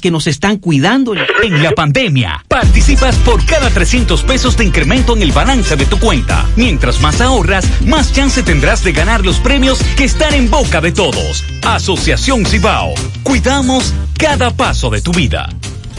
que nos están cuidando en la pandemia. Participas por cada 300 pesos de incremento en el balance de tu cuenta. Mientras más ahorras, más chance tendrás de ganar los premios que están en boca de todos. Asociación Cibao. Cuidamos cada paso de tu vida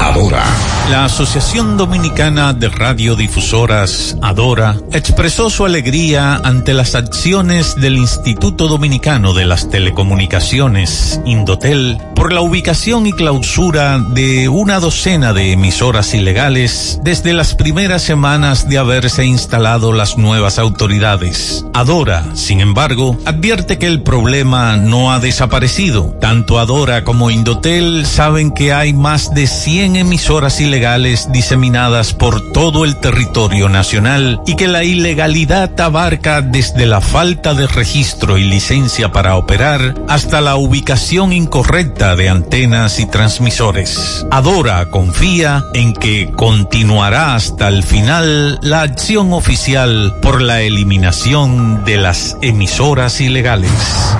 Adora. La Asociación Dominicana de Radiodifusoras, Adora, expresó su alegría ante las acciones del Instituto Dominicano de las Telecomunicaciones, Indotel, por la ubicación y clausura de una docena de emisoras ilegales desde las primeras semanas de haberse instalado las nuevas autoridades. Adora, sin embargo, advierte que el problema no ha desaparecido tanto Adora como Indotel saben que hay más de 100 emisoras ilegales diseminadas por todo el territorio nacional y que la ilegalidad abarca desde la falta de registro y licencia para operar hasta la ubicación incorrecta de antenas y transmisores. Adora confía en que continuará hasta el final la acción oficial por la eliminación de las emisoras ilegales.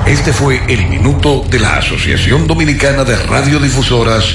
Este fue el minuto de la Asociación Dominicana de Radiodifusoras,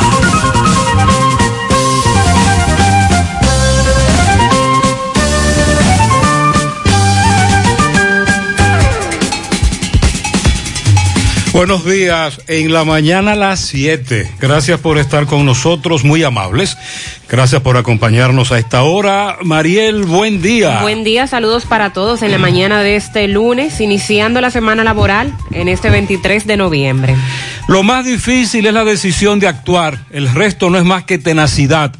Buenos días, en la mañana a las 7. Gracias por estar con nosotros, muy amables. Gracias por acompañarnos a esta hora. Mariel, buen día. Buen día, saludos para todos en la mañana de este lunes, iniciando la semana laboral en este 23 de noviembre. Lo más difícil es la decisión de actuar, el resto no es más que tenacidad.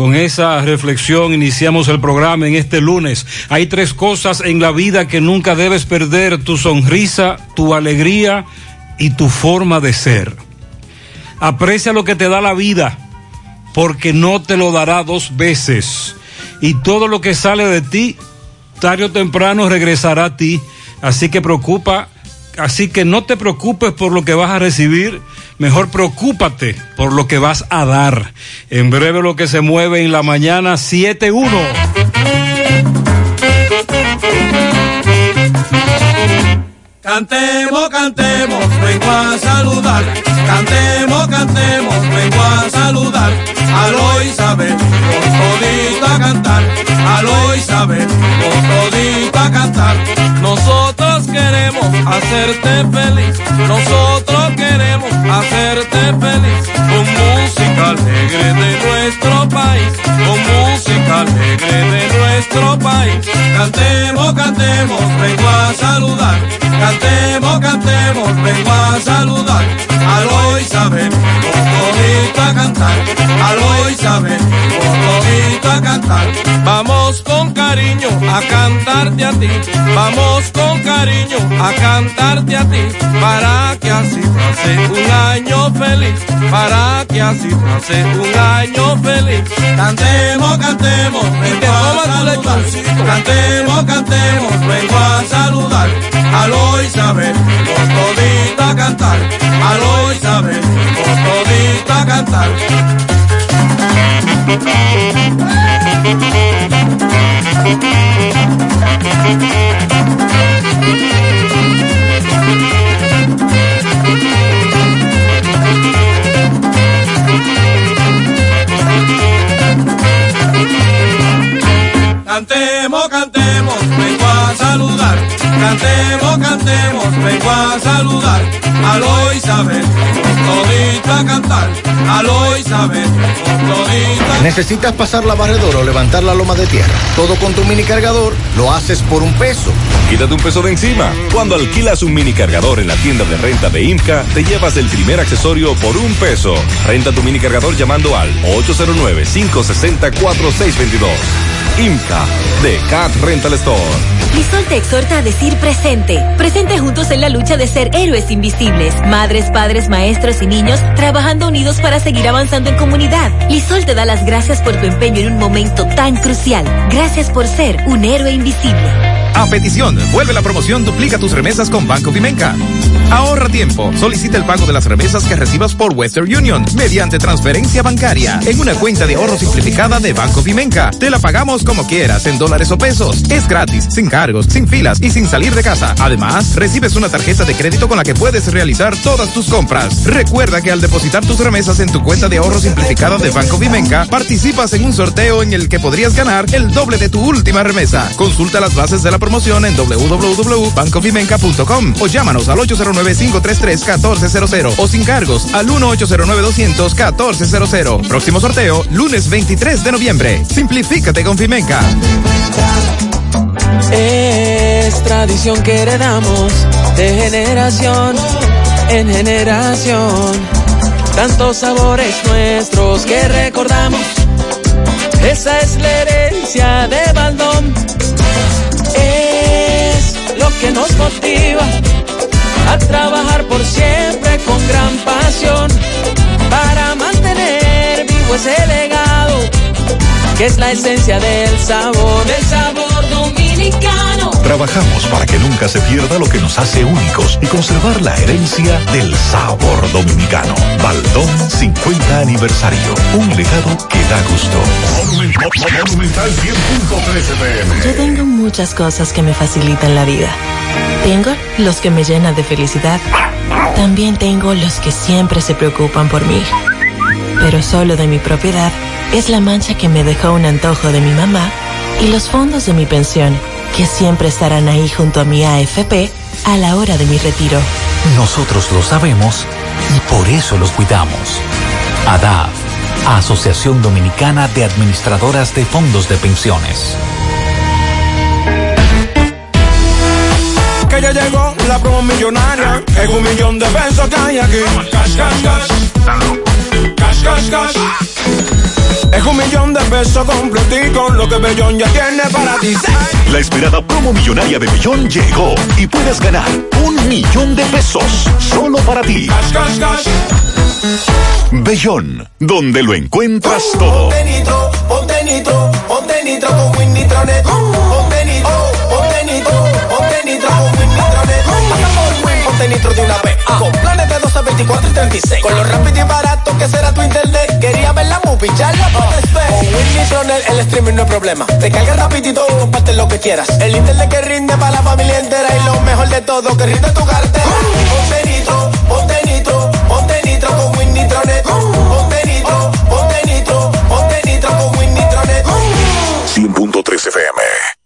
Con esa reflexión iniciamos el programa en este lunes. Hay tres cosas en la vida que nunca debes perder, tu sonrisa, tu alegría y tu forma de ser. Aprecia lo que te da la vida, porque no te lo dará dos veces. Y todo lo que sale de ti, tarde o temprano regresará a ti. Así que preocupa, así que no te preocupes por lo que vas a recibir, mejor preocúpate por lo que vas a dar. En breve lo que se mueve en la mañana 7-1. Cantemos, cantemos, vengo a saludar. Cantemos, cantemos, vengo a saludar. Alo Isabel, con todito a cantar. Alo Isabel, con todito a cantar. Nosotros queremos hacerte feliz. Nosotros queremos hacerte feliz. Con música alegre de nuestro país. Con música alegre de nuestro país. Cantemos, cantemos, vengo a saludar. Cantemos, cantemos, vengo a saludar. Alo Isabel, a cantar. Alo Isabel, a cantar. Vamos con cariño a cantarte a ti. Vamos con cariño a cantarte a ti. Para que así pase un año feliz. Para que así pase un año feliz. Cantemos, cantemos, vengo a saludar. Cantemos, cantemos, vengo a saludar. Alo Isabel, todito a cantar. Alo Isabel, todito a cantar. Cantemos, cantemos, vengo a saludar. Cantemos, cantemos, vengo a saludar. Alo Isabel, Aloy sabe, con ¿Necesitas pasar la barredora o levantar la loma de tierra? Todo con tu mini cargador lo haces por un peso. Quítate un peso de encima. Cuando alquilas un mini cargador en la tienda de renta de IMCA, te llevas el primer accesorio por un peso. Renta tu mini cargador llamando al 809-560-4622. De Cat Rental Store. Lisol te exhorta a decir presente. Presente juntos en la lucha de ser héroes invisibles. Madres, padres, maestros y niños trabajando unidos para seguir avanzando en comunidad. Lisol te da las gracias por tu empeño en un momento tan crucial. Gracias por ser un héroe invisible. A petición, vuelve la promoción Duplica tus remesas con Banco Vimenca. Ahorra tiempo. Solicita el pago de las remesas que recibas por Western Union mediante transferencia bancaria en una cuenta de ahorro simplificada de Banco Vimenca. Te la pagamos como quieras, en dólares o pesos. Es gratis, sin cargos, sin filas y sin salir de casa. Además, recibes una tarjeta de crédito con la que puedes realizar todas tus compras. Recuerda que al depositar tus remesas en tu cuenta de ahorro simplificada de Banco Vimenca, participas en un sorteo en el que podrías ganar el doble de tu última remesa. Consulta las bases de la promoción en www.bancovimenca.com o llámanos al 809-533-1400 o sin cargos al 1-809-200-1400. Próximo sorteo, lunes 23 de noviembre. Simplifícate con Fimenca. Es tradición que heredamos de generación en generación. Tantos sabores nuestros que recordamos. Esa es la herencia de Baldón que nos motiva a trabajar por siempre con gran pasión para mantener vivo ese legado que es la esencia del sabor, del sabor dominicano. Trabajamos para que nunca se pierda lo que nos hace únicos y conservar la herencia del sabor dominicano. Baldón 50 aniversario, un legado que da gusto. Monumental 100.13 pm. Yo tengo muchas cosas que me facilitan la vida. Tengo los que me llenan de felicidad. También tengo los que siempre se preocupan por mí. Pero solo de mi propiedad es la mancha que me dejó un antojo de mi mamá y los fondos de mi pensión, que siempre estarán ahí junto a mi AFP a la hora de mi retiro. Nosotros lo sabemos y por eso los cuidamos. ADAF, Asociación Dominicana de Administradoras de Fondos de Pensiones. Que ya llegó la promo millonaria, es un millón de pesos que hay aquí. Cash, cash, cash. Cash, cash, cash. Es un millón de pesos completico, lo que Bellón ya tiene para ti. La esperada promo millonaria de Bellón llegó y puedes ganar un millón de pesos solo para ti. Cash, cash, cash. Bellón, donde lo encuentras todo. Ponte nitro, ponte nitro, ponte nitro con Win Nitronet. Ponte nitro, ponte nitro, ponte nitro con Win Nitronet. Pasa por Win, ponte nitro de una vez. Con planes de 12, 24 y 36. Con lo rápido y barato que será tu internet. Quería ver la movie, ya la puedes ver. Con Nitronet el streaming no es problema. Te carga rapidito y comparte lo que quieras. El internet que rinde para la familia entera. Y lo mejor de todo, que rinde tu cartera. Ponte nitro, ponte nitro, ponte nitro con Win Nitronet. Ponte nitro, ponte nitro, ponte nitro con Win Nitronet. 100.3 FM.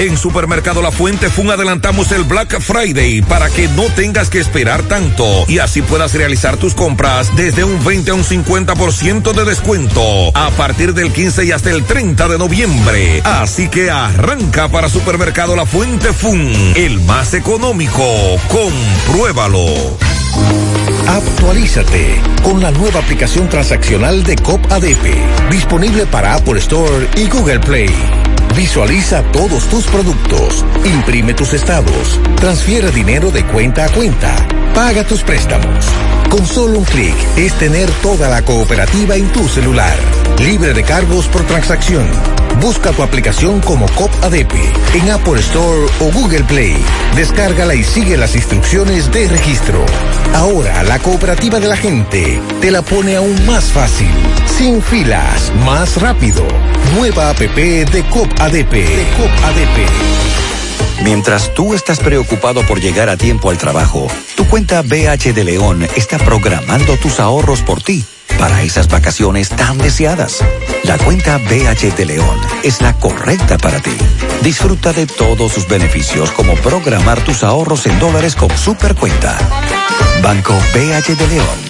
En Supermercado La Fuente Fun adelantamos el Black Friday para que no tengas que esperar tanto y así puedas realizar tus compras desde un 20 a un 50% de descuento a partir del 15 y hasta el 30 de noviembre. Así que arranca para Supermercado La Fuente Fun, el más económico. Compruébalo. Actualízate con la nueva aplicación transaccional de COP ADP, disponible para Apple Store y Google Play. Visualiza todos tus productos, imprime tus estados, transfiere dinero de cuenta a cuenta, paga tus préstamos. Con solo un clic es tener toda la cooperativa en tu celular, libre de cargos por transacción. Busca tu aplicación como COP ADP en Apple Store o Google Play. Descárgala y sigue las instrucciones de registro. Ahora la cooperativa de la gente te la pone aún más fácil, sin filas, más rápido. Nueva app de COP ADP. De COP. Mientras tú estás preocupado por llegar a tiempo al trabajo, tu cuenta BH de León está programando tus ahorros por ti para esas vacaciones tan deseadas. La cuenta BH de León es la correcta para ti. Disfruta de todos sus beneficios como programar tus ahorros en dólares con Supercuenta. Banco BH de León.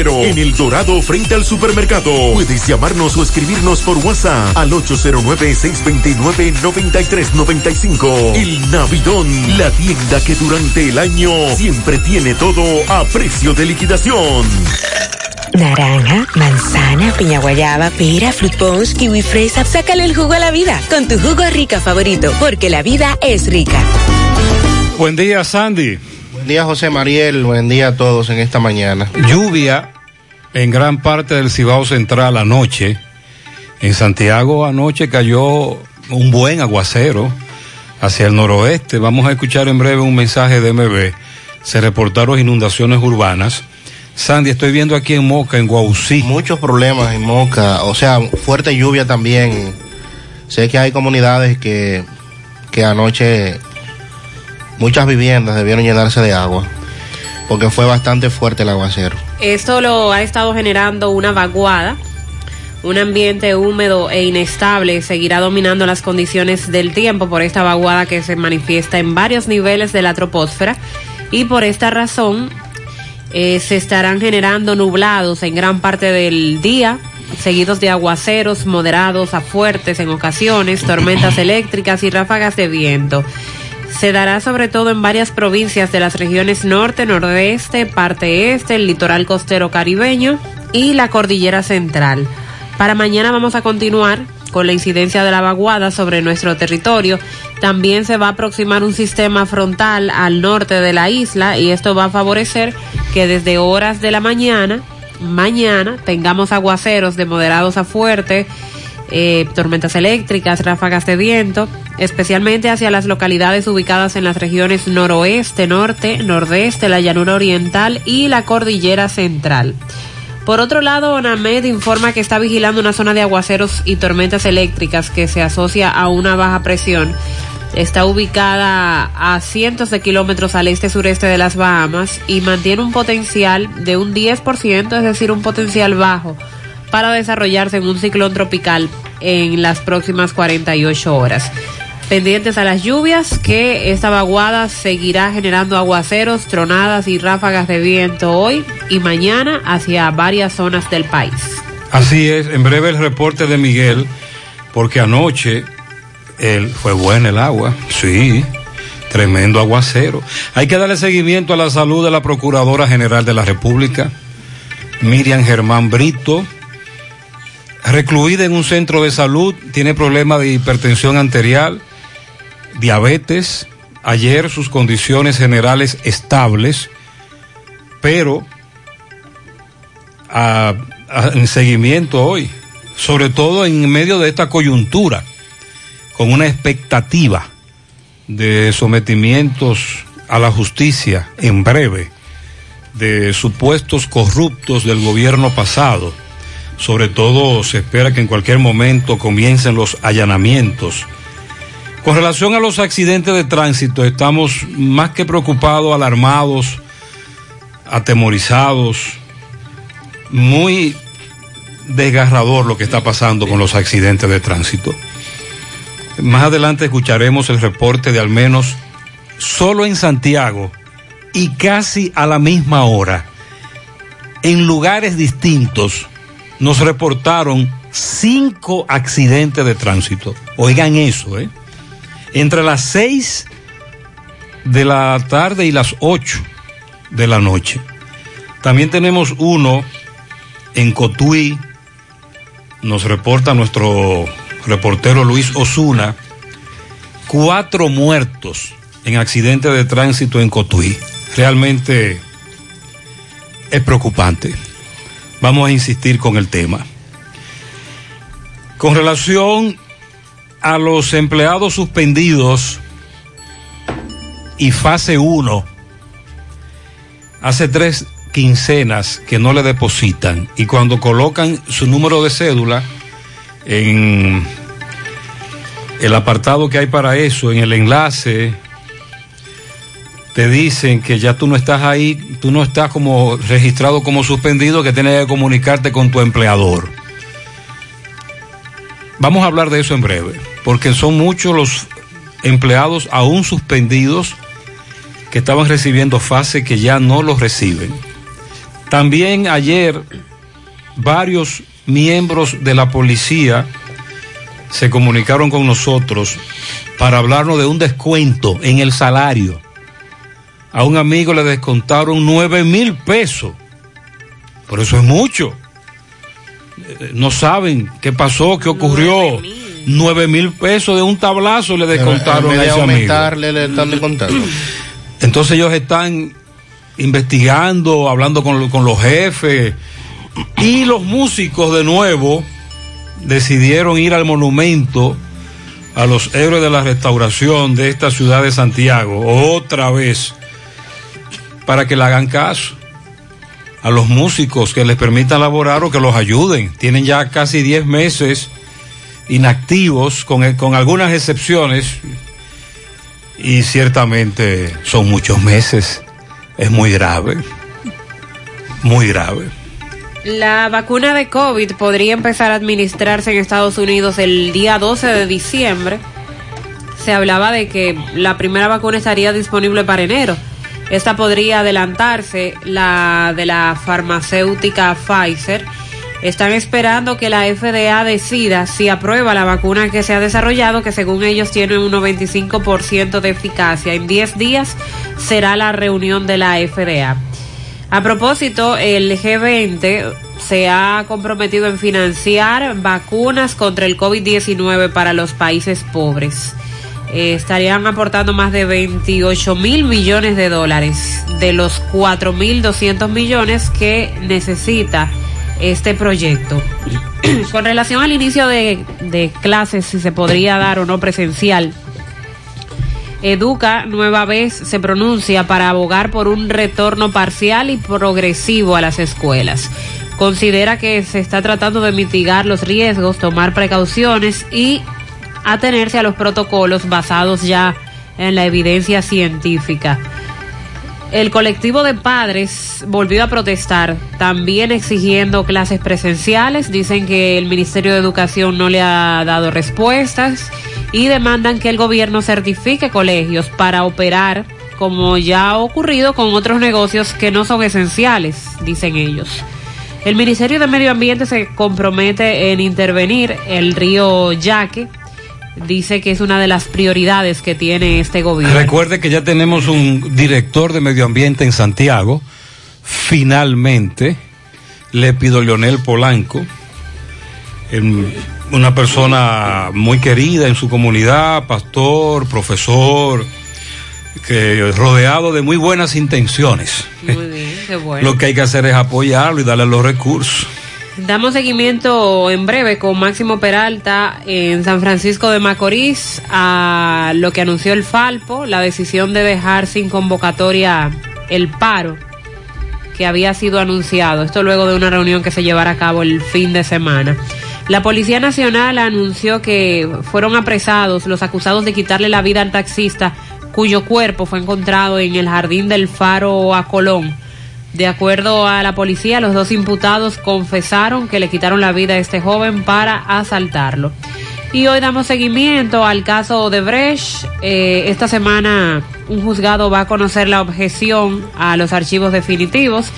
en El Dorado frente al supermercado. Puedes llamarnos o escribirnos por WhatsApp al 809-629-9395. El Navidón, la tienda que durante el año siempre tiene todo a precio de liquidación. Naranja, manzana, piña guayaba, pera, fruit punch, kiwi fresa. Sácale el jugo a la vida con tu jugo rica favorito, porque la vida es rica. Buen día, Sandy. Buen día, José Mariel. Buen día a todos en esta mañana. Lluvia en gran parte del Cibao Central anoche. En Santiago anoche cayó un buen aguacero hacia el noroeste. Vamos a escuchar en breve un mensaje de MB. Se reportaron inundaciones urbanas. Sandy, estoy viendo aquí en Moca, en Guausí. Muchos problemas en Moca, o sea, fuerte lluvia también. Sé que hay comunidades que, que anoche muchas viviendas debieron llenarse de agua porque fue bastante fuerte el aguacero. Esto lo ha estado generando una vaguada. Un ambiente húmedo e inestable seguirá dominando las condiciones del tiempo por esta vaguada que se manifiesta en varios niveles de la troposfera y por esta razón eh, se estarán generando nublados en gran parte del día, seguidos de aguaceros moderados a fuertes en ocasiones, tormentas eléctricas y ráfagas de viento se dará sobre todo en varias provincias de las regiones norte, nordeste, parte este, el litoral costero caribeño y la cordillera central. Para mañana vamos a continuar con la incidencia de la vaguada sobre nuestro territorio. También se va a aproximar un sistema frontal al norte de la isla y esto va a favorecer que desde horas de la mañana, mañana, tengamos aguaceros de moderados a fuertes eh, tormentas eléctricas, ráfagas de viento, especialmente hacia las localidades ubicadas en las regiones noroeste, norte, nordeste, la llanura oriental y la cordillera central. Por otro lado, ONAMED informa que está vigilando una zona de aguaceros y tormentas eléctricas que se asocia a una baja presión. Está ubicada a cientos de kilómetros al este-sureste de las Bahamas y mantiene un potencial de un 10%, es decir, un potencial bajo para desarrollarse en un ciclón tropical en las próximas 48 horas. Pendientes a las lluvias, que esta vaguada seguirá generando aguaceros, tronadas y ráfagas de viento hoy y mañana hacia varias zonas del país. Así es, en breve el reporte de Miguel, porque anoche él, fue buena el agua, sí, tremendo aguacero. Hay que darle seguimiento a la salud de la Procuradora General de la República, Miriam Germán Brito recluida en un centro de salud, tiene problemas de hipertensión arterial, diabetes. Ayer sus condiciones generales estables, pero en seguimiento hoy, sobre todo en medio de esta coyuntura, con una expectativa de sometimientos a la justicia en breve de supuestos corruptos del gobierno pasado sobre todo se espera que en cualquier momento comiencen los allanamientos. Con relación a los accidentes de tránsito, estamos más que preocupados, alarmados, atemorizados, muy desgarrador lo que está pasando con los accidentes de tránsito. Más adelante escucharemos el reporte de al menos solo en Santiago y casi a la misma hora, en lugares distintos, nos reportaron cinco accidentes de tránsito. Oigan eso, ¿eh? Entre las seis de la tarde y las ocho de la noche. También tenemos uno en Cotuí, nos reporta nuestro reportero Luis Osuna, cuatro muertos en accidentes de tránsito en Cotuí. Realmente es preocupante vamos a insistir con el tema. Con relación a los empleados suspendidos y fase 1 hace tres quincenas que no le depositan y cuando colocan su número de cédula en el apartado que hay para eso, en el enlace, te dicen que ya tú no estás ahí, tú no estás como registrado como suspendido, que tienes que comunicarte con tu empleador. Vamos a hablar de eso en breve, porque son muchos los empleados aún suspendidos que estaban recibiendo fase que ya no los reciben. También ayer varios miembros de la policía se comunicaron con nosotros para hablarnos de un descuento en el salario. A un amigo le descontaron 9 mil pesos. Por eso es mucho. No saben qué pasó, qué ocurrió. 9 mil pesos de un tablazo le descontaron a de ese amigo. aumentarle, le están descontando. Entonces ellos están investigando, hablando con, con los jefes y los músicos de nuevo decidieron ir al monumento a los héroes de la restauración de esta ciudad de Santiago otra vez para que le hagan caso a los músicos que les permitan laborar o que los ayuden. Tienen ya casi 10 meses inactivos con, con algunas excepciones y ciertamente son muchos meses. Es muy grave, muy grave. La vacuna de COVID podría empezar a administrarse en Estados Unidos el día 12 de diciembre. Se hablaba de que la primera vacuna estaría disponible para enero. Esta podría adelantarse, la de la farmacéutica Pfizer. Están esperando que la FDA decida si aprueba la vacuna que se ha desarrollado, que según ellos tiene un 95% de eficacia. En 10 días será la reunión de la FDA. A propósito, el G20 se ha comprometido en financiar vacunas contra el COVID-19 para los países pobres. Eh, estarían aportando más de 28 mil millones de dólares de los 4 mil 200 millones que necesita este proyecto. Con relación al inicio de clases, si se podría dar o no presencial, Educa nueva vez se pronuncia para abogar por un retorno parcial y progresivo a las escuelas. Considera que se está tratando de mitigar los riesgos, tomar precauciones y atenerse a los protocolos basados ya en la evidencia científica. El colectivo de padres volvió a protestar, también exigiendo clases presenciales. Dicen que el Ministerio de Educación no le ha dado respuestas y demandan que el gobierno certifique colegios para operar como ya ha ocurrido con otros negocios que no son esenciales, dicen ellos. El Ministerio de Medio Ambiente se compromete en intervenir el río Yaque. Dice que es una de las prioridades que tiene este gobierno. Recuerde que ya tenemos un director de medio ambiente en Santiago. Finalmente, le pido Leonel Polanco, una persona muy querida en su comunidad, pastor, profesor, que rodeado de muy buenas intenciones. Muy bien, qué bueno. Lo que hay que hacer es apoyarlo y darle los recursos. Damos seguimiento en breve con Máximo Peralta en San Francisco de Macorís a lo que anunció el Falpo, la decisión de dejar sin convocatoria el paro que había sido anunciado. Esto luego de una reunión que se llevará a cabo el fin de semana. La Policía Nacional anunció que fueron apresados los acusados de quitarle la vida al taxista cuyo cuerpo fue encontrado en el jardín del Faro a Colón. De acuerdo a la policía, los dos imputados confesaron que le quitaron la vida a este joven para asaltarlo. Y hoy damos seguimiento al caso de Brecht. Eh, esta semana un juzgado va a conocer la objeción a los archivos definitivos.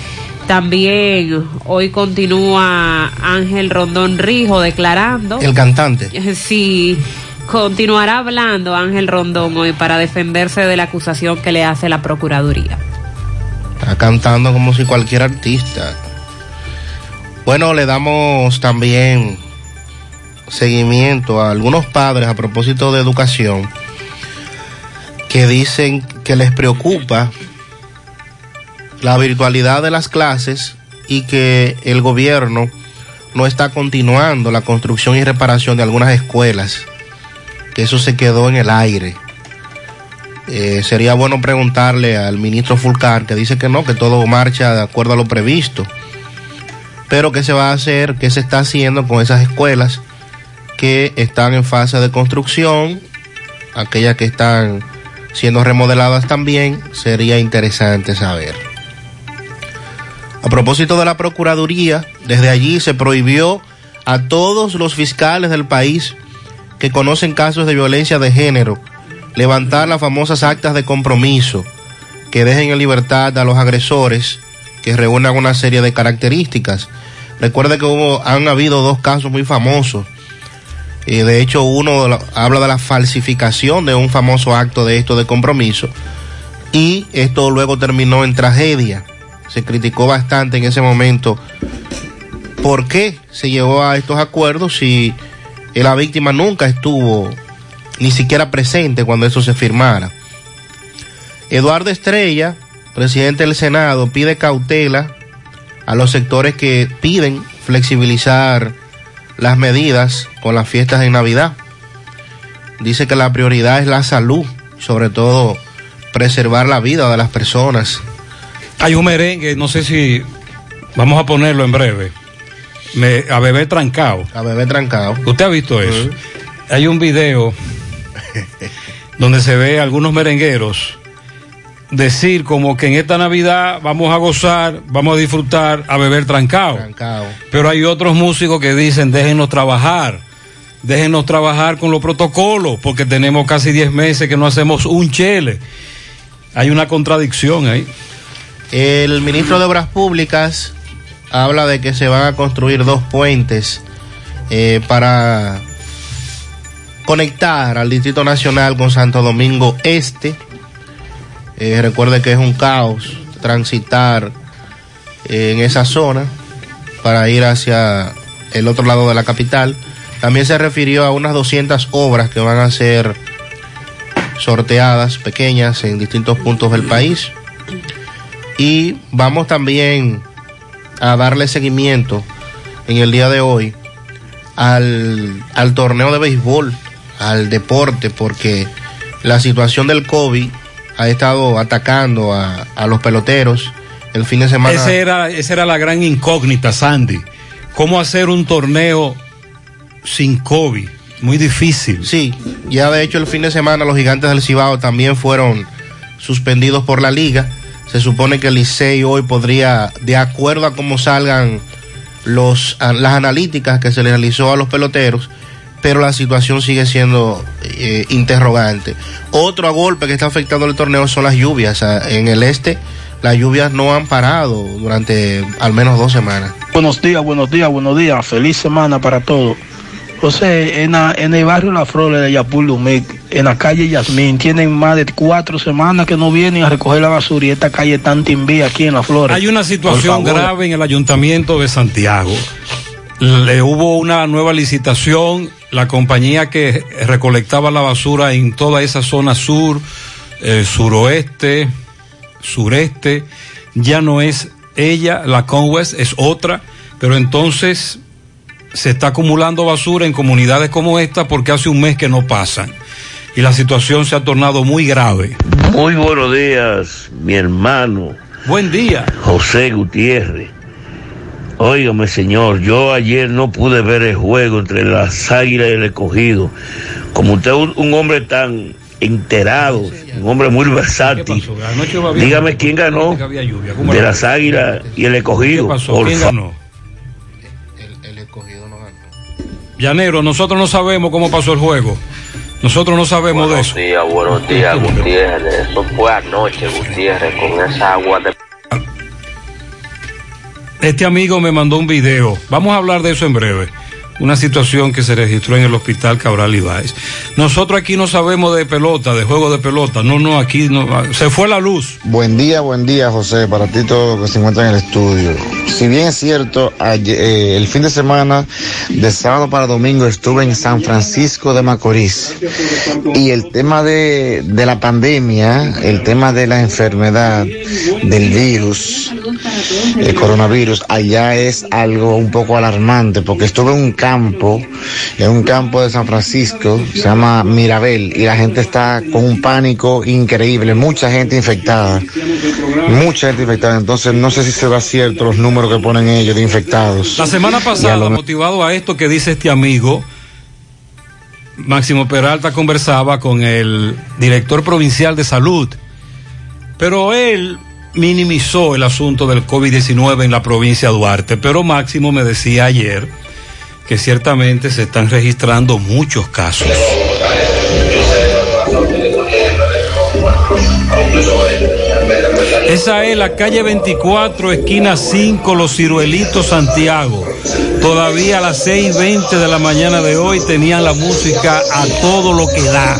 También hoy continúa Ángel Rondón Rijo declarando. El cantante. Sí, continuará hablando Ángel Rondón hoy para defenderse de la acusación que le hace la Procuraduría. Cantando como si cualquier artista. Bueno, le damos también seguimiento a algunos padres a propósito de educación que dicen que les preocupa la virtualidad de las clases y que el gobierno no está continuando la construcción y reparación de algunas escuelas, que eso se quedó en el aire. Eh, sería bueno preguntarle al ministro Fulcar, que dice que no, que todo marcha de acuerdo a lo previsto. Pero qué se va a hacer, qué se está haciendo con esas escuelas que están en fase de construcción, aquellas que están siendo remodeladas también, sería interesante saber. A propósito de la Procuraduría, desde allí se prohibió a todos los fiscales del país que conocen casos de violencia de género levantar las famosas actas de compromiso que dejen en libertad a los agresores que reúnan una serie de características. Recuerde que hubo, han habido dos casos muy famosos. y de hecho, uno habla de la falsificación de un famoso acto de esto de compromiso. Y esto luego terminó en tragedia. Se criticó bastante en ese momento por qué se llegó a estos acuerdos si la víctima nunca estuvo ni siquiera presente cuando eso se firmara. Eduardo Estrella, presidente del Senado, pide cautela a los sectores que piden flexibilizar las medidas con las fiestas de Navidad. Dice que la prioridad es la salud, sobre todo preservar la vida de las personas. Hay un merengue, no sé si vamos a ponerlo en breve. Me, a bebé trancado. A bebé trancado. ¿Usted ha visto eso? Hay un video donde se ve a algunos merengueros decir como que en esta Navidad vamos a gozar, vamos a disfrutar, a beber trancado. Pero hay otros músicos que dicen déjenos trabajar, déjenos trabajar con los protocolos, porque tenemos casi 10 meses que no hacemos un chele. Hay una contradicción ahí. El ministro de Obras Públicas habla de que se van a construir dos puentes eh, para conectar al Distrito Nacional con Santo Domingo Este. Eh, recuerde que es un caos transitar eh, en esa zona para ir hacia el otro lado de la capital. También se refirió a unas 200 obras que van a ser sorteadas, pequeñas, en distintos puntos del país. Y vamos también a darle seguimiento en el día de hoy al, al torneo de béisbol al deporte porque la situación del COVID ha estado atacando a, a los peloteros el fin de semana. Esa era, esa era la gran incógnita, Sandy. ¿Cómo hacer un torneo sin COVID? Muy difícil. Sí, ya de hecho el fin de semana los gigantes del Cibao también fueron suspendidos por la liga. Se supone que el Licey hoy podría, de acuerdo a cómo salgan los, las analíticas que se le realizó a los peloteros, pero la situación sigue siendo eh, interrogante. Otro golpe que está afectando el torneo son las lluvias. En el este, las lluvias no han parado durante al menos dos semanas. Buenos días, buenos días, buenos días. Feliz semana para todos. José, en, en el barrio La Flores de Yapul en la calle Yasmín, tienen más de cuatro semanas que no vienen a recoger la basura y esta calle tan timbía aquí en La Flores. Hay una situación grave en el ayuntamiento de Santiago. Le hubo una nueva licitación la compañía que recolectaba la basura en toda esa zona sur, eh, suroeste, sureste, ya no es ella, la Conwest es otra, pero entonces se está acumulando basura en comunidades como esta porque hace un mes que no pasan y la situación se ha tornado muy grave. Muy buenos días, mi hermano. Buen día. José Gutiérrez. Óigame, señor, yo ayer no pude ver el juego entre las águilas y el escogido. Como usted es un, hombre tan enterado, un hombre muy versátil, dígame quién ganó de las águilas y el escogido. ¿Quién ganó? El, escogido no ganó. Llanero, nosotros no sabemos cómo pasó el juego. Nosotros no sabemos de eso. Buenos días, buenos días, Gutiérrez. Eso fue anoche, Gutiérrez, con esa agua de este amigo me mandó un video. Vamos a hablar de eso en breve. Una situación que se registró en el hospital Cabral Ibáez. Nosotros aquí no sabemos de pelota, de juego de pelota. No, no, aquí no. Se fue la luz. Buen día, buen día, José. Para ti todo lo que se encuentra en el estudio. si bien es cierto, ayer- eh, el fin de semana, de sábado para domingo, estuve en San Francisco de Macorís. Y el tema de, de la pandemia, el tema de la enfermedad, del virus, el coronavirus, allá es algo un poco alarmante, porque estuve en un campo, en un campo de San Francisco, se llama Mirabel, y la gente está con un pánico increíble, mucha gente infectada, mucha gente infectada, entonces no sé si será cierto los números que ponen ellos de infectados. La semana pasada, lo- motivado a esto que dice este amigo, Máximo Peralta conversaba con el director provincial de salud, pero él minimizó el asunto del COVID-19 en la provincia de Duarte, pero Máximo me decía ayer que ciertamente se están registrando muchos casos. Esa es la calle 24, esquina 5, Los Ciruelitos, Santiago. Todavía a las 6:20 de la mañana de hoy tenían la música a todo lo que da.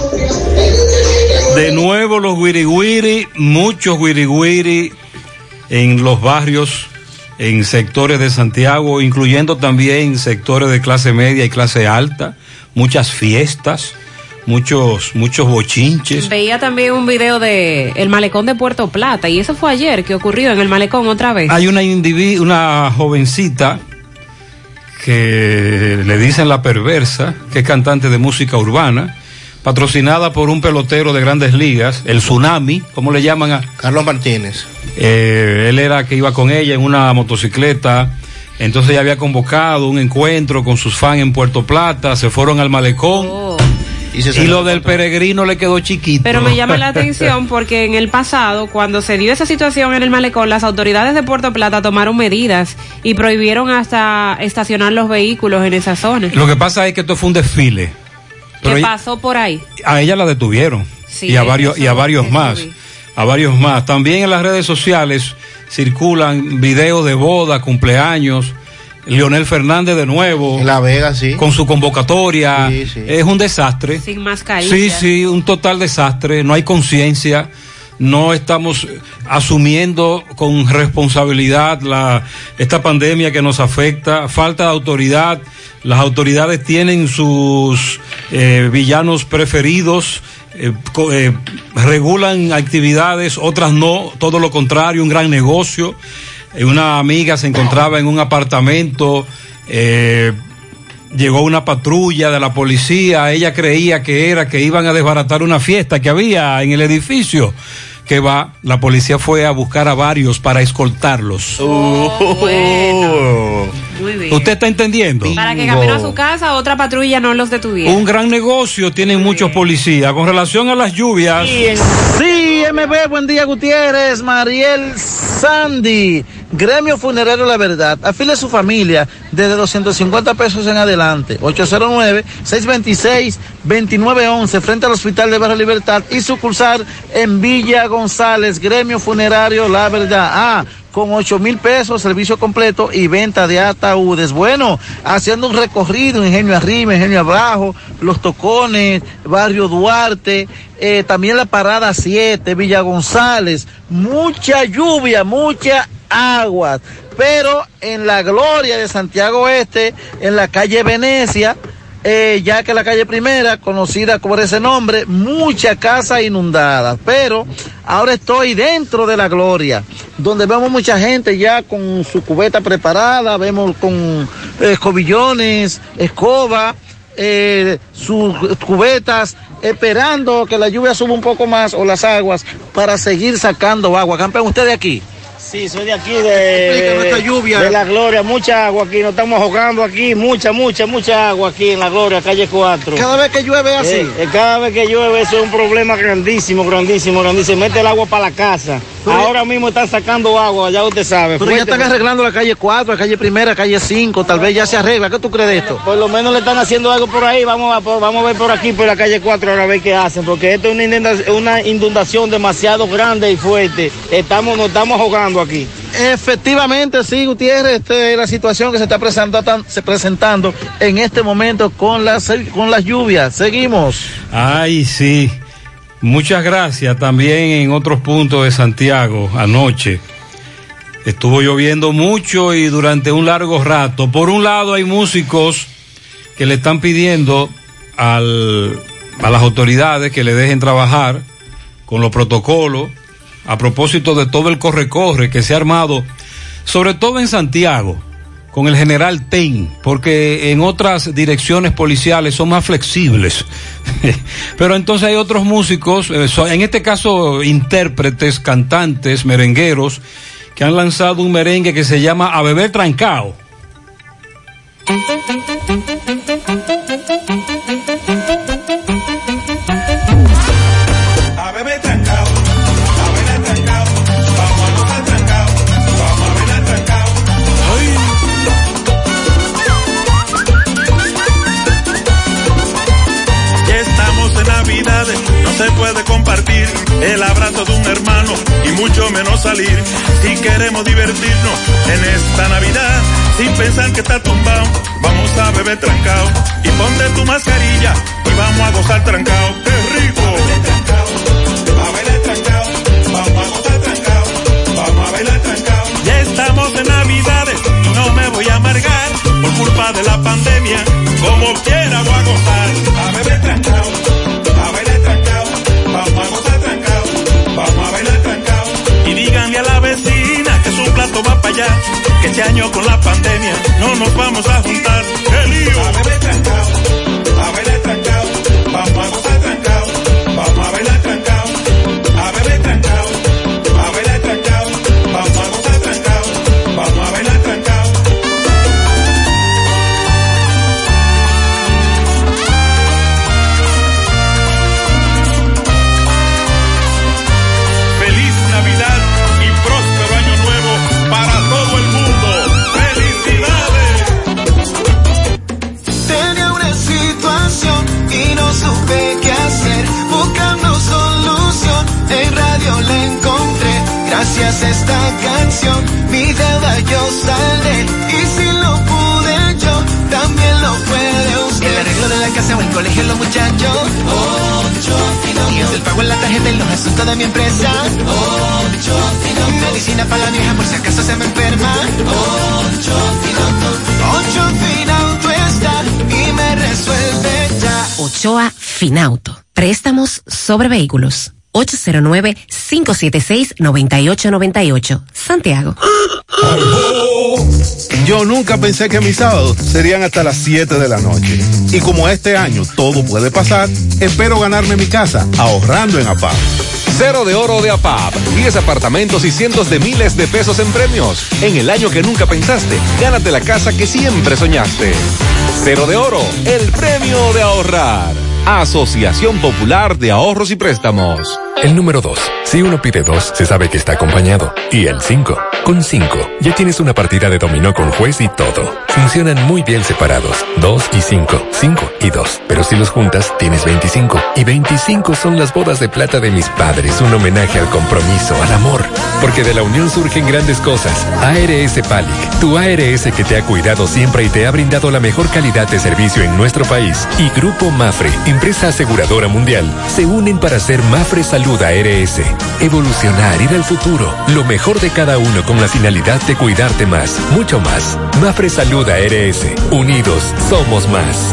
De nuevo los wiri muchos wiri en los barrios, en sectores de Santiago, incluyendo también sectores de clase media y clase alta, muchas fiestas, muchos, muchos bochinches. Veía también un video de el malecón de Puerto Plata y eso fue ayer que ocurrió en el malecón otra vez. Hay una una jovencita que le dicen la perversa, que es cantante de música urbana, patrocinada por un pelotero de grandes ligas, el Tsunami, ¿cómo le llaman a? Carlos Martínez. Eh, él era que iba con ella en una motocicleta. Entonces ella había convocado un encuentro con sus fans en Puerto Plata, se fueron al malecón. Y, lo del peregrino le quedó chiquito. Pero me llama la atención porque en el pasado, cuando se dio esa situación en el malecón, las autoridades de Puerto Plata tomaron medidas y prohibieron hasta estacionar los vehículos en esa zona. Lo que pasa es que esto fue un desfile. Pero ¿Qué ella- pasó por ahí? a ella la detuvieron Sí, y a varios y a varios más a varios más. También en las redes sociales circulan videos de boda cumpleaños. Leonel Fernández de nuevo en La Vega sí. con su convocatoria. Sí, sí. es un desastre. Sin mascarilla. sí sí un total desastre. No hay conciencia. No estamos asumiendo con responsabilidad la, esta pandemia que nos afecta, falta de autoridad, las autoridades tienen sus eh, villanos preferidos, eh, eh, regulan actividades, otras no, todo lo contrario, un gran negocio. Una amiga se encontraba en un apartamento, llegó una patrulla de la policía, ella creía que era que iban a desbaratar una fiesta que había en el edificio. Que va, la policía fue a buscar a varios para escoltarlos. Muy bien. ¿Usted está entendiendo? Para que camino a su casa, otra patrulla no los detuviera. Un gran negocio tienen muchos policías. Con relación a las lluvias. Sí, MB, buen día Gutiérrez, Mariel Sandy, Gremio Funerario La Verdad, afile su familia desde 250 pesos en adelante, 809-626-2911 frente al Hospital de Barrio Libertad y sucursal en Villa González, Gremio Funerario La Verdad. Ah, con 8 mil pesos, servicio completo y venta de ataúdes. Bueno, haciendo un recorrido, Ingenio Arriba, Ingenio Abajo, Los Tocones, Barrio Duarte, eh, también la Parada 7, Villa González. Mucha lluvia, mucha agua. Pero en la gloria de Santiago Este, en la calle Venecia, eh, ya que la calle primera, conocida por ese nombre, muchas casas inundadas. Pero ahora estoy dentro de la gloria, donde vemos mucha gente ya con su cubeta preparada, vemos con eh, escobillones, escoba, eh, sus cubetas, esperando que la lluvia suba un poco más o las aguas para seguir sacando agua. Campeón, usted de aquí. Sí, soy de aquí, de, esta lluvia. de La Gloria. Mucha agua aquí, nos estamos ahogando aquí. Mucha, mucha, mucha agua aquí en La Gloria, calle 4. Cada vez que llueve así. Eh, eh, cada vez que llueve eso es un problema grandísimo, grandísimo, grandísimo. Mete el agua para la casa. Pero- Ahora mismo están sacando agua, ya usted sabe. Pero ya están arreglando la calle 4, la calle primera, la calle 5, tal vez ya se arregla. ¿Qué tú crees de esto? Por lo menos le están haciendo algo por ahí. Vamos a, por- vamos a ver por aquí, por la calle 4, ahora a ver qué hacen. Porque esto es una inundación, una inundación demasiado grande y fuerte. Estamos, nos estamos ahogando aquí. Efectivamente, sí, Gutiérrez, esta es la situación que se está presentando, se presentando en este momento con las, con las lluvias. Seguimos. Ay, sí. Muchas gracias también en otros puntos de Santiago anoche. Estuvo lloviendo mucho y durante un largo rato. Por un lado hay músicos que le están pidiendo al, a las autoridades que le dejen trabajar con los protocolos a propósito de todo el corre-corre que se ha armado, sobre todo en Santiago, con el general Ten, porque en otras direcciones policiales son más flexibles. Pero entonces hay otros músicos, eh, en este caso intérpretes, cantantes, merengueros, que han lanzado un merengue que se llama A Beber Trancao. El abrazo de un hermano y mucho menos salir. Si queremos divertirnos en esta Navidad, sin pensar que está tumbado, vamos a beber trancao y ponte tu mascarilla y vamos a gozar trancao. ¡Qué rico! A bailar trancao, vamos a gozar trancao, vamos a bailar trancao. Ya estamos en Navidades no me voy a amargar por culpa de la pandemia. Como quiera voy a gozar, a beber trancao, que este año con la pandemia no nos vamos a juntar. ¡Qué lío! Esta canción, mi deuda yo saldré. Y si lo pude yo, también lo puede usted. El arreglo de la casa o el colegio, los muchachos. Ocho Y es el pago en la tarjeta y los asuntos de mi empresa. Ocho Medicina para la vieja por si acaso se me enferma. Ocho Ocho Finauto está y me resuelve ya. Ochoa Finauto. Préstamos sobre vehículos. 809-576-9898. Santiago. Yo nunca pensé que mis sábados serían hasta las 7 de la noche. Y como este año todo puede pasar, espero ganarme mi casa ahorrando en APAP. Cero de oro de APAP. 10 apartamentos y cientos de miles de pesos en premios. En el año que nunca pensaste, gánate la casa que siempre soñaste. Cero de oro, el premio de ahorrar. Asociación Popular de Ahorros y Préstamos. El número 2. Si uno pide dos, se sabe que está acompañado. Y el 5. Con 5, ya tienes una partida de dominó con juez y todo. Funcionan muy bien separados. 2 y 5. 5 y 2. Pero si los juntas, tienes 25. Y 25 son las bodas de plata de mis padres. Un homenaje al compromiso, al amor. Porque de la unión surgen grandes cosas. ARS Palic, tu ARS que te ha cuidado siempre y te ha brindado la mejor calidad de servicio en nuestro país. Y Grupo Mafre, empresa aseguradora mundial, se unen para hacer Mafre Salud ARS. Evolucionar, ir al futuro. Lo mejor de cada uno con la finalidad de cuidarte más, mucho más. Mafre Salud ARS. Unidos, somos más.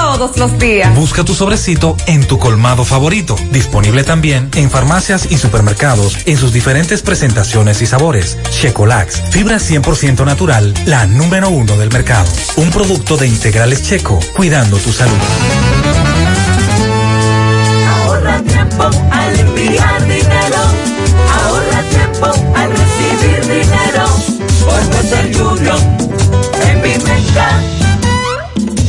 todos los días. Busca tu sobrecito en tu colmado favorito. Disponible también en farmacias y supermercados en sus diferentes presentaciones y sabores. Checolax, fibra 100% natural, la número uno del mercado. Un producto de integrales checo, cuidando tu salud. Ahorra tiempo al enviar dinero. Ahorra tiempo al recibir dinero. Por Western Union.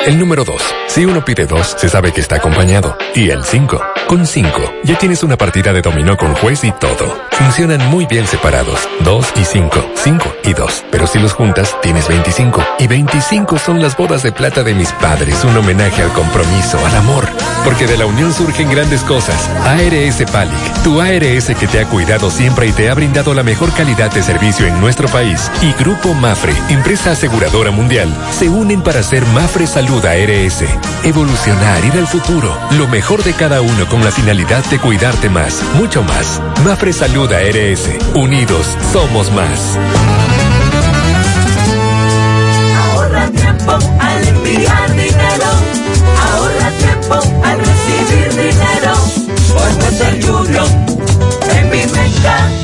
El número 2. Si uno pide dos, se sabe que está acompañado. Y el 5. Con 5, ya tienes una partida de dominó con juez y todo. Funcionan muy bien separados. 2 y 5. 5 y 2. Pero si los juntas, tienes 25. Y 25 son las bodas de plata de mis padres. Un homenaje al compromiso, al amor. Porque de la unión surgen grandes cosas. ARS Palic. Tu ARS que te ha cuidado siempre y te ha brindado la mejor calidad de servicio en nuestro país. Y Grupo Mafre, empresa aseguradora mundial, se unen para hacer Mafre Salud ARS. Evolucionar, ir al futuro. Lo mejor de cada uno con la finalidad de cuidarte más, mucho más. Mafre Salud ARS. Unidos somos más. Ahorra tiempo al enviar dinero. Ahorra tiempo al recibir dinero. Porque el Junior en mi meta.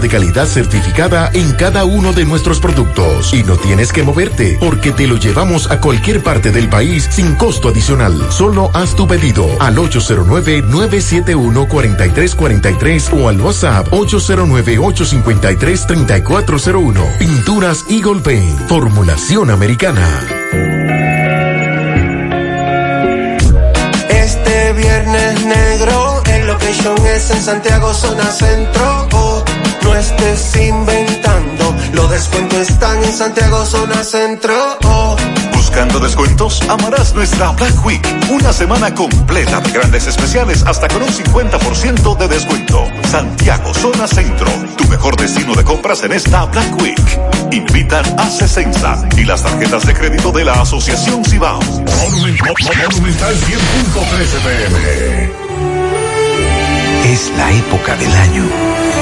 de calidad certificada en cada uno de nuestros productos. Y no tienes que moverte, porque te lo llevamos a cualquier parte del país sin costo adicional. Solo haz tu pedido al 809-971-4343 o al WhatsApp 809-853-3401. Pinturas Eagle Paint, formulación americana. Este viernes negro, el location es en Santiago, zona centro. Estés inventando, los descuentos están en Santiago, zona centro. Oh. Buscando descuentos, amarás nuestra Black Week. Una semana completa de grandes especiales hasta con un 50% de descuento. Santiago, zona centro. Tu mejor destino de compras en esta Black Week. Invitan a Cesensa y las tarjetas de crédito de la Asociación Cibao. Monumental 100.13 pm. Es la época del año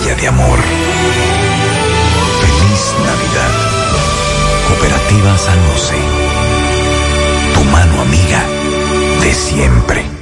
de amor. Feliz Navidad. Cooperativa San José. Tu mano amiga de siempre.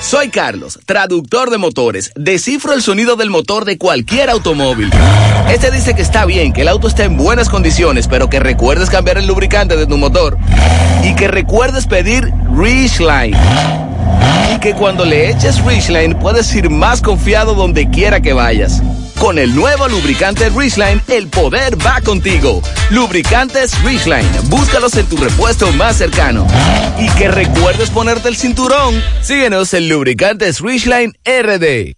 Soy Carlos, traductor de motores. Descifro el sonido del motor de cualquier automóvil. Este dice que está bien, que el auto está en buenas condiciones, pero que recuerdes cambiar el lubricante de tu motor. Y que recuerdes pedir Ridgeline. Y que cuando le eches Ridgeline puedes ir más confiado donde quiera que vayas. Con el nuevo lubricante Ridgeline, el poder va contigo. Lubricantes Ridgeline, búscalos en tu repuesto más cercano. Y que recuerdes ponerte el cinturón. Síguenos en Lubricantes Ridgeline RD.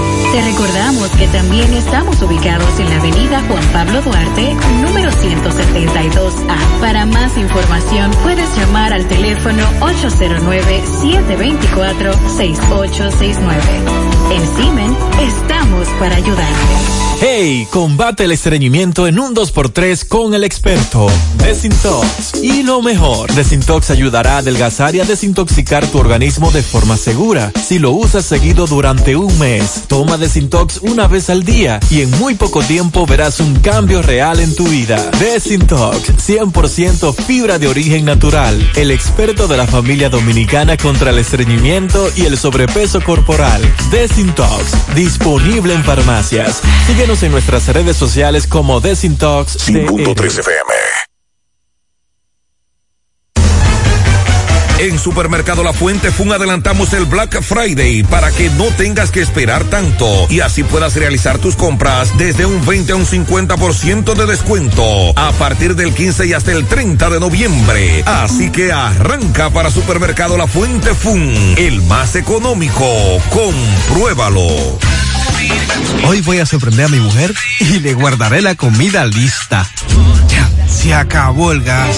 Te recordamos que también estamos ubicados en la avenida Juan Pablo Duarte, número 172A. Para más información puedes llamar al teléfono 809-724-6869. En Simen estamos para ayudarte. Hey, combate el estreñimiento en un 2x3 con el experto Desintox. Y lo mejor, Desintox ayudará a adelgazar y a desintoxicar tu organismo de forma segura. Si lo usas seguido durante un mes, toma Desintox una vez al día y en muy poco tiempo verás un cambio real en tu vida. Desintox, 100% fibra de origen natural. El experto de la familia dominicana contra el estreñimiento y el sobrepeso corporal. Desintox, disponible en farmacias. Síguenos en nuestras redes sociales como Desintox. 5.3 FM. En Supermercado La Fuente Fun adelantamos el Black Friday para que no tengas que esperar tanto y así puedas realizar tus compras desde un 20 a un 50% de descuento a partir del 15 y hasta el 30 de noviembre. Así que arranca para Supermercado La Fuente Fun, el más económico. Compruébalo. Hoy voy a sorprender a mi mujer y le guardaré la comida lista. Ya, se acabó el gas.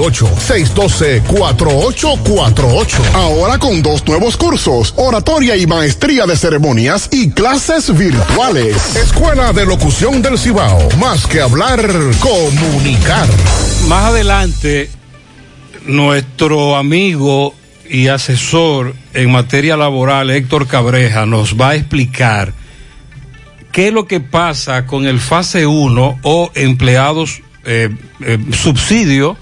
612-4848. Ahora con dos nuevos cursos, oratoria y maestría de ceremonias y clases virtuales. Escuela de Locución del Cibao. Más que hablar, comunicar. Más adelante, nuestro amigo y asesor en materia laboral, Héctor Cabreja, nos va a explicar qué es lo que pasa con el fase 1 o empleados eh, eh, subsidio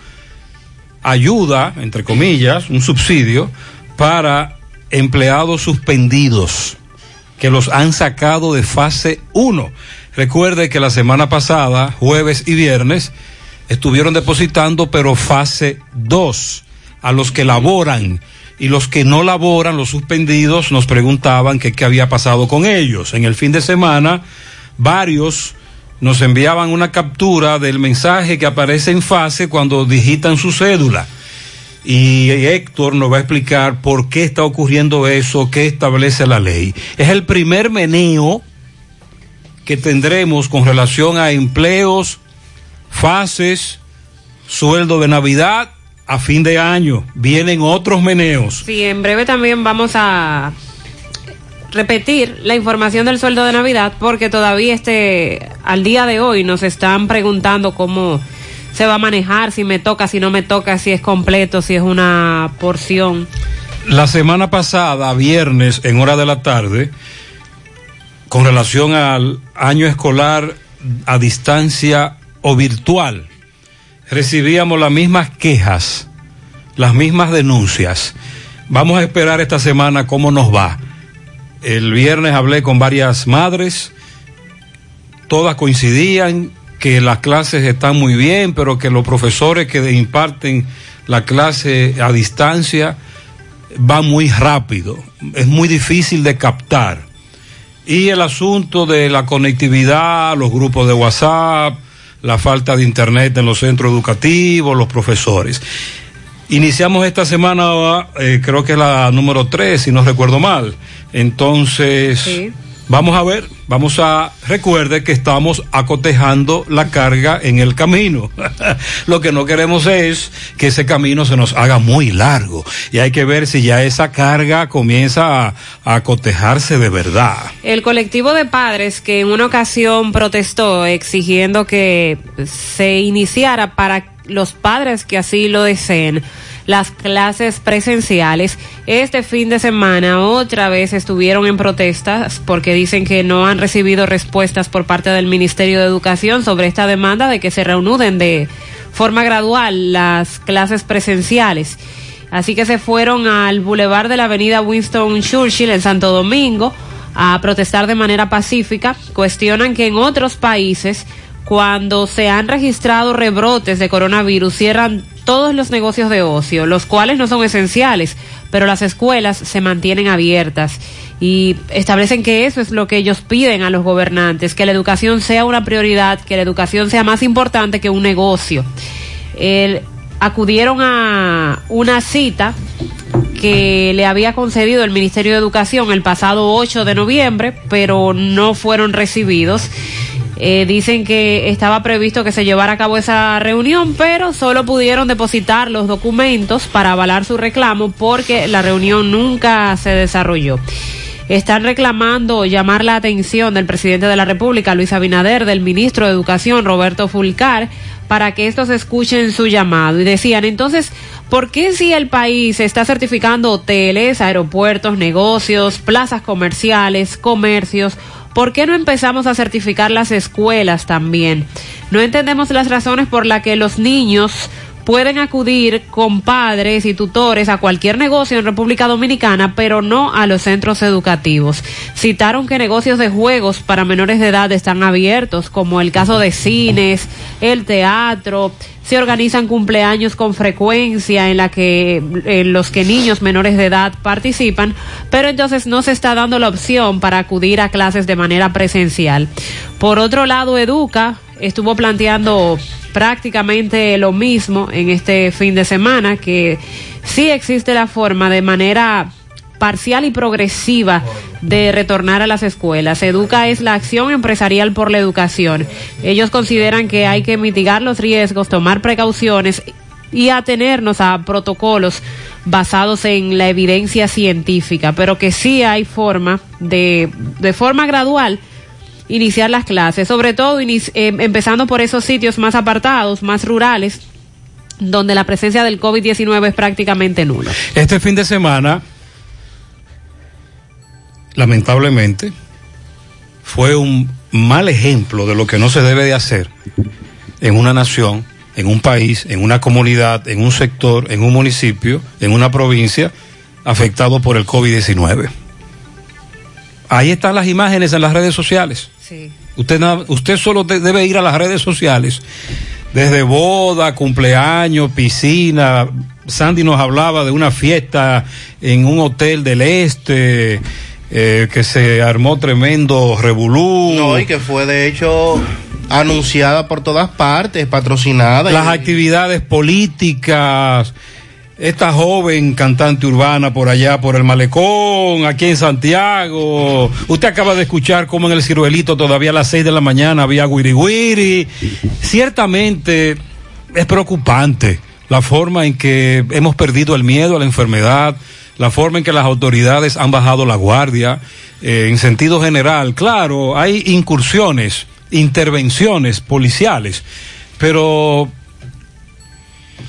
ayuda, entre comillas, un subsidio para empleados suspendidos que los han sacado de fase 1. Recuerde que la semana pasada, jueves y viernes, estuvieron depositando, pero fase 2, a los que laboran. Y los que no laboran, los suspendidos, nos preguntaban qué había pasado con ellos. En el fin de semana, varios nos enviaban una captura del mensaje que aparece en fase cuando digitan su cédula. Y Héctor nos va a explicar por qué está ocurriendo eso, qué establece la ley. Es el primer meneo que tendremos con relación a empleos, fases, sueldo de Navidad a fin de año. Vienen otros meneos. Sí, en breve también vamos a repetir la información del sueldo de Navidad porque todavía este al día de hoy nos están preguntando cómo se va a manejar, si me toca, si no me toca, si es completo, si es una porción. La semana pasada, viernes, en hora de la tarde, con relación al año escolar a distancia o virtual, recibíamos las mismas quejas, las mismas denuncias. Vamos a esperar esta semana cómo nos va. El viernes hablé con varias madres, todas coincidían que las clases están muy bien, pero que los profesores que imparten la clase a distancia van muy rápido, es muy difícil de captar. Y el asunto de la conectividad, los grupos de WhatsApp, la falta de internet en los centros educativos, los profesores. Iniciamos esta semana, eh, creo que es la número 3, si no recuerdo mal. Entonces, Sí. vamos a ver, vamos a, recuerde que estamos acotejando la carga en el camino. Lo que no queremos es que ese camino se nos haga muy largo. Y hay que ver si ya esa carga comienza a, a acotejarse de verdad. El colectivo de padres que en una ocasión protestó exigiendo que se iniciara para los padres que así lo deseen las clases presenciales. Este fin de semana otra vez estuvieron en protestas porque dicen que no han recibido respuestas por parte del Ministerio de Educación sobre esta demanda de que se reanuden de forma gradual las clases presenciales. Así que se fueron al bulevar de la avenida Winston Churchill en Santo Domingo a protestar de manera pacífica. Cuestionan que en otros países, cuando se han registrado rebrotes de coronavirus, cierran todos los negocios de ocio, los cuales no son esenciales, pero las escuelas se mantienen abiertas y establecen que eso es lo que ellos piden a los gobernantes, que la educación sea una prioridad, que la educación sea más importante que un negocio. El- acudieron a una cita que le había concedido el Ministerio de Educación el pasado 8 de noviembre, pero no fueron recibidos. Eh, dicen que estaba previsto que se llevara a cabo esa reunión, pero solo pudieron depositar los documentos para avalar su reclamo porque la reunión nunca se desarrolló. Están reclamando llamar la atención del presidente de la República, Luis Abinader, del ministro de Educación, Roberto Fulcar, para que estos escuchen su llamado. Y decían, entonces, ¿por qué si el país está certificando hoteles, aeropuertos, negocios, plazas comerciales, comercios? ¿Por qué no empezamos a certificar las escuelas también? No entendemos las razones por las que los niños pueden acudir con padres y tutores a cualquier negocio en República Dominicana, pero no a los centros educativos. Citaron que negocios de juegos para menores de edad están abiertos, como el caso de cines, el teatro, se organizan cumpleaños con frecuencia en la que los que niños menores de edad participan, pero entonces no se está dando la opción para acudir a clases de manera presencial. Por otro lado, Educa estuvo planteando prácticamente lo mismo en este fin de semana, que sí existe la forma de manera parcial y progresiva de retornar a las escuelas. Educa es la acción empresarial por la educación. Ellos consideran que hay que mitigar los riesgos, tomar precauciones y atenernos a protocolos basados en la evidencia científica, pero que sí hay forma de, de forma gradual iniciar las clases, sobre todo eh, empezando por esos sitios más apartados, más rurales, donde la presencia del COVID-19 es prácticamente nula. Este fin de semana, lamentablemente, fue un mal ejemplo de lo que no se debe de hacer en una nación en un país, en una comunidad, en un sector, en un municipio, en una provincia afectado por el COVID-19. Ahí están las imágenes en las redes sociales. Sí. Usted, usted solo de- debe ir a las redes sociales, desde boda, cumpleaños, piscina. Sandy nos hablaba de una fiesta en un hotel del este, eh, que se armó tremendo revolú. No, y que fue de hecho anunciada por todas partes, patrocinada. las y- actividades políticas, esta joven cantante urbana por allá, por el malecón, aquí en Santiago. Usted acaba de escuchar cómo en el ciruelito todavía a las seis de la mañana había guiri guiri. Ciertamente es preocupante la forma en que hemos perdido el miedo a la enfermedad, la forma en que las autoridades han bajado la guardia, eh, en sentido general. Claro, hay incursiones, intervenciones policiales, pero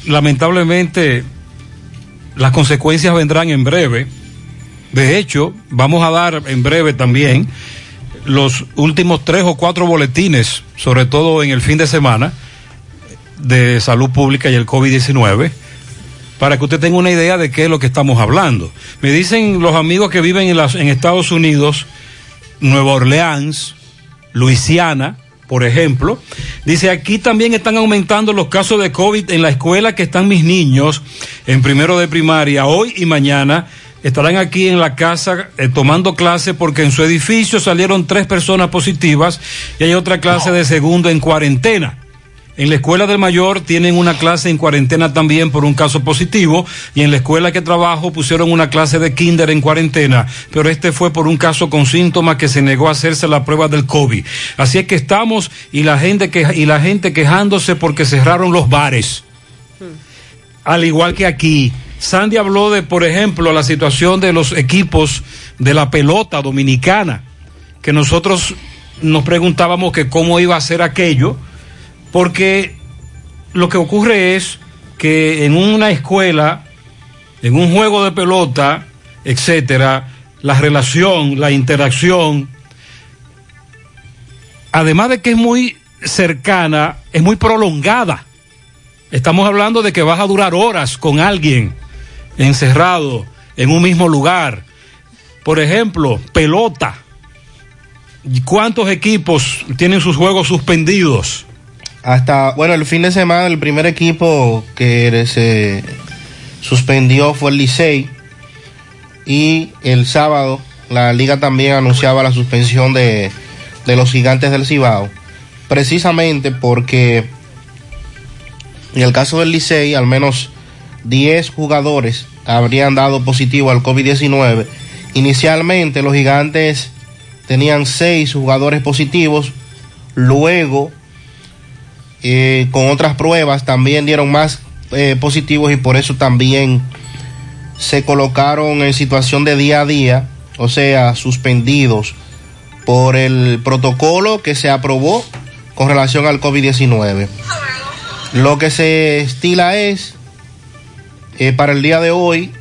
lamentablemente las consecuencias vendrán en breve. De hecho, vamos a dar en breve también los últimos tres o cuatro boletines, sobre todo en el fin de semana, de salud pública y el COVID-19, para que usted tenga una idea de qué es lo que estamos hablando. Me dicen los amigos que viven en, las, en Estados Unidos, Nueva Orleans, Luisiana, por ejemplo, dice aquí también están aumentando los casos de COVID en la escuela que están mis niños en primero de primaria hoy y mañana. Estarán aquí en la casa eh, tomando clase porque en su edificio salieron tres personas positivas y hay otra clase de segundo en cuarentena. En la escuela del mayor tienen una clase en cuarentena también por un caso positivo y en la escuela que trabajo pusieron una clase de kinder en cuarentena, pero este fue por un caso con síntomas que se negó a hacerse la prueba del COVID. Así es que estamos y la gente que y la gente quejándose porque cerraron los bares. Al igual que aquí, Sandy habló de, por ejemplo, la situación de los equipos de la pelota dominicana, que nosotros nos preguntábamos que cómo iba a ser aquello porque lo que ocurre es que en una escuela, en un juego de pelota, etcétera, la relación, la interacción, además de que es muy cercana, es muy prolongada. Estamos hablando de que vas a durar horas con alguien encerrado en un mismo lugar. Por ejemplo, pelota. ¿Cuántos equipos tienen sus juegos suspendidos? Hasta, bueno, el fin de semana el primer equipo que se suspendió fue el Licey. Y el sábado la liga también anunciaba la suspensión de, de los gigantes del Cibao, precisamente porque en el caso del Licey al menos 10 jugadores habrían dado positivo al COVID-19. Inicialmente los gigantes tenían 6 jugadores positivos, luego con otras pruebas también dieron más eh, positivos y por eso también se colocaron en situación de día a día, o sea, suspendidos por el protocolo que se aprobó con relación al COVID-19. Lo que se estila es, eh, para el día de hoy,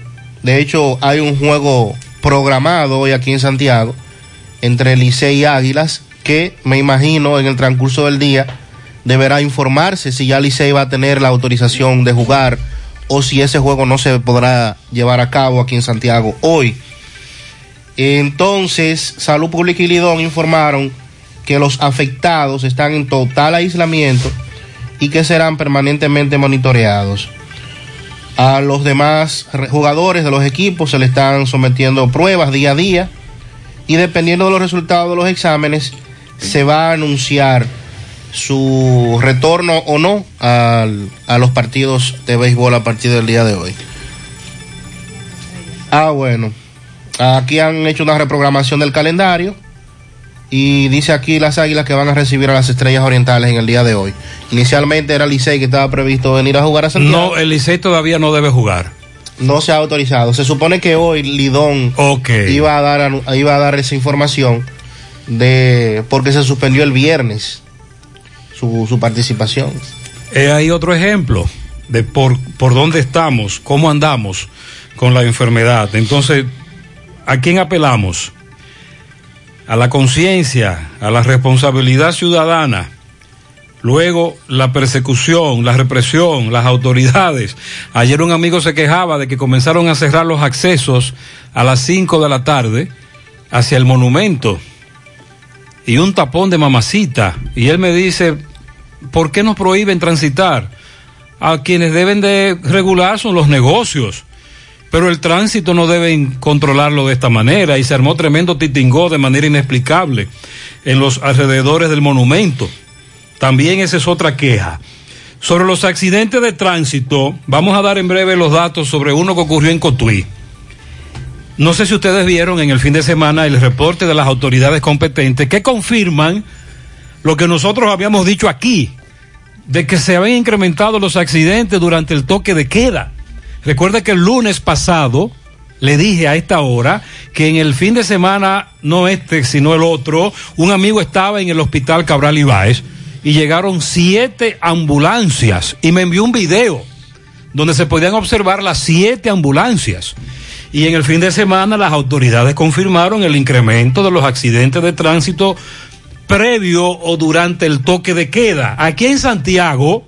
de hecho hay un juego programado hoy aquí en Santiago entre Licey y Águilas que me imagino en el transcurso del día deberá informarse si ya Licey va a tener la autorización de jugar o si ese juego no se podrá llevar a cabo aquí en Santiago hoy. Entonces, Salud Pública y Lidón informaron que los afectados están en total aislamiento y que serán permanentemente monitoreados. A los demás jugadores de los equipos se le están sometiendo pruebas día a día y dependiendo de los resultados de los exámenes se va a anunciar su retorno o no al, a los partidos de béisbol a partir del día de hoy. Ah, bueno. Aquí han hecho una reprogramación del calendario y dice aquí las águilas que van a recibir a las estrellas orientales en el día de hoy. Inicialmente era Licey que estaba previsto venir a jugar a Santiago. No, el Licey todavía no debe jugar. No se ha autorizado. Se supone que hoy Lidón okay. iba, a dar, iba a dar esa información de porque se suspendió el viernes su, su participación. Eh, hay otro ejemplo de por, por dónde estamos, cómo andamos con la enfermedad. Entonces, ¿a quién apelamos? A la conciencia, a la responsabilidad ciudadana. Luego la persecución, la represión, las autoridades. Ayer un amigo se quejaba de que comenzaron a cerrar los accesos a las 5 de la tarde hacia el monumento y un tapón de mamacita. Y él me dice, ¿por qué nos prohíben transitar? A quienes deben de regular son los negocios. Pero el tránsito no deben controlarlo de esta manera y se armó tremendo titingó de manera inexplicable en los alrededores del monumento. También esa es otra queja. Sobre los accidentes de tránsito, vamos a dar en breve los datos sobre uno que ocurrió en Cotuí. No sé si ustedes vieron en el fin de semana el reporte de las autoridades competentes que confirman lo que nosotros habíamos dicho aquí, de que se habían incrementado los accidentes durante el toque de queda. Recuerda que el lunes pasado le dije a esta hora que en el fin de semana, no este, sino el otro, un amigo estaba en el hospital Cabral Ibáez y llegaron siete ambulancias y me envió un video donde se podían observar las siete ambulancias. Y en el fin de semana las autoridades confirmaron el incremento de los accidentes de tránsito previo o durante el toque de queda. Aquí en Santiago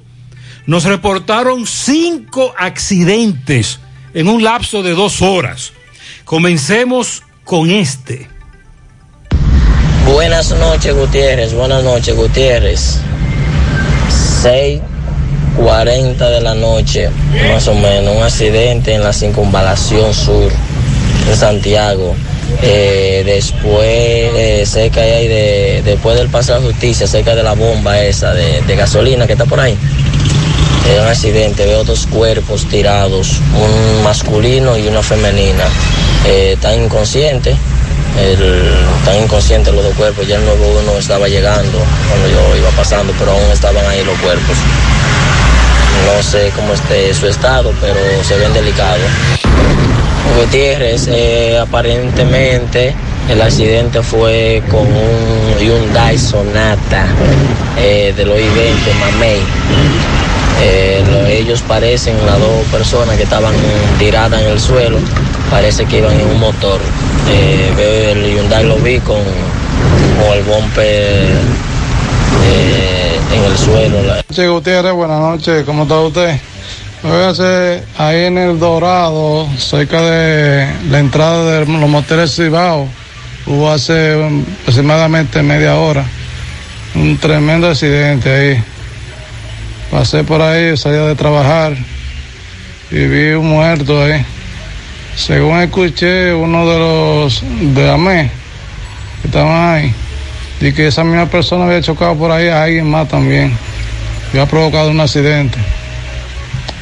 nos reportaron cinco accidentes en un lapso de dos horas. Comencemos con este. Buenas noches, Gutiérrez. Buenas noches, Gutiérrez. 6:40 de la noche, más o menos, un accidente en la circunvalación sur en Santiago. Eh, después, eh, cerca ahí de, después del paso de la justicia, cerca de la bomba esa de, gasolina que está por ahí. Eh, un accidente, veo dos cuerpos tirados, un masculino y una femenina. Eh, están inconscientes, están inconscientes los dos cuerpos, ya el nuevo uno estaba llegando cuando yo iba pasando, pero aún estaban ahí los cuerpos. No sé cómo esté su estado, pero se ven delicados. Gutiérrez, eh, aparentemente el accidente fue con un Hyundai Sonata eh, de los I-20 Mamey. Eh, lo- ellos parecen, las dos personas que estaban tiradas en el suelo, parece que iban en un motor. Eh, veo el Hyundai lo vi con, con el bumper en el suelo. Noche Gutiérrez, buenas noches, ¿cómo está usted? Me voy a hacer ahí en el Dorado, cerca de la entrada de los moteles Cibao. Hubo hace aproximadamente media hora un tremendo accidente ahí. Pasé por ahí, salía de trabajar y vi un muerto ahí. Según escuché, uno de los de AME que estaban ahí, y que esa misma persona había chocado por ahí a alguien más también. Y ha provocado un accidente.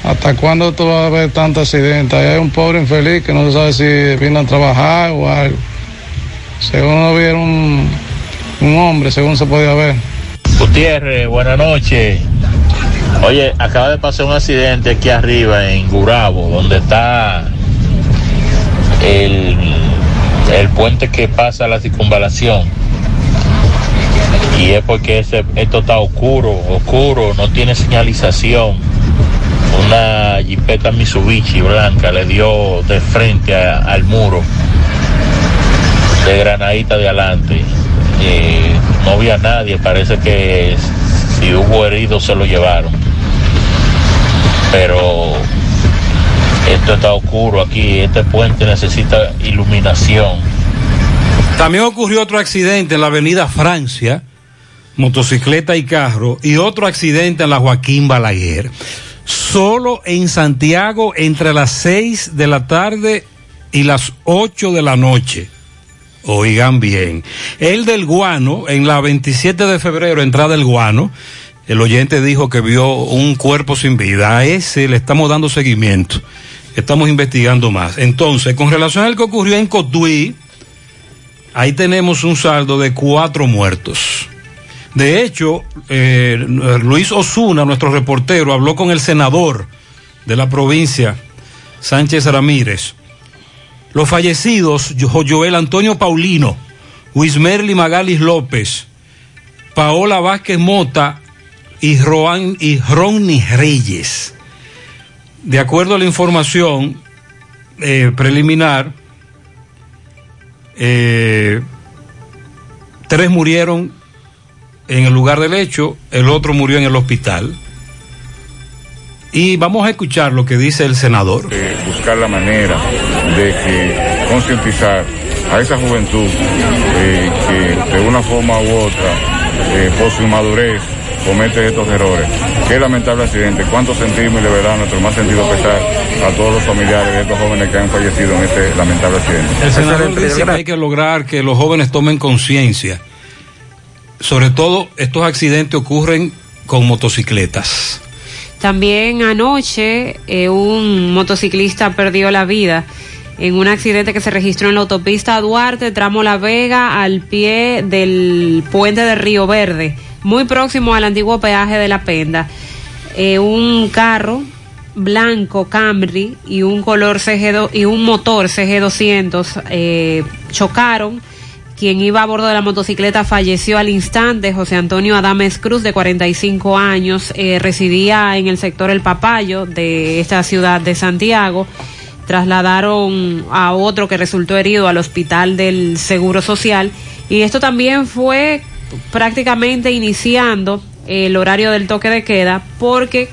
¿Hasta cuándo tú vas a ver tantos accidentes? Ahí hay un pobre infeliz que no se sabe si vino a trabajar o algo. Según no vieron un, hombre, según se podía ver. Gutiérrez, buenas noches. Oye, acaba de pasar un accidente aquí arriba en Gurabo, donde está el, el puente que pasa la circunvalación. Y es porque ese- esto está oscuro, oscuro, no tiene señalización. Una jipeta Mitsubishi blanca le dio de frente al muro de granadita de adelante. Eh, no había nadie, parece que si hubo heridos se lo llevaron. Pero esto está oscuro aquí, este puente necesita iluminación. También ocurrió otro accidente en la avenida Francia, motocicleta y carro, y otro accidente en la Joaquín Balaguer. Solo en Santiago entre las 6 de la tarde y las 8 de la noche. Oigan bien. El del Guano, en la 27 de febrero, entrada del Guano, el oyente dijo que vio un cuerpo sin vida. A ese le estamos dando seguimiento. Estamos investigando más. Entonces, con relación al que ocurrió en Cotuí, ahí tenemos un saldo de cuatro muertos. De hecho, eh, Luis Osuna, nuestro reportero, habló con el senador de la provincia, Sánchez Ramírez. Los fallecidos, Jo- Joel Antonio Paulino, Wismerly Magalis López, Paola Vázquez Mota y, Roan, y Ronnie Reyes. De acuerdo a la información eh, preliminar, eh, tres murieron en el lugar del hecho, el otro murió en el hospital. Y vamos a escuchar lo que dice el senador. Eh, buscar la manera de que concientizar a esa juventud eh, que de una forma u otra, eh, por su inmadurez, comete estos errores. Qué lamentable accidente. Cuánto sentimos y de verdad nuestro más sentido pesar a todos los familiares de estos jóvenes que han fallecido en este lamentable accidente. El senador dice que hay que lograr que los jóvenes tomen conciencia. Sobre todo, estos accidentes ocurren con motocicletas. También anoche eh, un motociclista perdió la vida en un accidente que se registró en la autopista Duarte, tramo La Vega, al pie del puente de Río Verde, muy próximo al antiguo peaje de La Penda. Eh, un carro blanco Camry y un color CG y un motor CG200 eh, chocaron. Quien iba a bordo de la motocicleta falleció al instante. José Antonio Adames Cruz, de 45 años, eh, residía en el sector El Papayo de esta ciudad de Santiago. Trasladaron a otro que resultó herido al hospital del Seguro Social. Y esto también fue prácticamente iniciando el horario del toque de queda porque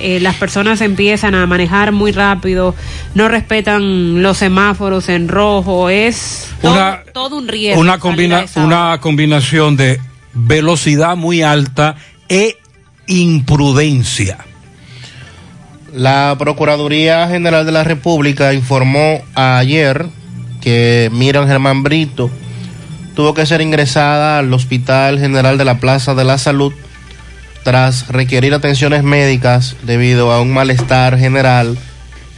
eh, las personas empiezan a manejar muy rápido, no respetan los semáforos en rojo, es todo, Una- todo un riesgo. Una, combina- una combinación de velocidad muy alta e imprudencia. La Procuraduría General de la República informó ayer que Miriam Germán Brito tuvo que ser ingresada al Hospital General de la Plaza de la Salud tras requerir atenciones médicas debido a un malestar general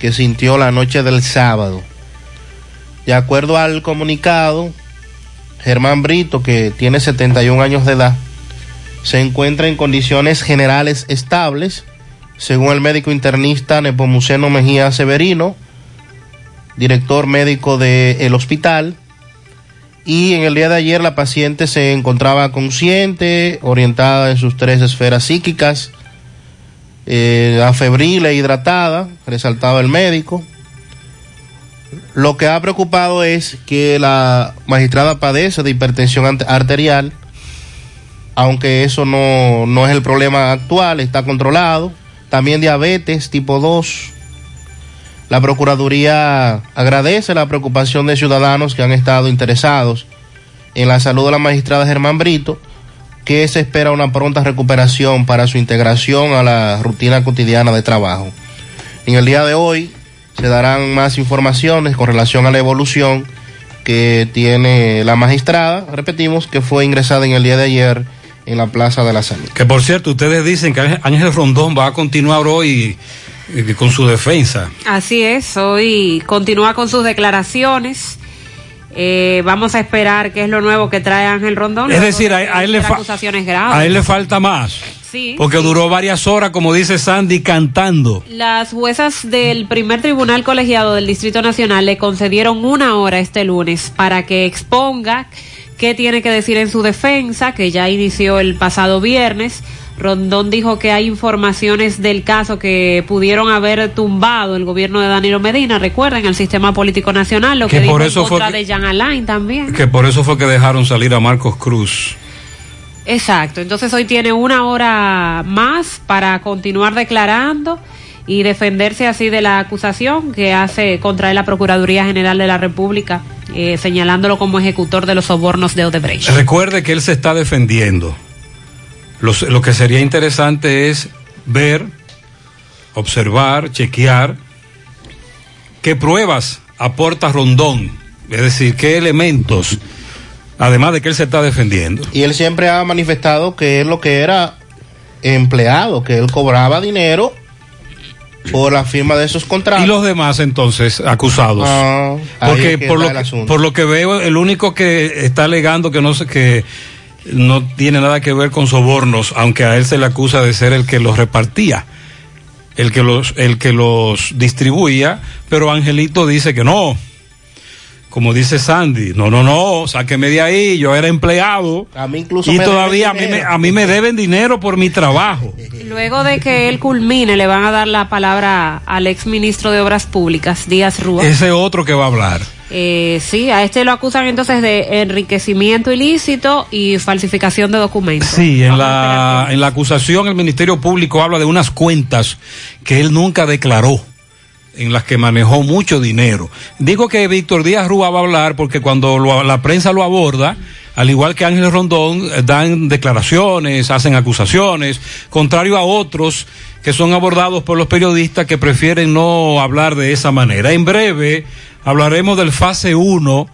que sintió la noche del sábado. De acuerdo al comunicado, Germán Brito, que tiene 71 años de edad, se encuentra en condiciones generales estables, según el médico internista Nepomuceno Mejía Severino, director médico del hospital. Y en el día de ayer la paciente se encontraba consciente, orientada en sus tres esferas psíquicas, eh, afebril e hidratada, resaltaba el médico. Lo que ha preocupado es que la magistrada padece de hipertensión arterial, aunque eso no, no es el problema actual, está controlado. También diabetes tipo 2. La Procuraduría agradece la preocupación de ciudadanos que han estado interesados en la salud de la magistrada Germán Brito, que se espera una pronta recuperación para su integración a la rutina cotidiana de trabajo. En el día de hoy se darán más informaciones con relación a la evolución que tiene la magistrada, repetimos, que fue ingresada en el día de ayer en la Plaza de la Salud. Que por cierto, ustedes dicen que Ángel Rondón va a continuar hoy con su defensa. Así es, hoy continúa con sus declaraciones. Eh, vamos a esperar qué es lo nuevo que trae Ángel Rondón. Es decir, de a, a él le acusaciones graves. a él le falta más. Sí, Porque sí. duró varias horas, como dice Sandy, cantando. Las juezas del primer tribunal colegiado del Distrito Nacional le concedieron una hora este lunes para que exponga qué tiene que decir en su defensa, que ya inició el pasado viernes. Rondón dijo que hay informaciones del caso que pudieron haber tumbado el gobierno de Danilo Medina, recuerden, el sistema político nacional, lo que, Que dijo por en eso fue contra que- de Jean Alain también. Que por eso fue que dejaron salir a Marcos Cruz. Exacto, entonces hoy tiene una hora más para continuar declarando y defenderse así de la acusación que hace contra él la Procuraduría General de la República, eh, señalándolo como ejecutor de los sobornos de Odebrecht. Recuerde que él se está defendiendo. Los- lo que sería interesante es ver, observar, chequear qué pruebas aporta Rondón, es decir, qué elementos, además de que él se está defendiendo. Y él siempre ha manifestado que él lo que era empleado, que él cobraba dinero por la firma de esos contratos. Y los demás entonces acusados. Ah, Porque es que por lo que, por lo que veo, el único que está alegando que no sé que no tiene nada que ver con sobornos, aunque a él se le acusa de ser el que los repartía, el que los, el que los distribuía, pero Angelito dice que no. Como dice Sandy, no, no, no, sáqueme de ahí, yo era empleado A mí incluso y me todavía a mí, me, a mí me deben dinero por mi trabajo. Luego de que él culmine, le van a dar la palabra al ex ministro de Obras Públicas, Díaz Rúa. Ese otro que va a hablar. Eh, sí, a este lo acusan entonces de enriquecimiento ilícito y falsificación de documentos. Sí, en la, en la acusación el Ministerio Público habla de unas cuentas que él nunca declaró en las que manejó mucho dinero. Digo que Víctor Díaz Rúa va a hablar porque cuando lo- la prensa lo aborda, al igual que Ángel Rondón, eh, dan declaraciones, hacen acusaciones, contrario a otros que son abordados por los periodistas que prefieren no hablar de esa manera. En breve hablaremos del fase 1,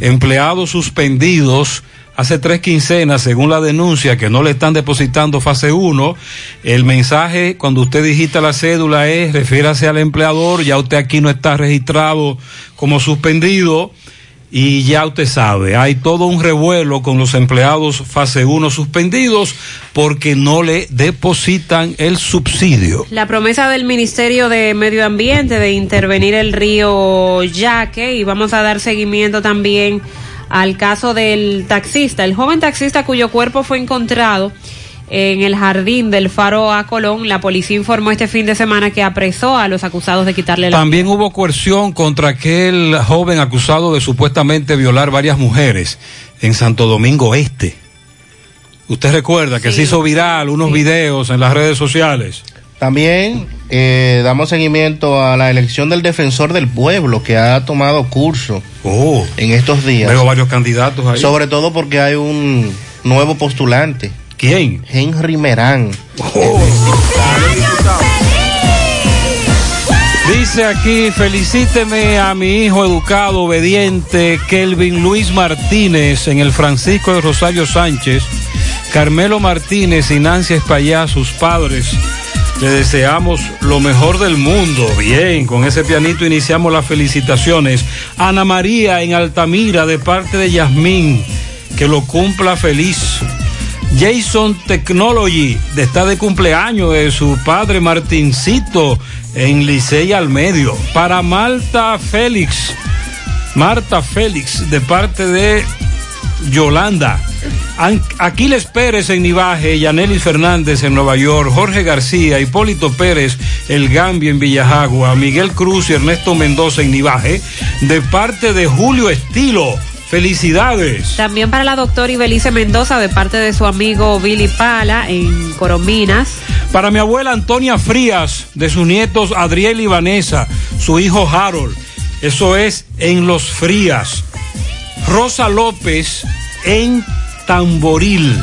empleados suspendidos hace tres quincenas, según la denuncia, que no le están depositando fase 1. El mensaje, cuando usted digita la cédula, es refiérase al empleador, ya usted aquí no está registrado como suspendido. Y ya usted sabe, hay todo un revuelo con los empleados fase 1 suspendidos porque no le depositan el subsidio. La promesa del Ministerio de Medio Ambiente de intervenir el río Yaque y vamos a dar seguimiento también al caso del taxista, el joven taxista cuyo cuerpo fue encontrado en el jardín del Faro a Colón. La policía informó este fin de semana que apresó a los acusados de quitarle la También hubo coerción contra aquel joven acusado de supuestamente violar varias mujeres en Santo Domingo Este. Usted recuerda que se hizo viral unos videos en las redes sociales. También eh, damos seguimiento a la elección del defensor del pueblo que ha tomado curso en estos días. Oh. Veo varios candidatos ahí. Sobre todo porque hay un nuevo postulante. ¿Quién? Henry Merán. Dice aquí, felicíteme a mi hijo educado, obediente, Kelvin Luis Martínez, en el Francisco de Rosario Sánchez, Carmelo Martínez y Nancy Espallá, sus padres. Le deseamos lo mejor del mundo. Bien, con ese pianito iniciamos las felicitaciones. Ana María en Altamira, de parte de Yasmín, que lo cumpla feliz. Jason Technology, está de cumpleaños de su padre Martincito en Licey al medio. Para Marta Félix, Marta Félix, de parte de Yolanda. An- Aquiles Pérez en Nivaje, Yanelis Fernández en Nueva York, Jorge García, Hipólito Pérez, El Gambio en Villajagua, Miguel Cruz y Ernesto Mendoza en Nivaje, de parte de Julio Estilo. Felicidades. También para la doctora Ibelice Mendoza de parte de su amigo Billy Pala en Corominas. Para mi abuela Antonia Frías, de sus nietos Adriel y Vanessa, su hijo Harold. Eso es en Los Frías. Rosa López en Tamboril.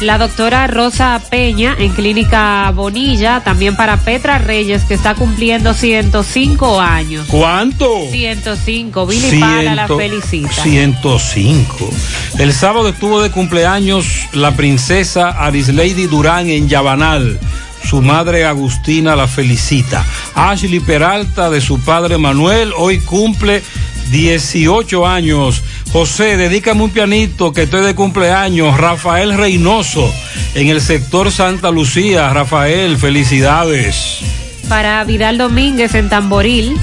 La doctora Rosa Peña en Clínica Bonilla. También para Petra Reyes que está cumpliendo 105 años. ¿Cuánto? 105. Billy Pala la Ciento- felicita. 105. El sábado estuvo de cumpleaños la princesa Arislady Durán en Yabanal. Su madre Agustina la felicita. Ashley Peralta de su padre Manuel hoy cumple 18 años. José, dedícame un pianito que estoy de cumpleaños. Rafael Reynoso en el sector Santa Lucía. Rafael, felicidades. Para Vidal Domínguez en Tamboril.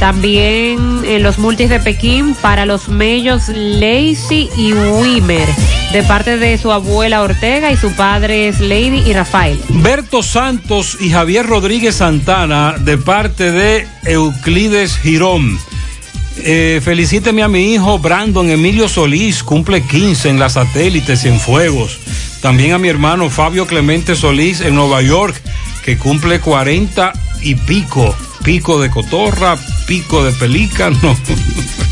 También en los multis de Pekín para los mellos Lacey y Wimmer, de parte de su abuela Ortega y su padre es Lady y Rafael. Berto Santos y Javier Rodríguez Santana de parte de Euclides Girón. Eh, felicíteme a mi hijo Brandon Emilio Solís, cumple 15 en las satélites en Fuegos. También a mi hermano Fabio Clemente Solís en Nueva York, que cumple 40 y pico. Pico de cotorra, pico de pelícano.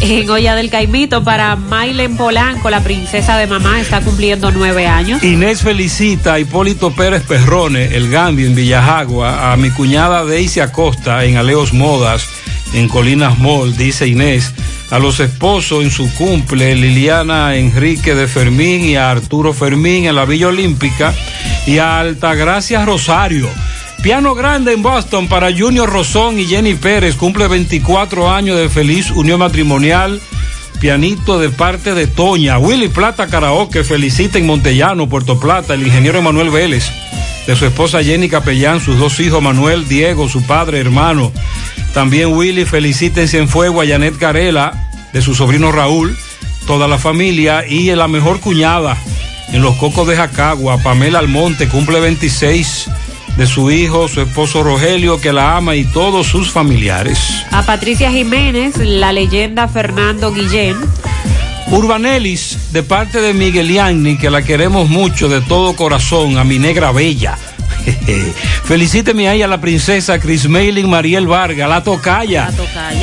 En Olla del Caimito para Mailen Polanco, la princesa de mamá, está cumpliendo nueve años. Inés felicita a Hipólito Pérez Perrone, el Gambio en Villajagua, a mi cuñada Daisy Acosta en Aleos Modas, en Colinas Mall, dice Inés, a los esposos en su cumple, Liliana Enrique de Fermín y a Arturo Fermín en la Villa Olímpica, y a Altagracia Rosario. Piano grande en Boston para Junior Rosón y Jenny Pérez, cumple 24 años de feliz unión matrimonial. Pianito de parte de Toña. Willy Plata Karaoke felicita en Montellano, Puerto Plata, el ingeniero Emanuel Vélez, de su esposa Jenny Capellán, sus dos hijos Manuel, Diego, su padre, hermano. También Willy felicita en Cienfuegos a Janet Garela, de su sobrino Raúl, toda la familia y la mejor cuñada en los Cocos de Jacagua. Pamela Almonte cumple 26 de su hijo, su esposo Rogelio, que la ama y todos sus familiares. A Patricia Jiménez, la leyenda Fernando Guillén. Urbanelis, de parte de Miguel Yanni, que la queremos mucho de todo corazón, a mi negra bella. Felicíteme ahí a la princesa Chris Mailing Mariel Vargas, la tocaya.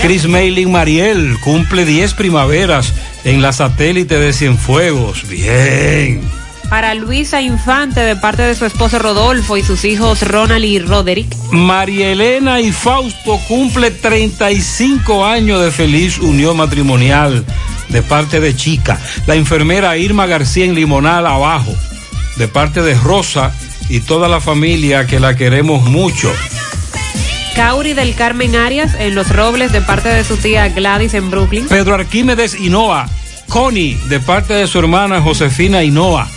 Chris Mailing Mariel cumple 10 primaveras en la satélite de Cienfuegos. Bien. Para Luisa Infante, de parte de su esposo Rodolfo y sus hijos Ronald y Roderick. María Elena y Fausto cumple 35 años de feliz unión matrimonial de parte de Chica. La enfermera Irma García en Limonal abajo, de parte de Rosa y toda la familia que la queremos mucho. Cauri del Carmen Arias en Los Robles, de parte de su tía Gladys en Brooklyn. Pedro Arquímedes Hinoa, Connie, de parte de su hermana Josefina Hinoa.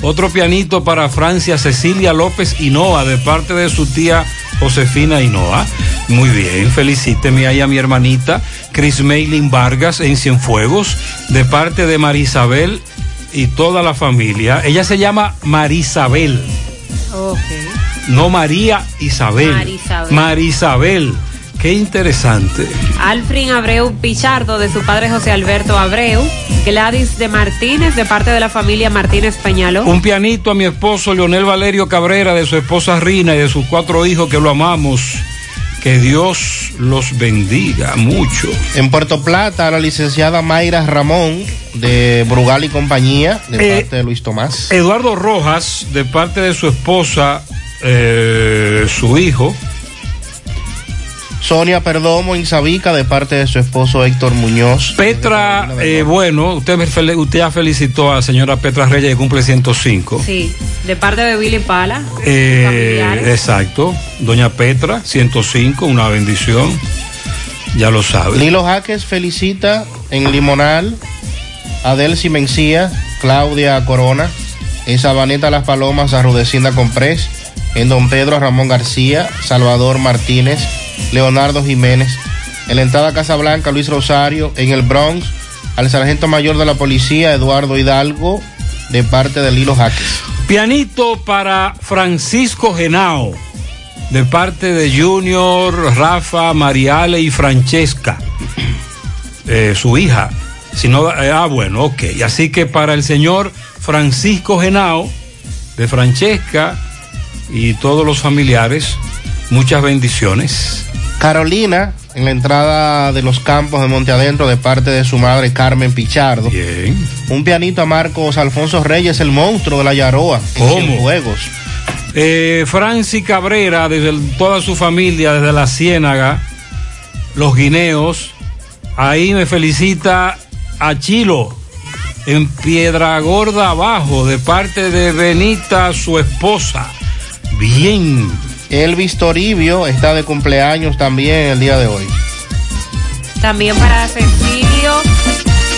Otro pianito para Francia Cecilia López Hinoa, de parte de su tía Josefina Hinoa. Muy bien, felicíteme ahí a mi hermanita Chris Maylin Vargas en Cienfuegos, de parte de Marisabel y toda la familia. Ella se llama Marisabel. Ok. No María Isabel. Marisabel. Marisabel. Qué interesante. Alfrin Abreu Pichardo, de su padre José Alberto Abreu. Gladys de Martínez, de parte de la familia Martínez Peñalo. Un pianito a mi esposo Leonel Valerio Cabrera, de su esposa Rina y de sus cuatro hijos que lo amamos. Que Dios los bendiga mucho. En Puerto Plata, la licenciada Mayra Ramón, de Brugal y compañía, de Eh, parte de Luis Tomás. Eduardo Rojas, de parte de su esposa, eh, su hijo. Sonia Perdomo Insabica, de parte de su esposo Héctor Muñoz. Petra, eh, bueno, usted, me fel- usted ya felicitó a la señora Petra Reyes que cumple 105. Sí, de parte de Billy Pala. Eh, exacto. Doña Petra, 105, una bendición. Ya lo sabe. Lilo Jaques felicita en Limonal a Delcy Mencía, Claudia Corona, en Sabaneta Las Palomas a Rudecinda Comprés, en Don Pedro a Ramón García, Salvador Martínez, Leonardo Jiménez, en la entrada a Casablanca Luis Rosario, en el Bronx al sargento mayor de la policía Eduardo Hidalgo, de parte de Lilo Jaques. Pianito para Francisco Genao, de parte de Junior, Rafa, Mariale y Francesca, eh, su hija. Si no, eh, ah, bueno, ok. Así que para el señor Francisco Genao, de Francesca y todos los familiares, muchas bendiciones. Carolina, en la entrada de los campos de Monte Adentro, de parte de su madre Carmen Pichardo. Bien. Un pianito a Marcos Alfonso Reyes, el monstruo de la Yaroa, en ¿Cómo? Juegos. Eh, Franci Cabrera, desde el- toda su familia, desde la Ciénaga, los guineos. Ahí me felicita a Chilo, en Piedra Gorda abajo, de parte de Benita, su esposa. Bien. Elvis Toribio está de cumpleaños también el día de hoy. También para Cecilio,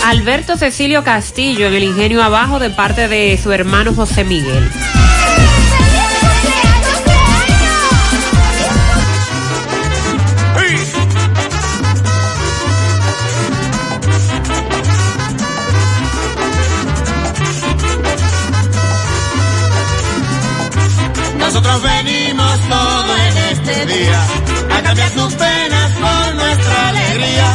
Alberto Cecilio Castillo, en el Ingenio Abajo, de parte de su hermano José Miguel. Sus penas por nuestra alegría.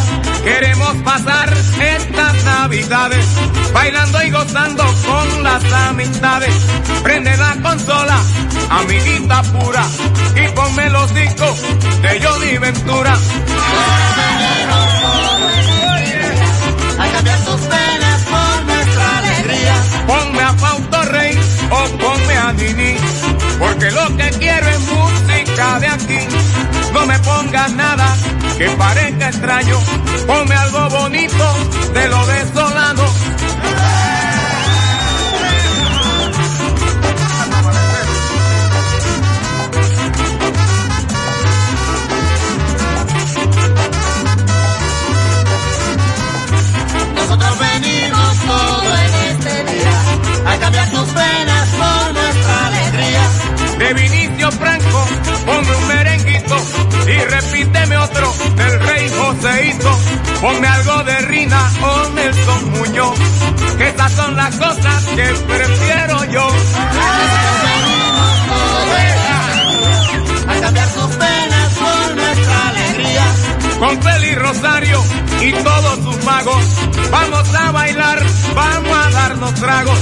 Queremos pasar estas navidades bailando y gozando con las amistades. Prende la consola, amiguita pura, y ponme los discos de Johnny Ventura. A cambiar sus penas por nuestra alegría. Ponme a Fausto Rey o ponme a Nini, porque lo que quiero es música de aquí. No me pongas nada que parezca extraño, ponme algo bonito de lo desolado. Nosotros venimos todo en este día a cambiar sus penas por nuestra alegría. de Vinicio Franco, Ponme algo de Rina o Nelson Muñoz, que estas son las cosas que prefiero yo. A cambiar sus penas por nuestra alegría. Con Feli Rosario y todos sus magos, vamos a bailar, vamos a darnos tragos.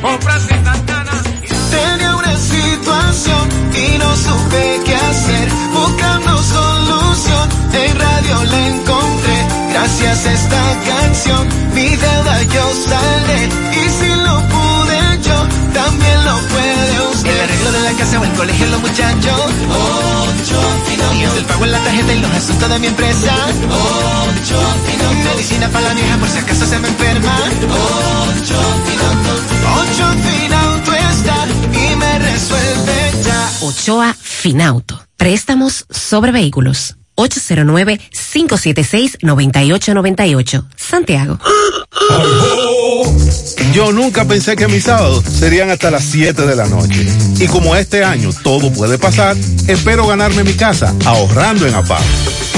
Con Francis Santana. Tenía una situación y no supe qué hacer, buscando solución. En radio la encontré Gracias a esta canción, mi deuda yo saldré. Y si lo pude yo, también lo puede usted. El arreglo de la casa o el colegio, los muchachos. Ocho Finauto. El pago en la tarjeta y los asuntos de mi empresa. Ocho Finauto. Medicina para la vieja por si acaso se me enferma. Ocho Finauto. Ocho Finauto está y me resuelve ya. Ochoa Finauto. Préstamos sobre vehículos. 809-576-9898. Santiago. Yo nunca pensé que mis sábados serían hasta las 7 de la noche. Y como este año todo puede pasar, espero ganarme mi casa ahorrando en APAP.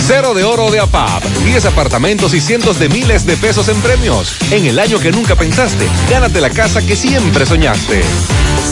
Cero de oro de APAP. 10 apartamentos y cientos de miles de pesos en premios. En el año que nunca pensaste, gánate la casa que siempre soñaste.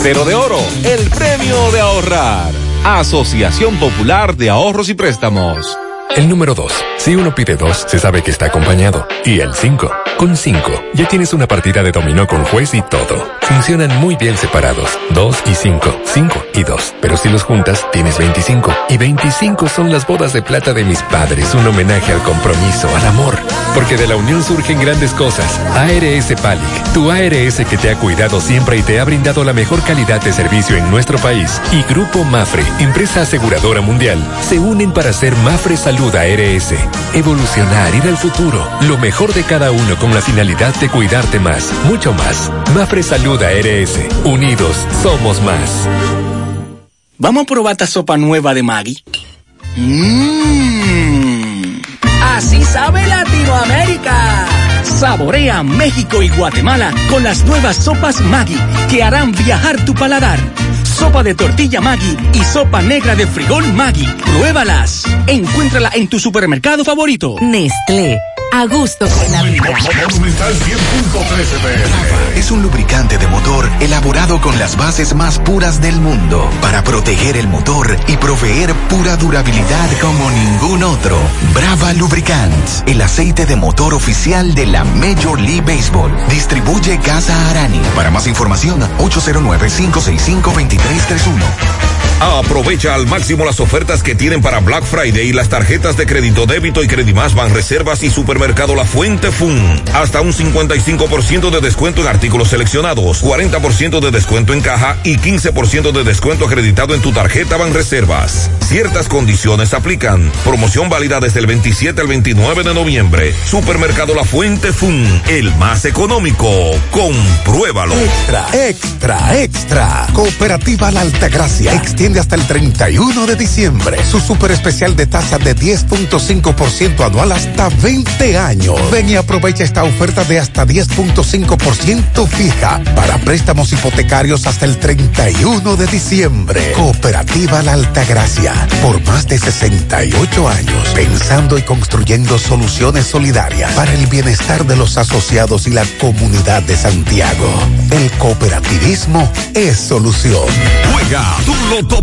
Cero de oro, el premio de ahorrar. Asociación Popular de Ahorros y Préstamos. El número 2. Si uno pide 2, se sabe que está acompañado. Y el 5. Con 5, ya tienes una partida de dominó con juez y todo. Funcionan muy bien separados. 2 y 5. 5 y 2. Pero si los juntas, tienes 25. Y 25 son las bodas de plata de mis padres. Un homenaje al compromiso, al amor. Porque de la unión surgen grandes cosas. ARS Palic, tu ARS que te ha cuidado siempre y te ha brindado la mejor calidad de servicio en nuestro país. Y Grupo Mafre, empresa aseguradora mundial, se unen para hacer Mafre Salud ARS. Evolucionar, ir al futuro. Lo mejor de cada uno con la finalidad de cuidarte más, mucho más. Mafre Salud ARS. Unidos, somos más. Vamos a probar esta sopa nueva de Maggi. Mmm. Así sabe Latinoamérica. Saborea México y Guatemala con las nuevas sopas Maggi que harán viajar tu paladar. Sopa de tortilla Maggi y sopa negra de frijol Maggi. Pruébalas. Encuéntrala en tu supermercado favorito. Nestlé. A gusto con la vida. Monumental 100.13 pm. Es un lubricante de motor elaborado con las bases más puras del mundo para proteger el motor y proveer pura durabilidad como ningún otro. Brava Lubricants, el aceite de motor oficial de la Major League Baseball. Distribuye Casa Arani. Para más información, 809-565-2331. Aprovecha al máximo las ofertas que tienen para Black Friday y las tarjetas de crédito débito y Credimás van reservas y supermercado La Fuente Fun. Hasta un 55% de descuento en artículos seleccionados, 40% de descuento en caja y 15% de descuento acreditado en tu tarjeta van reservas. Ciertas condiciones aplican. Promoción válida desde el 27 al 29 de noviembre. Supermercado La Fuente Fun, el más económico. Compruébalo. Extra, extra, extra. Cooperativa La Altagracia extiende hasta el 31 de diciembre su super especial de tasa de 10.5% anual hasta 20 años. Ven y aprovecha esta oferta de hasta 10.5% fija para préstamos hipotecarios hasta el 31 de diciembre. Cooperativa La Altagracia, por más de 68 años, pensando y construyendo soluciones solidarias para el bienestar de los asociados y la comunidad de Santiago. El cooperativismo es solución. Juega tu Loto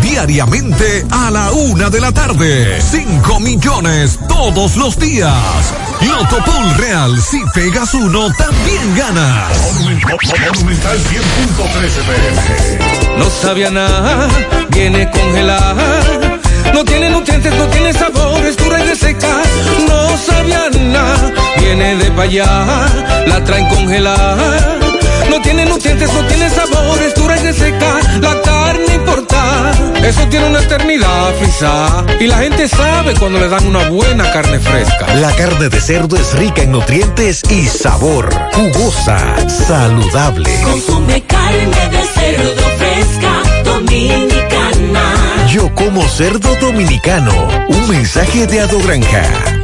diariamente a la una de la tarde. 5 millones todos los días. Loto Pool Real, si pegas uno, también ganas. Monumental 100.13 pm. No sabía nada, viene congelada. No tiene nutrientes, no tiene sabor, es dura y reseca. No sabía nada, viene de pa' allá, la traen congelada. No tiene nutrientes, no tiene sabor, es dura y reseca. La carne importa, eso tiene una eternidad frisada. Y la gente sabe cuando le dan una buena carne fresca. La carne de cerdo es rica en nutrientes y sabor. Jugosa, saludable. Consume carne de cerdo fresca, dominicana. Yo como cerdo dominicano. Un mensaje de Ado Granja.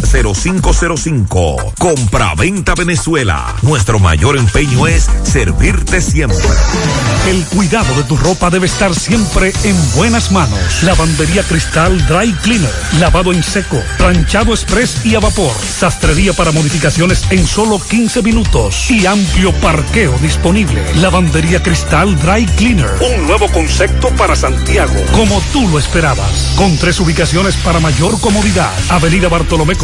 809-736-0505. Compra-venta Venezuela. Nuestro mayor empeño es servirte siempre. El cuidado de tu ropa debe estar siempre en buenas manos. Lavandería Cristal Dry Cleaner. Lavado en seco, planchado express y a vapor. Sastrería para modificaciones en solo 15 minutos. Y amplio parqueo disponible. Lavandería Cristal Dry Cleaner. Un nuevo concepto para Santiago. Como tú lo esperabas. Con tres ubicaciones para mayor comodidad. Avenida Bartolomé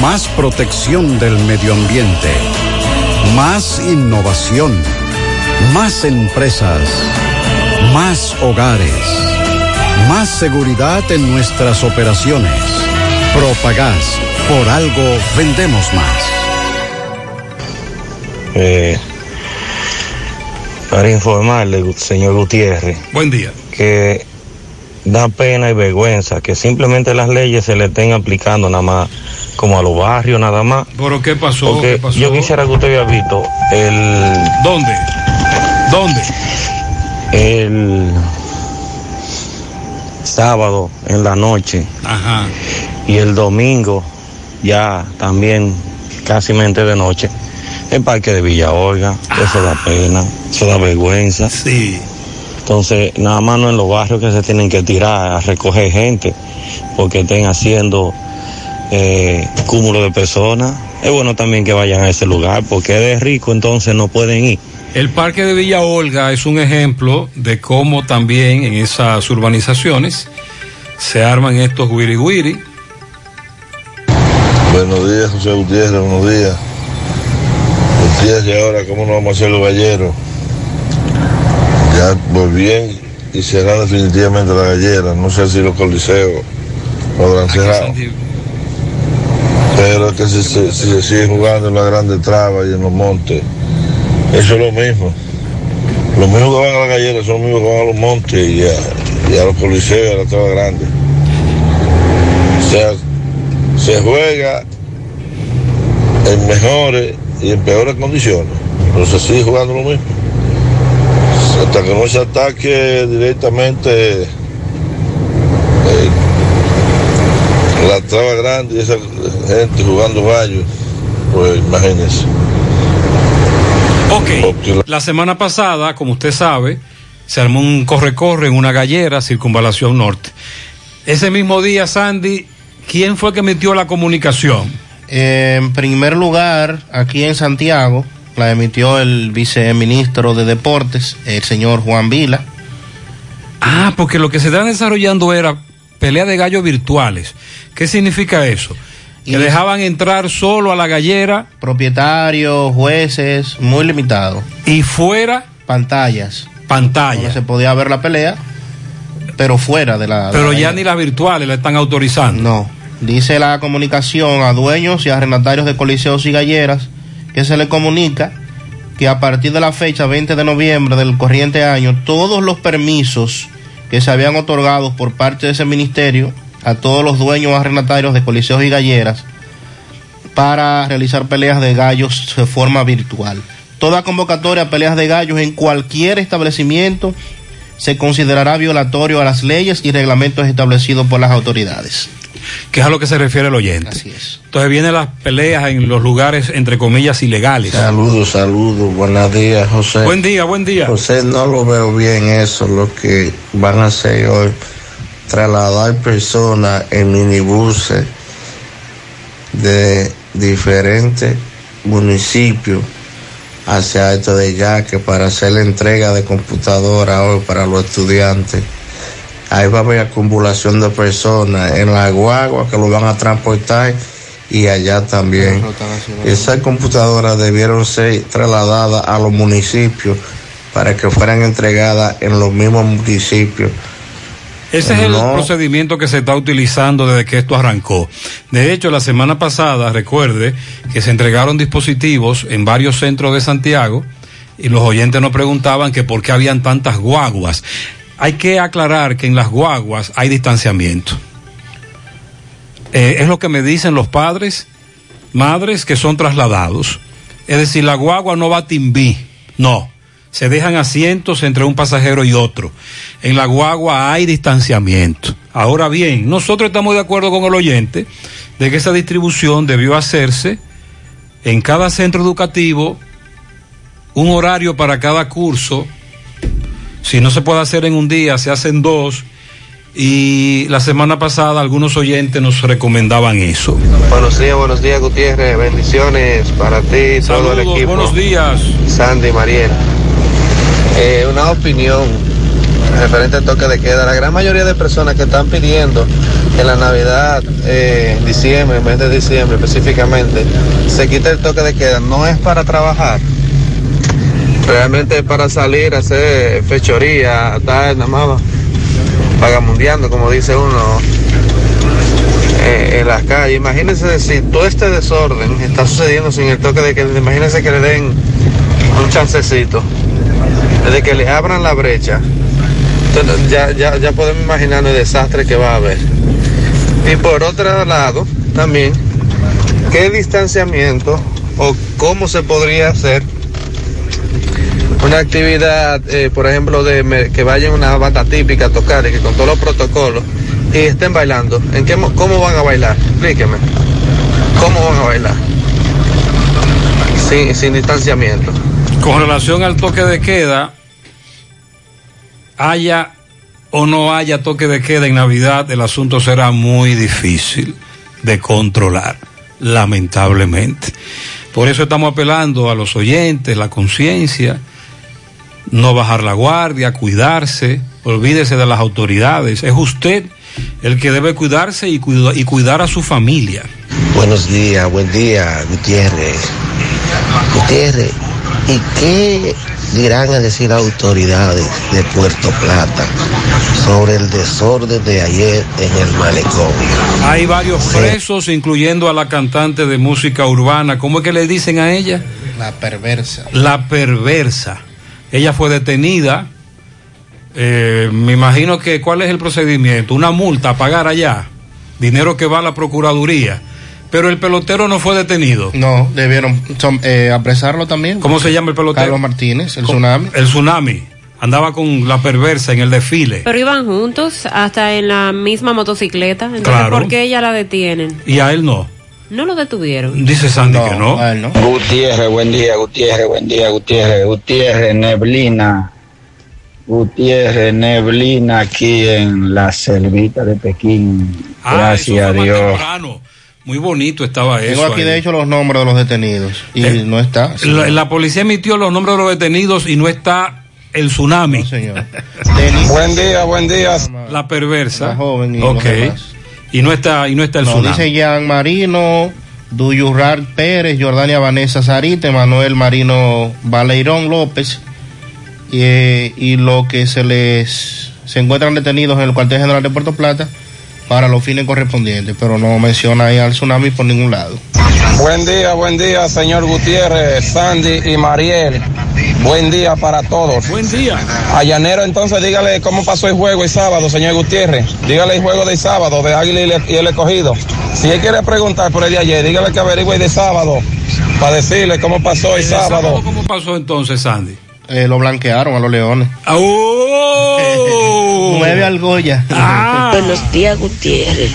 Más protección del medio ambiente. Más innovación. Más empresas. Más hogares. Más seguridad en nuestras operaciones. Propagás. Por algo vendemos más. Eh, para informarle, señor Gutiérrez. Buen día. Que da pena y vergüenza que simplemente las leyes se le estén aplicando nada más como a los barrios nada más. ¿Pero qué pasó? Porque ¿Qué pasó? yo quisiera que usted hubiera visto el... ¿Dónde? ¿Dónde? El sábado en la noche Ajá. y el domingo ya también casi mente de noche. El parque de Villa Olga, eso da pena, eso da vergüenza. Sí. Entonces, nada más no en los barrios que se tienen que tirar a recoger gente porque estén haciendo eh, cúmulo de personas. Es bueno también que vayan a ese lugar porque es de rico, entonces no pueden ir. El parque de Villa Olga es un ejemplo de cómo también en esas urbanizaciones se arman estos wiri wiri. Buenos días, José Gutiérrez, buenos días. Gutiérrez, y ahora, ¿cómo nos vamos a hacer los galleros? Ya, pues bien, y cerrar definitivamente la gallera. No sé si los coliseos lo habrán cerrado. Pero que si, se- si se sigue jugando en las grandes trabas y en los montes, eso es lo mismo. Los mismos que van a la gallera son los mismos que van a los montes y a, y a los coliseos, a las trabas grandes. O sea, se juega en mejores y en peores condiciones, pero se sigue jugando lo mismo. Hasta que no se ataque directamente eh, la traba grande y esa gente jugando gallos, pues imagínense. Ok. La semana pasada, como usted sabe, se armó un corre-corre en una gallera, circunvalación norte. Ese mismo día, Sandy, ¿quién fue que metió la comunicación? En primer lugar, aquí en Santiago, la emitió el viceministro de Deportes, el señor Juan Vila. Ah, porque lo que se estaba desarrollando era pelea de gallos virtuales. ¿Qué significa eso? Que dejaban entrar solo a la gallera. Propietarios, jueces, muy limitado. Y fuera. Pantallas. Pantalla. Donde se podía ver la pelea, pero fuera de la. de Pero la ya gallera. ni las virtuales la están autorizando. No. Dice la comunicación a dueños y arrendatarios de coliseos y galleras que se le comunica que a partir de la fecha 20 de noviembre del corriente año, todos los permisos que se habían otorgado por parte de ese ministerio a todos los dueños arrendatarios de coliseos y galleras para realizar peleas de gallos de forma virtual. Toda convocatoria a peleas de gallos en cualquier establecimiento se considerará violatorio a las leyes y reglamentos establecidos por las autoridades. Que es a lo que se refiere el oyente. Así es. Entonces vienen las peleas en los lugares, entre comillas, ilegales. Saludos, saludos, buenos días, José. Buen día, buen día. José, no lo veo bien eso, lo que van a hacer hoy, trasladar personas en minibuses de diferentes municipios hacia esto de Yaque para hacer la entrega de computadora hoy para los estudiantes. Ahí va a haber acumulación de personas en la guagua que lo van a transportar y allá también. Esas computadoras debieron ser trasladadas a los municipios para que fueran entregadas en los mismos municipios. Ese es el No. procedimiento que se está utilizando desde que esto arrancó. De hecho, la semana pasada, recuerde que se entregaron dispositivos en varios centros de Santiago y los oyentes nos preguntaban que por qué habían tantas guaguas. Hay que aclarar que en las guaguas hay distanciamiento. Eh, es lo que me dicen los padres, madres que son trasladados. Es decir, la guagua no va a Timbí, no. Se dejan asientos entre un pasajero y otro. En la guagua hay distanciamiento. Ahora bien, nosotros estamos de acuerdo con el oyente de que esa distribución debió hacerse en cada centro educativo, un horario para cada curso. Si no se puede hacer en un día, se hacen dos. Y la semana pasada algunos oyentes nos recomendaban eso. Buenos días, buenos días Gutiérrez, bendiciones para ti y todo el equipo. buenos días. Sandy, Mariel. Eh, una opinión referente al toque de queda. La gran mayoría de personas que están pidiendo que en la Navidad, eh, diciembre, mes de diciembre específicamente, se quite el toque de queda, no es para trabajar. Realmente para salir a hacer fechoría, estar nada más vagamundeando, como dice uno, eh, en las calles. Imagínense si todo este desorden está sucediendo sin el toque de queda, imagínense que le den un chancecito, desde que le abran la brecha. Entonces, ya, ya, ya podemos imaginar el desastre que va a haber. Y por otro lado, también, ¿qué distanciamiento o cómo se podría hacer una actividad, eh, por ejemplo, de que vayan una banda típica a tocar y que con todos los protocolos y estén bailando? ¿En qué, mo- ¿Cómo van a bailar? Explíqueme. ¿Cómo van a bailar? Sin, sin distanciamiento. Con relación al toque de queda, haya o no haya toque de queda en Navidad, el asunto será muy difícil de controlar, lamentablemente. Por eso estamos apelando a los oyentes, la conciencia, no bajar la guardia, cuidarse, olvídese de las autoridades. Es usted el que debe cuidarse y, cuida- y cuidar a su familia. Buenos días, buen día, Gutiérrez. Gutiérrez, ¿y qué dirán a decir las autoridades de Puerto Plata sobre el desorden de ayer en el malecón? Hay varios presos, incluyendo a la cantante de música urbana. ¿Cómo es que le dicen a ella? La perversa. La perversa. Ella fue detenida. Eh, me imagino que, ¿cuál es el procedimiento? Una multa a pagar allá. Dinero que va a la Procuraduría. Pero el pelotero no fue detenido. No, debieron eh, apresarlo también. ¿Cómo se llama el pelotero? Carlos Martínez, el Con- tsunami. El tsunami. Andaba con la perversa en el desfile. Pero iban juntos, hasta en la misma motocicleta. Entonces, Claro. ¿por qué ella la detienen? Y a él no. No lo detuvieron. Dice Sandy que no. Gutiérrez, buen día, Gutiérrez, buen día, Gutiérrez, Gutiérrez, neblina, Gutiérrez, neblina aquí en la selvita de Pekín. Ah, Gracias a eso fue más Dios. temprano. Muy bonito estaba eso. Tengo aquí ahí. de hecho los nombres de los detenidos y Eh, no está. La, la policía emitió los nombres de los detenidos y no está el tsunami. Buen día, buen día. La perversa. La joven y ok. los demás. Y no está, y no está el No, tsunami. dice Jean Marino, Duyurrar Pérez, Jordania Vanessa Sarite, Manuel Marino Baleirón López, y, eh, y lo que se les se encuentran detenidos en el cuartel general de Puerto Plata para los fines correspondientes, pero no menciona ahí al tsunami por ningún lado. Buen día, buen día, señor Gutiérrez, Sandy y Mariel. Buen día para todos. Buen día. A Llanero, entonces, dígale cómo pasó el juego el sábado, señor Gutiérrez. Dígale el juego del sábado de Águila y el escogido. Si él quiere preguntar por el de ayer, dígale que averigüe el de sábado para decirle cómo pasó el, ¿El sábado. ¿Cómo pasó entonces, Sandy? Eh, lo blanquearon a los leones. ¡Oh! Nueve al Goya. Buenos días, Gutiérrez.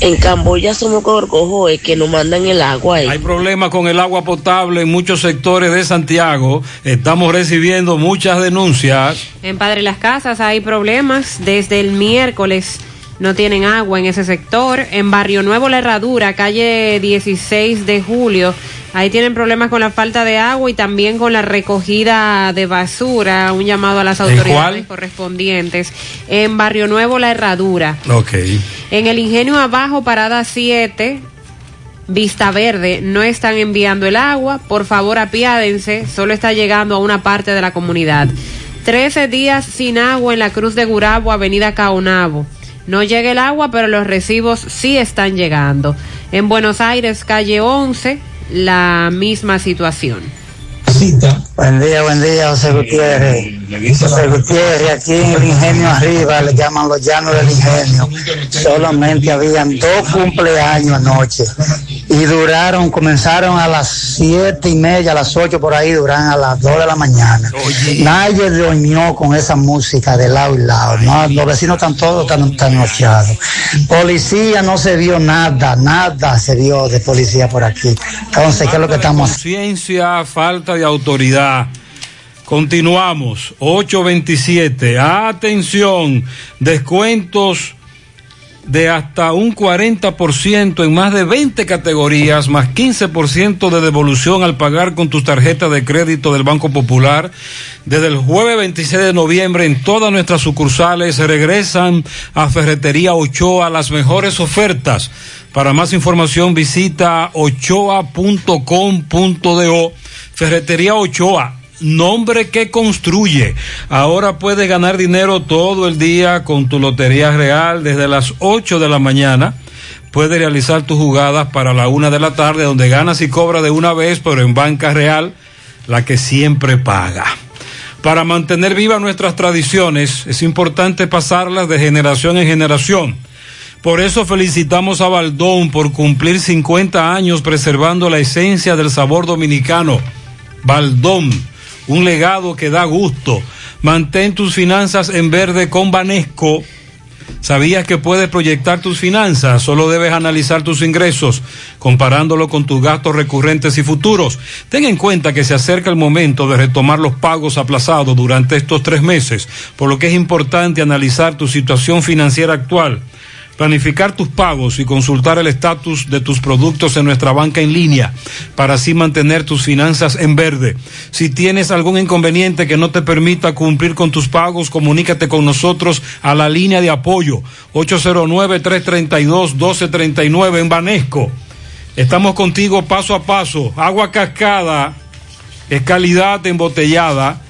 En Camboya somos gorgojos es que nos mandan el agua. eh. Hay problemas con el agua potable en muchos sectores de Santiago. Estamos recibiendo muchas denuncias. En Padre Las Casas hay problemas desde el miércoles no tienen agua en ese sector. En Barrio Nuevo La Herradura, calle 16 de julio, ahí tienen problemas con la falta de agua y también con la recogida de basura. Un llamado a las ¿En autoridades correspondientes. En Barrio Nuevo La Herradura. Ok. En el Ingenio Abajo, parada 7, Vista Verde, no están enviando el agua. Por favor, apiádense. Solo está llegando a una parte de la comunidad. 13 días sin agua en la Cruz de Gurabo, Avenida Caonabo. No llega el agua, pero los recibos sí están llegando. En Buenos Aires, calle 11, la misma situación. Buen día, buen día, José Gutiérrez. José Gutiérrez, aquí en el ingenio arriba, le llaman los llanos del ingenio. Solamente habían dos cumpleaños anoche. Y duraron, comenzaron a las siete y media, a las ocho por ahí, duran a las dos de la mañana. Nadie doñó con esa música de lado y lado. No, los vecinos están todos tan, tan nocheados. Policía no se vio nada, nada se vio de policía por aquí. Entonces, ¿qué es lo que estamos Conciencia, falta de autoridad. Continuamos. 827. Atención. Descuentos de hasta un 40% en más de 20 categorías, más 15% de devolución al pagar con tus tarjetas de crédito del Banco Popular. Desde el jueves 26 de noviembre en todas nuestras sucursales regresan a Ferretería Ochoa las mejores ofertas. Para más información visita ochoa.com.do. Ferretería Ochoa nombre que construye. Ahora puedes ganar dinero todo el día con tu Lotería Real desde las 8 de la mañana. Puedes realizar tus jugadas para la una de la tarde, donde ganas y cobras de una vez, pero en banca real, la que siempre paga. Para mantener vivas nuestras tradiciones, es importante pasarlas de generación en generación. Por eso felicitamos a Baldón por cumplir 50 años preservando la esencia del sabor dominicano. Baldón un legado que da gusto. Mantén tus finanzas en verde con Banesco. ¿Sabías que puedes proyectar tus finanzas? Solo debes analizar tus ingresos, comparándolo con tus gastos recurrentes y futuros. Ten en cuenta que se acerca el momento de retomar los pagos aplazados durante estos tres meses, por lo que es importante analizar tu situación financiera actual planificar tus pagos y consultar el estatus de tus productos en nuestra banca en línea para así mantener tus finanzas en verde. Si tienes algún inconveniente que no te permita cumplir con tus pagos, comunícate con nosotros a la línea de apoyo 809-332-1239 en Banesco. Estamos contigo paso a paso. Agua cascada es calidad embotellada.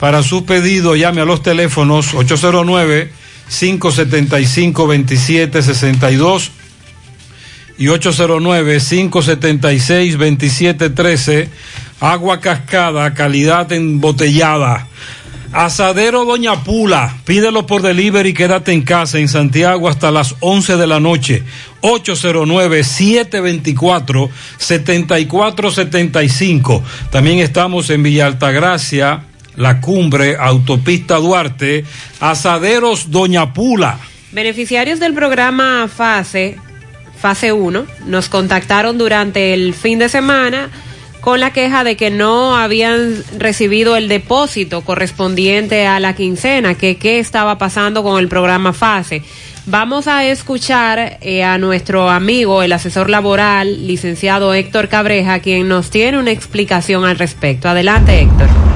Para su pedido llame a los teléfonos 809 575-2762 y 809-576-2713. Agua cascada, calidad embotellada. Asadero Doña Pula, pídelo por delivery, quédate en casa en Santiago hasta las 11 de la noche. 809-724-7475. También estamos en Villa Altagracia, La Cumbre, Autopista Duarte, Asaderos Doña Pula. Beneficiarios del programa FASE, fase 1, nos contactaron durante el fin de semana con la queja de que no habían recibido el depósito correspondiente a la quincena, que qué estaba pasando con el programa FASE. Vamos a escuchar eh, a nuestro amigo, el asesor laboral, licenciado Héctor Cabreja, quien nos tiene una explicación al respecto. Adelante, Héctor.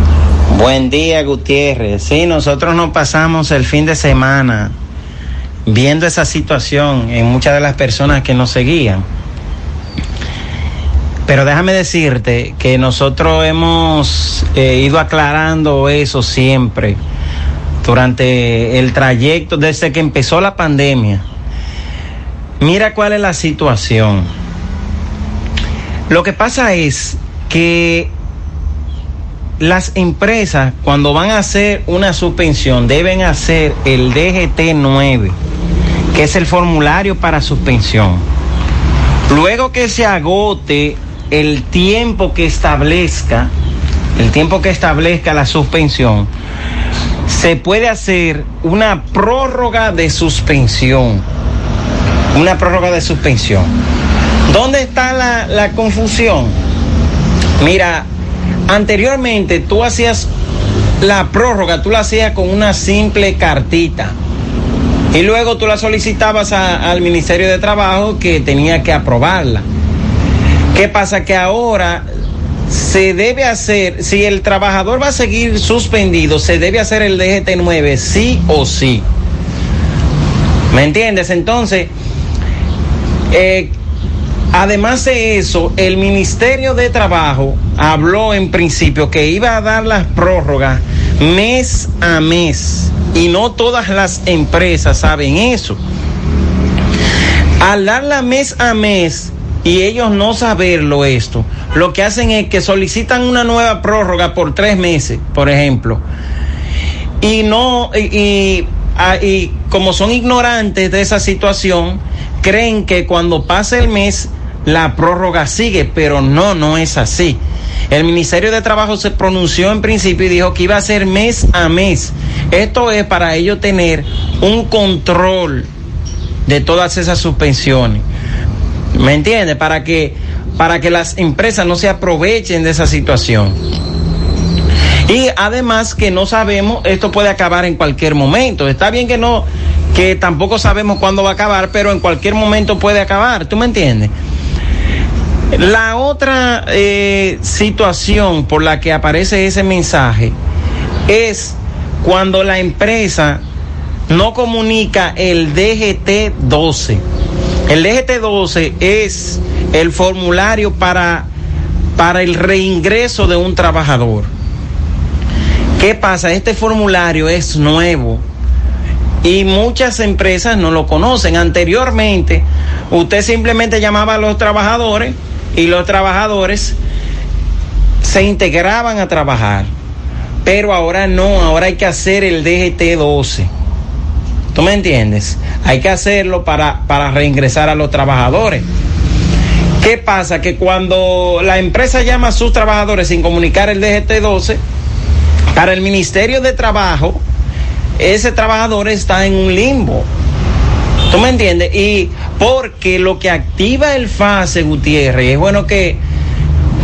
Buen día, Gutiérrez. Sí, nosotros nos pasamos el fin de semana viendo esa situación en muchas de las personas que nos seguían. Pero déjame decirte que nosotros hemos eh, ido aclarando eso siempre durante el trayecto desde que empezó la pandemia. Mira cuál es la situación. Lo que pasa es que las empresas cuando van a hacer una suspensión deben hacer el DGT 9, que es el formulario para suspensión. Luego que se agote el tiempo que establezca, el tiempo que establezca la suspensión, se puede hacer una prórroga de suspensión. Una prórroga de suspensión. ¿Dónde está la, la confusión? Mira, anteriormente tú hacías la prórroga, tú la hacías con una simple cartita. Y luego tú la solicitabas al Ministerio de Trabajo que tenía que aprobarla. ¿Qué pasa? Que ahora se debe hacer, si el trabajador va a seguir suspendido, se debe hacer el DGT9 sí o sí. ¿Me entiendes? Entonces, eh, además de eso, el Ministerio de Trabajo habló en principio que iba a dar las prórrogas mes a mes y no todas las empresas saben eso. Al darla mes a mes y ellos no saberlo esto, lo que hacen es que solicitan una nueva prórroga por tres meses, por ejemplo, y no y, y- y como son ignorantes de esa situación creen que cuando pase el mes la prórroga sigue pero no no es así el Ministerio de Trabajo se pronunció en principio y dijo que iba a ser mes a mes esto es para ellos tener un control de todas esas suspensiones ¿me entiende? para que para que las empresas no se aprovechen de esa situación y además que no sabemos, esto puede acabar en cualquier momento. Está bien que no, que tampoco sabemos cuándo va a acabar, pero en cualquier momento puede acabar. ¿Tú me entiendes? La otra eh, situación por la que aparece ese mensaje es cuando la empresa no comunica el DGT 12. El DGT 12 es el formulario para, para el reingreso de un trabajador. ¿Qué pasa? Este formulario es nuevo y muchas empresas no lo conocen. Anteriormente, usted simplemente llamaba a los trabajadores y los trabajadores se integraban a trabajar. Pero ahora no, ahora hay que hacer el DGT 12. ¿Tú me entiendes? Hay que hacerlo para, para reingresar a los trabajadores. ¿Qué pasa? Que cuando la empresa llama a sus trabajadores sin comunicar el DGT 12, para el Ministerio de Trabajo, ese trabajador está en un limbo. ¿Tú me entiendes? Y porque lo que activa el FASE, Gutiérrez, es bueno que,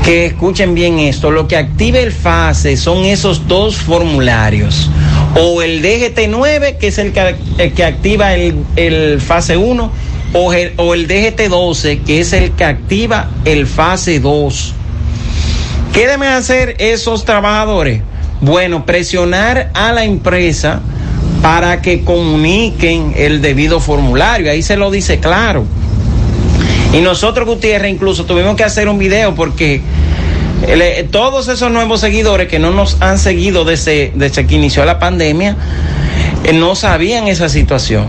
que escuchen bien esto, lo que activa el FASE son esos dos formularios. O el DGT9, que es el que, que activa el, el fase 1, o el, o el DGT12, que es el que activa el fase 2. ¿Qué deben hacer esos trabajadores? Bueno, presionar a la empresa para que comuniquen el debido formulario. Ahí se lo dice claro. Y nosotros, Gutiérrez, incluso tuvimos que hacer un video porque todos esos nuevos seguidores que no nos han seguido desde, desde que inició la pandemia, eh, no sabían esa situación.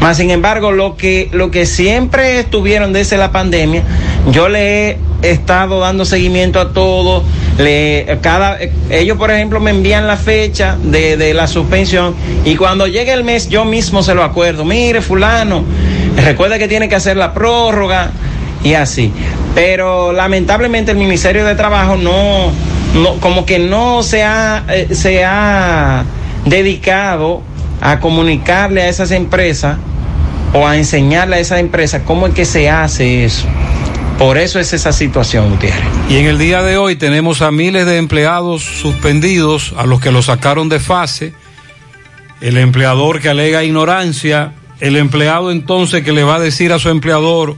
Más sin embargo, lo que, lo que siempre estuvieron desde la pandemia, yo le he estado dando seguimiento a todo. Le, cada, ellos, por ejemplo, me envían la fecha de, de la suspensión y cuando llegue el mes yo mismo se lo acuerdo. Mire, fulano, recuerda que tiene que hacer la prórroga y así. Pero lamentablemente el Ministerio de Trabajo no, no como que no se ha, eh, se ha dedicado a comunicarle a esas empresas o a enseñarle a esas empresas cómo es que se hace eso. Por eso es esa situación, Gutiérrez. Y en el día de hoy tenemos a miles de empleados suspendidos, a los que los sacaron de fase, el empleador que alega ignorancia, el empleado entonces que le va a decir a su empleador,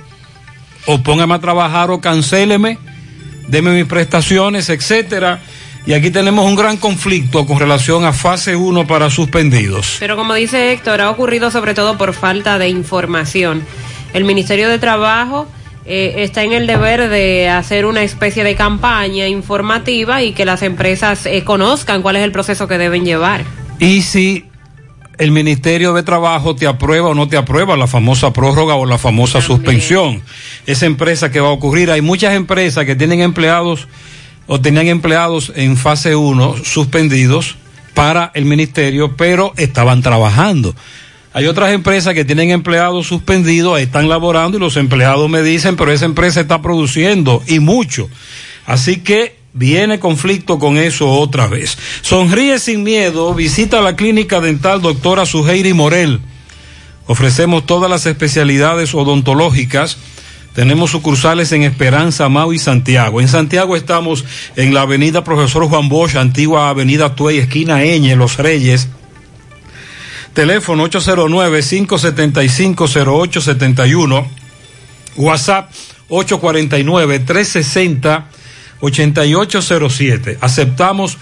o póngame a trabajar o cancéleme, deme mis prestaciones, etcétera. Y aquí tenemos un gran conflicto con relación a fase 1 para suspendidos. Pero como dice Héctor, ha ocurrido sobre todo por falta de información. El Ministerio de Trabajo eh, está en el deber de hacer una especie de campaña informativa y que las empresas eh, conozcan cuál es el proceso que deben llevar. Y si el Ministerio de Trabajo te aprueba o no te aprueba la famosa prórroga o la famosa suspensión. Esa empresa que va a ocurrir. Hay muchas empresas que tienen empleados o tenían empleados en fase 1 suspendidos para el ministerio, pero estaban trabajando. Hay otras empresas que tienen empleados suspendidos, están laborando y los empleados me dicen, pero esa empresa está produciendo y mucho. Así que viene conflicto con eso otra vez. Sonríe sin miedo, visita la clínica dental doctora Suheiri Morel. Ofrecemos todas las especialidades odontológicas. Tenemos sucursales en Esperanza, Mau y Santiago. En Santiago estamos en la avenida Profesor Juan Bosch, antigua avenida Tuey, esquina Eñe, Los Reyes. Teléfono 809-575-0871. WhatsApp 849-360-8807. Aceptamos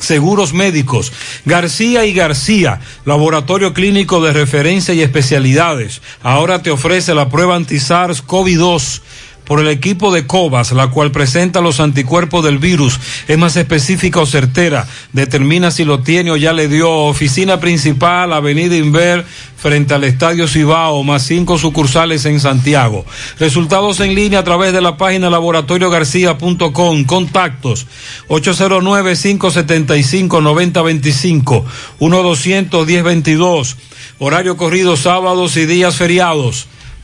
seguros médicos. García y García, laboratorio clínico de referencia y especialidades. Ahora te ofrece la prueba anti-SARS CoV-2 por el equipo de COVAS, la cual presenta los anticuerpos del virus, es más específica o certera, determina si lo tiene o ya le dio. Oficina principal, Avenida Inver, frente al Estadio Cibao, más cinco sucursales en Santiago. Resultados en línea a través de la página laboratoriogarcía.com. Contactos 809-575-9025, 1-200-1022. Horario corrido sábados y días feriados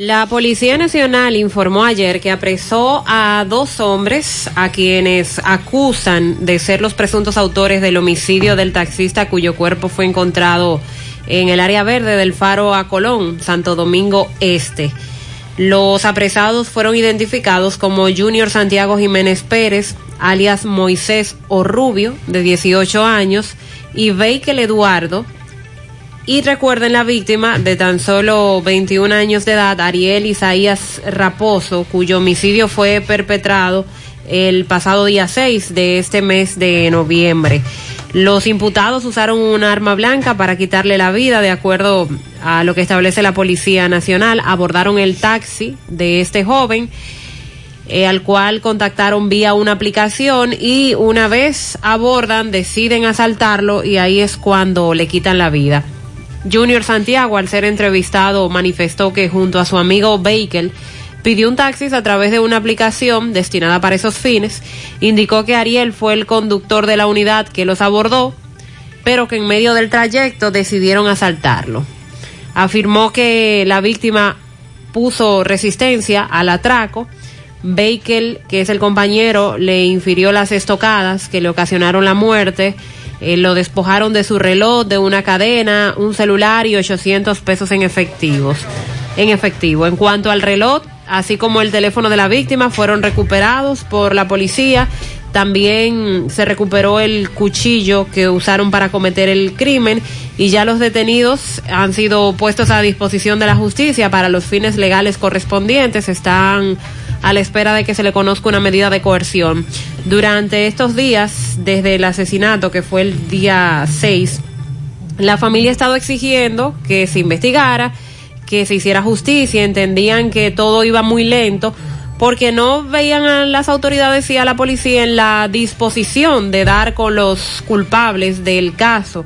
La Policía Nacional informó ayer que apresó a dos hombres a quienes acusan de ser los presuntos autores del homicidio del taxista cuyo cuerpo fue encontrado en el área verde del Faro a Colón, Santo Domingo Este. Los apresados fueron identificados como Junior Santiago Jiménez Pérez, alias Moisés Orrubio, de 18 años, y Veikel Eduardo, y recuerden la víctima de tan solo 21 años de edad, Ariel Isaías Raposo, cuyo homicidio fue perpetrado el pasado día 6 de este mes de noviembre. Los imputados usaron un arma blanca para quitarle la vida, de acuerdo a lo que establece la Policía Nacional. Abordaron el taxi de este joven. Eh, al cual contactaron vía una aplicación y una vez abordan deciden asaltarlo y ahí es cuando le quitan la vida. Junior Santiago, al ser entrevistado, manifestó que junto a su amigo Bakel pidió un taxi a través de una aplicación destinada para esos fines. Indicó que Ariel fue el conductor de la unidad que los abordó, pero que en medio del trayecto decidieron asaltarlo. Afirmó que la víctima puso resistencia al atraco. Bakel, que es el compañero, le infirió las estocadas que le ocasionaron la muerte eh, lo despojaron de su reloj, de una cadena, un celular y 800 pesos en efectivos. En efectivo. En cuanto al reloj, así como el teléfono de la víctima, fueron recuperados por la policía. También se recuperó el cuchillo que usaron para cometer el crimen y ya los detenidos han sido puestos a disposición de la justicia para los fines legales correspondientes. Están a la espera de que se le conozca una medida de coerción. Durante estos días, desde el asesinato que fue el día 6, la familia ha estado exigiendo que se investigara, que se hiciera justicia, entendían que todo iba muy lento porque no veían a las autoridades y a la policía en la disposición de dar con los culpables del caso.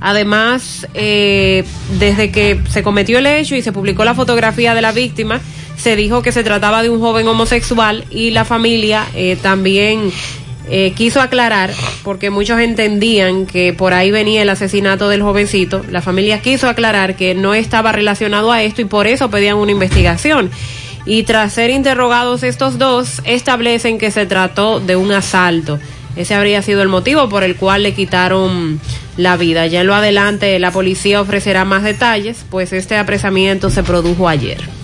Además, eh, desde que se cometió el hecho y se publicó la fotografía de la víctima, se dijo que se trataba de un joven homosexual y la familia eh, también eh, quiso aclarar, porque muchos entendían que por ahí venía el asesinato del jovencito, la familia quiso aclarar que no estaba relacionado a esto y por eso pedían una investigación. Y tras ser interrogados estos dos, establecen que se trató de un asalto. Ese habría sido el motivo por el cual le quitaron la vida. Ya en lo adelante la policía ofrecerá más detalles, pues este apresamiento se produjo ayer.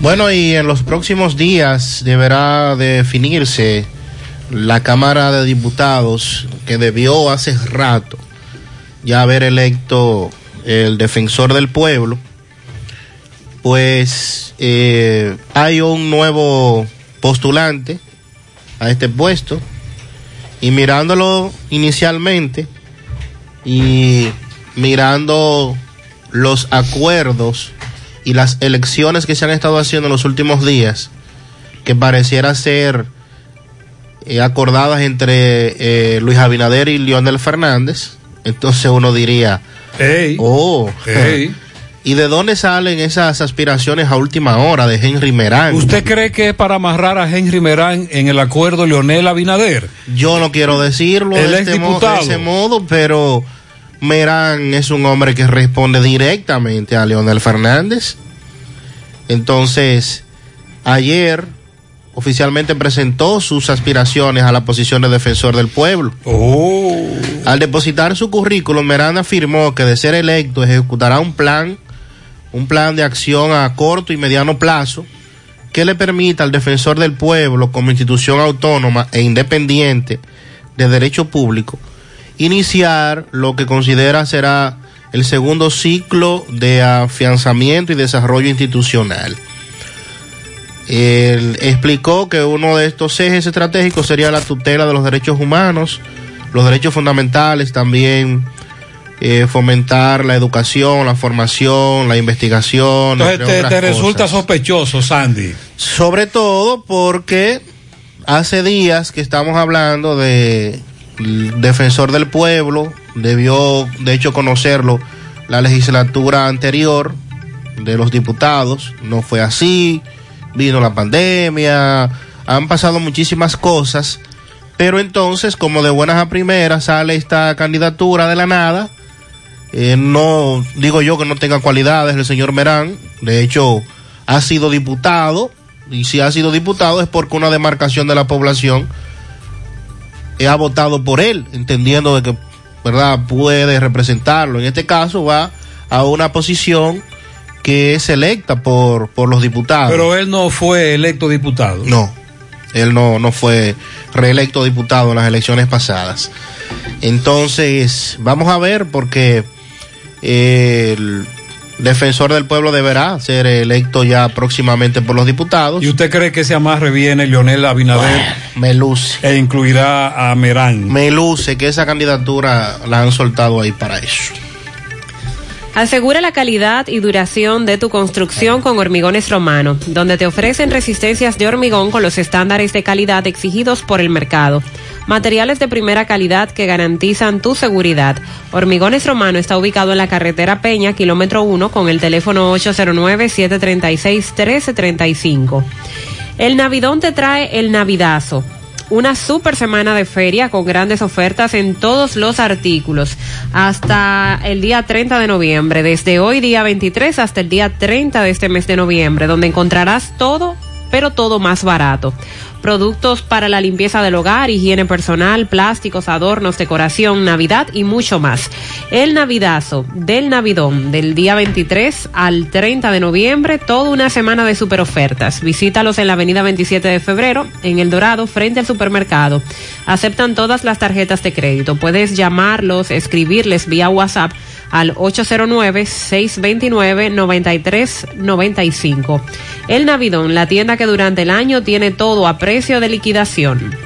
Bueno, y en los próximos días deberá definirse la Cámara de Diputados que debió hace rato ya haber electo el defensor del pueblo, pues eh, hay un nuevo postulante a este puesto y mirándolo inicialmente y mirando los acuerdos y las elecciones que se han estado haciendo en los últimos días, que pareciera ser eh, acordadas entre eh, Luis Abinader y Leonel Fernández, entonces uno diría, oh, ¿y de dónde salen esas aspiraciones a última hora de Henry Merán? ¿Usted cree que es para amarrar a Henry Merán en el acuerdo Leonel Abinader? Yo no quiero decirlo de, este mo- de ese modo, pero Merán es un hombre que responde directamente a Leonel Fernández. Entonces, ayer oficialmente presentó sus aspiraciones a la posición de defensor del pueblo. Al depositar su currículum, Merán afirmó que de ser electo ejecutará un plan, un plan de acción a corto y mediano plazo que le permita al defensor del pueblo como institución autónoma e independiente de derecho público iniciar lo que considera será el segundo ciclo de afianzamiento y desarrollo institucional. Él explicó que uno de estos ejes estratégicos sería la tutela de los derechos humanos, los derechos fundamentales, también eh, fomentar la educación, la formación, la investigación. Entonces entre te, otras te resulta cosas. sospechoso, Sandy. Sobre todo porque hace días que estamos hablando de el defensor del pueblo, debió de hecho conocerlo la legislatura anterior de los diputados, no fue así, vino la pandemia, han pasado muchísimas cosas, pero entonces como de buenas a primeras sale esta candidatura de la nada, eh, no digo yo que no tenga cualidades el señor Merán, de hecho ha sido diputado, y si ha sido diputado es porque una demarcación de la población ha votado por él, entendiendo de que verdad puede representarlo. En este caso va a una posición que es electa por, por los diputados. Pero él no fue electo diputado. No, él no, no fue reelecto diputado en las elecciones pasadas. Entonces, vamos a ver porque eh, el defensor del pueblo deberá ser electo ya próximamente por los diputados. ¿Y usted cree que ese amarre viene Leonel Abinader? me luce. E incluirá a Merán. Me luce que esa candidatura la han soltado ahí para eso. Asegura la calidad y duración de tu construcción con Hormigones Romano, donde te ofrecen resistencias de hormigón con los estándares de calidad exigidos por el mercado. Materiales de primera calidad que garantizan tu seguridad. Hormigones Romano está ubicado en la carretera Peña, kilómetro 1, con el teléfono 809-736-1335. El Navidón te trae el Navidazo una super semana de feria con grandes ofertas en todos los artículos hasta el día 30 de noviembre, desde hoy día 23 hasta el día 30 de este mes de noviembre, donde encontrarás todo, pero todo más barato. Productos para la limpieza del hogar, higiene personal, plásticos, adornos, decoración, Navidad y mucho más. El Navidazo del Navidón del día 23 al 30 de noviembre, toda una semana de super ofertas. Visítalos en la avenida 27 de febrero, en El Dorado, frente al supermercado. Aceptan todas las tarjetas de crédito. Puedes llamarlos, escribirles vía WhatsApp al 809-629-9395. El Navidón, la tienda que durante el año tiene todo a precio de liquidación.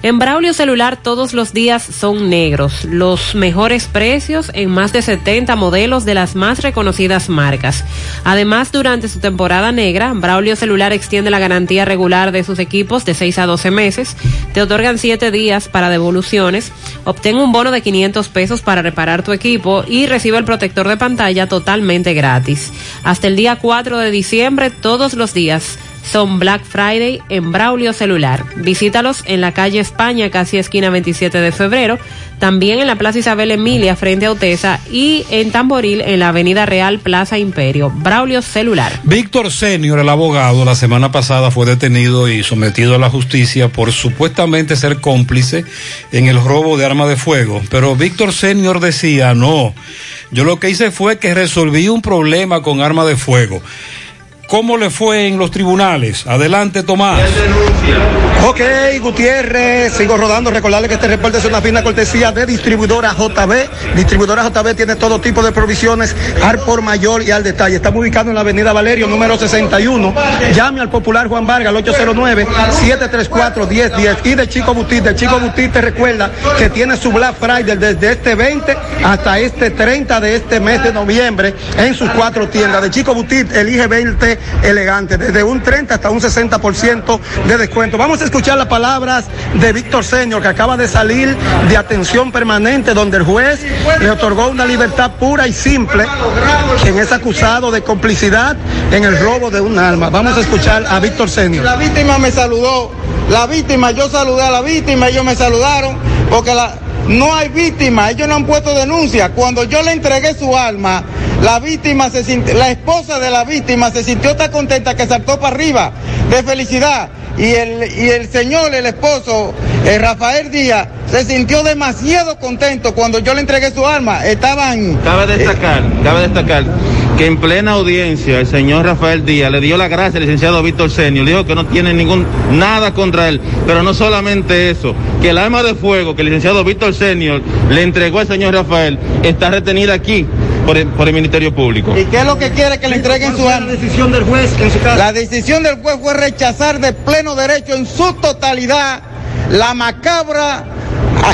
En Braulio Celular todos los días son negros, los mejores precios en más de 70 modelos de las más reconocidas marcas. Además, durante su temporada negra, Braulio Celular extiende la garantía regular de sus equipos de 6 a 12 meses, te otorgan 7 días para devoluciones, obtén un bono de 500 pesos para reparar tu equipo y recibe el protector de pantalla totalmente gratis. Hasta el día 4 de diciembre, todos los días son Black Friday en Braulio Celular. Visítalos en la calle España, casi esquina 27 de febrero, también en la Plaza Isabel Emilia, frente a Otesa, y en Tamboril, en la Avenida Real, Plaza Imperio. Braulio Celular. Víctor Senior, el abogado, la semana pasada fue detenido y sometido a la justicia por supuestamente ser cómplice en el robo de arma de fuego. Pero Víctor Senior decía, no, yo lo que hice fue que resolví un problema con arma de fuego. ¿Cómo le fue en los tribunales? Adelante, Tomás. Ok, Gutiérrez, sigo rodando. Recordarle que este reporte es una fina cortesía de distribuidora JB. Distribuidora JB tiene todo tipo de provisiones, al por mayor y al detalle. Estamos ubicados en la avenida Valerio, número 61. Llame al popular Juan Vargas al 809-734-1010. Y de Chico Butit, de Chico Butit te recuerda que tiene su Black Friday desde este 20 hasta este 30 de este mes de noviembre en sus cuatro tiendas. De Chico Butit elige 20 elegante, desde un 30 hasta un 60% de descuento. Vamos a escuchar las palabras de Víctor Señor, que acaba de salir de atención permanente, donde el juez le otorgó una libertad pura y simple, quien es acusado de complicidad en el robo de un arma. Vamos a escuchar a Víctor Señor. La víctima me saludó, la víctima, yo saludé a la víctima, ellos me saludaron, porque la, no hay víctima, ellos no han puesto denuncia. Cuando yo le entregué su arma, la víctima se sintió, la esposa de la víctima se sintió tan contenta que saltó para arriba de felicidad. Y el, y el señor, el esposo, eh, Rafael Díaz, se sintió demasiado contento cuando yo le entregué su arma. Estaban... Cabe destacar, cabe destacar que en plena audiencia el señor Rafael Díaz le dio la gracia al licenciado Víctor Senio, le dijo que no tiene ningún nada contra él, pero no solamente eso, que el arma de fuego que el licenciado Víctor Senior le entregó al señor Rafael está retenida aquí por el, por el Ministerio Público. ¿Y qué es lo que quiere que le entreguen su arma? La decisión del juez en su caso. La decisión del juez fue rechazar de pleno derecho en su totalidad la macabra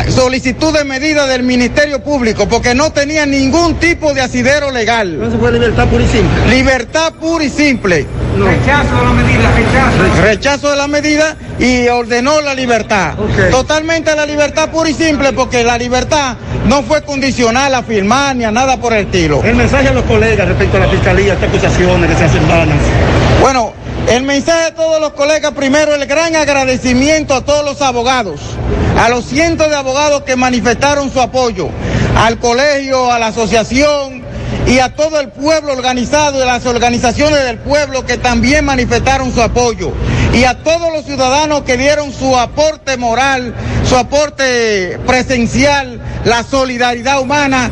solicitud de medida del Ministerio Público porque no tenía ningún tipo de asidero legal. Eso fue libertad pura y simple. Libertad pura y simple. Rechazo de la medida, rechazo. Rechazo de la medida y ordenó la libertad. Totalmente la libertad pura y simple porque la libertad no fue condicional a firmar ni a nada por el estilo. El mensaje a los colegas respecto a la fiscalía, estas acusaciones que se hacen vanas. Bueno, el mensaje a todos los colegas, primero el gran agradecimiento a todos los abogados, a los cientos de abogados que manifestaron su apoyo, al colegio, a la asociación y a todo el pueblo organizado y las organizaciones del pueblo que también manifestaron su apoyo. Y a todos los ciudadanos que dieron su aporte moral, su aporte presencial, la solidaridad humana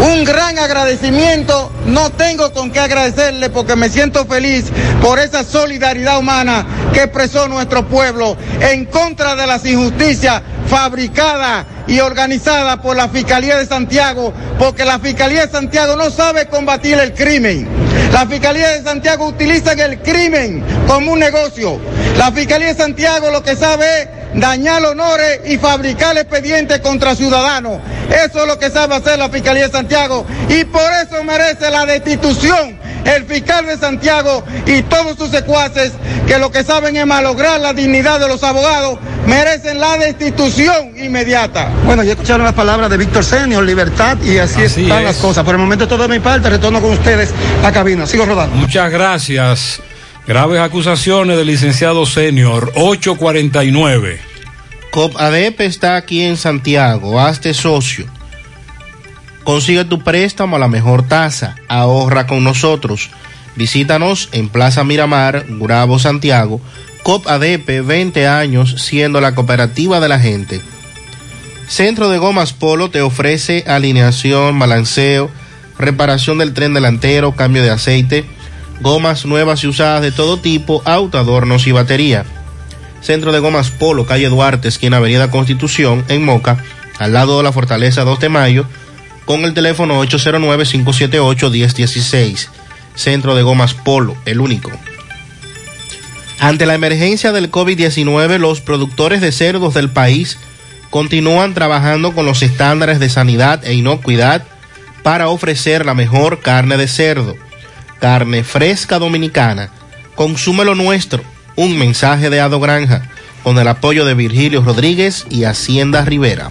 un gran agradecimiento. No tengo con qué agradecerle porque me siento feliz por esa solidaridad humana que expresó nuestro pueblo en contra de las injusticias fabricadas y organizadas por la Fiscalía de Santiago, porque la Fiscalía de Santiago no sabe combatir el crimen. La Fiscalía de Santiago utiliza el crimen como un negocio. La Fiscalía de Santiago lo que sabe es dañar honores y fabricar expedientes contra ciudadanos. Eso es lo que sabe hacer la Fiscalía de Santiago y por eso merece la destitución el fiscal de Santiago y todos sus secuaces que lo que saben es malograr la dignidad de los abogados merecen la destitución inmediata. Bueno, ya escucharon las palabras de Víctor Senior, libertad y así, Así están es. las cosas. Por el momento todo de mi parte, retorno con ustedes a cabina. Sigo rodando. Muchas gracias. Graves acusaciones del licenciado senior 849. COP ADP está aquí en Santiago. Hazte socio. Consigue tu préstamo a la mejor tasa. Ahorra con nosotros. Visítanos en Plaza Miramar, Gurabo, Santiago. COP ADP, 20 años siendo la cooperativa de la gente. Centro de Gomas Polo te ofrece alineación, balanceo, reparación del tren delantero, cambio de aceite, gomas nuevas y usadas de todo tipo, auto, adornos y batería. Centro de Gomas Polo, calle Duarte, esquina Avenida Constitución, en Moca, al lado de la Fortaleza 2 de Mayo, con el teléfono 809-578-1016. Centro de Gomas Polo, el único. Ante la emergencia del COVID-19, los productores de cerdos del país continúan trabajando con los estándares de sanidad e inocuidad para ofrecer la mejor carne de cerdo. Carne fresca dominicana. Consume lo nuestro. Un mensaje de Ado Granja con el apoyo de Virgilio Rodríguez y Hacienda Rivera.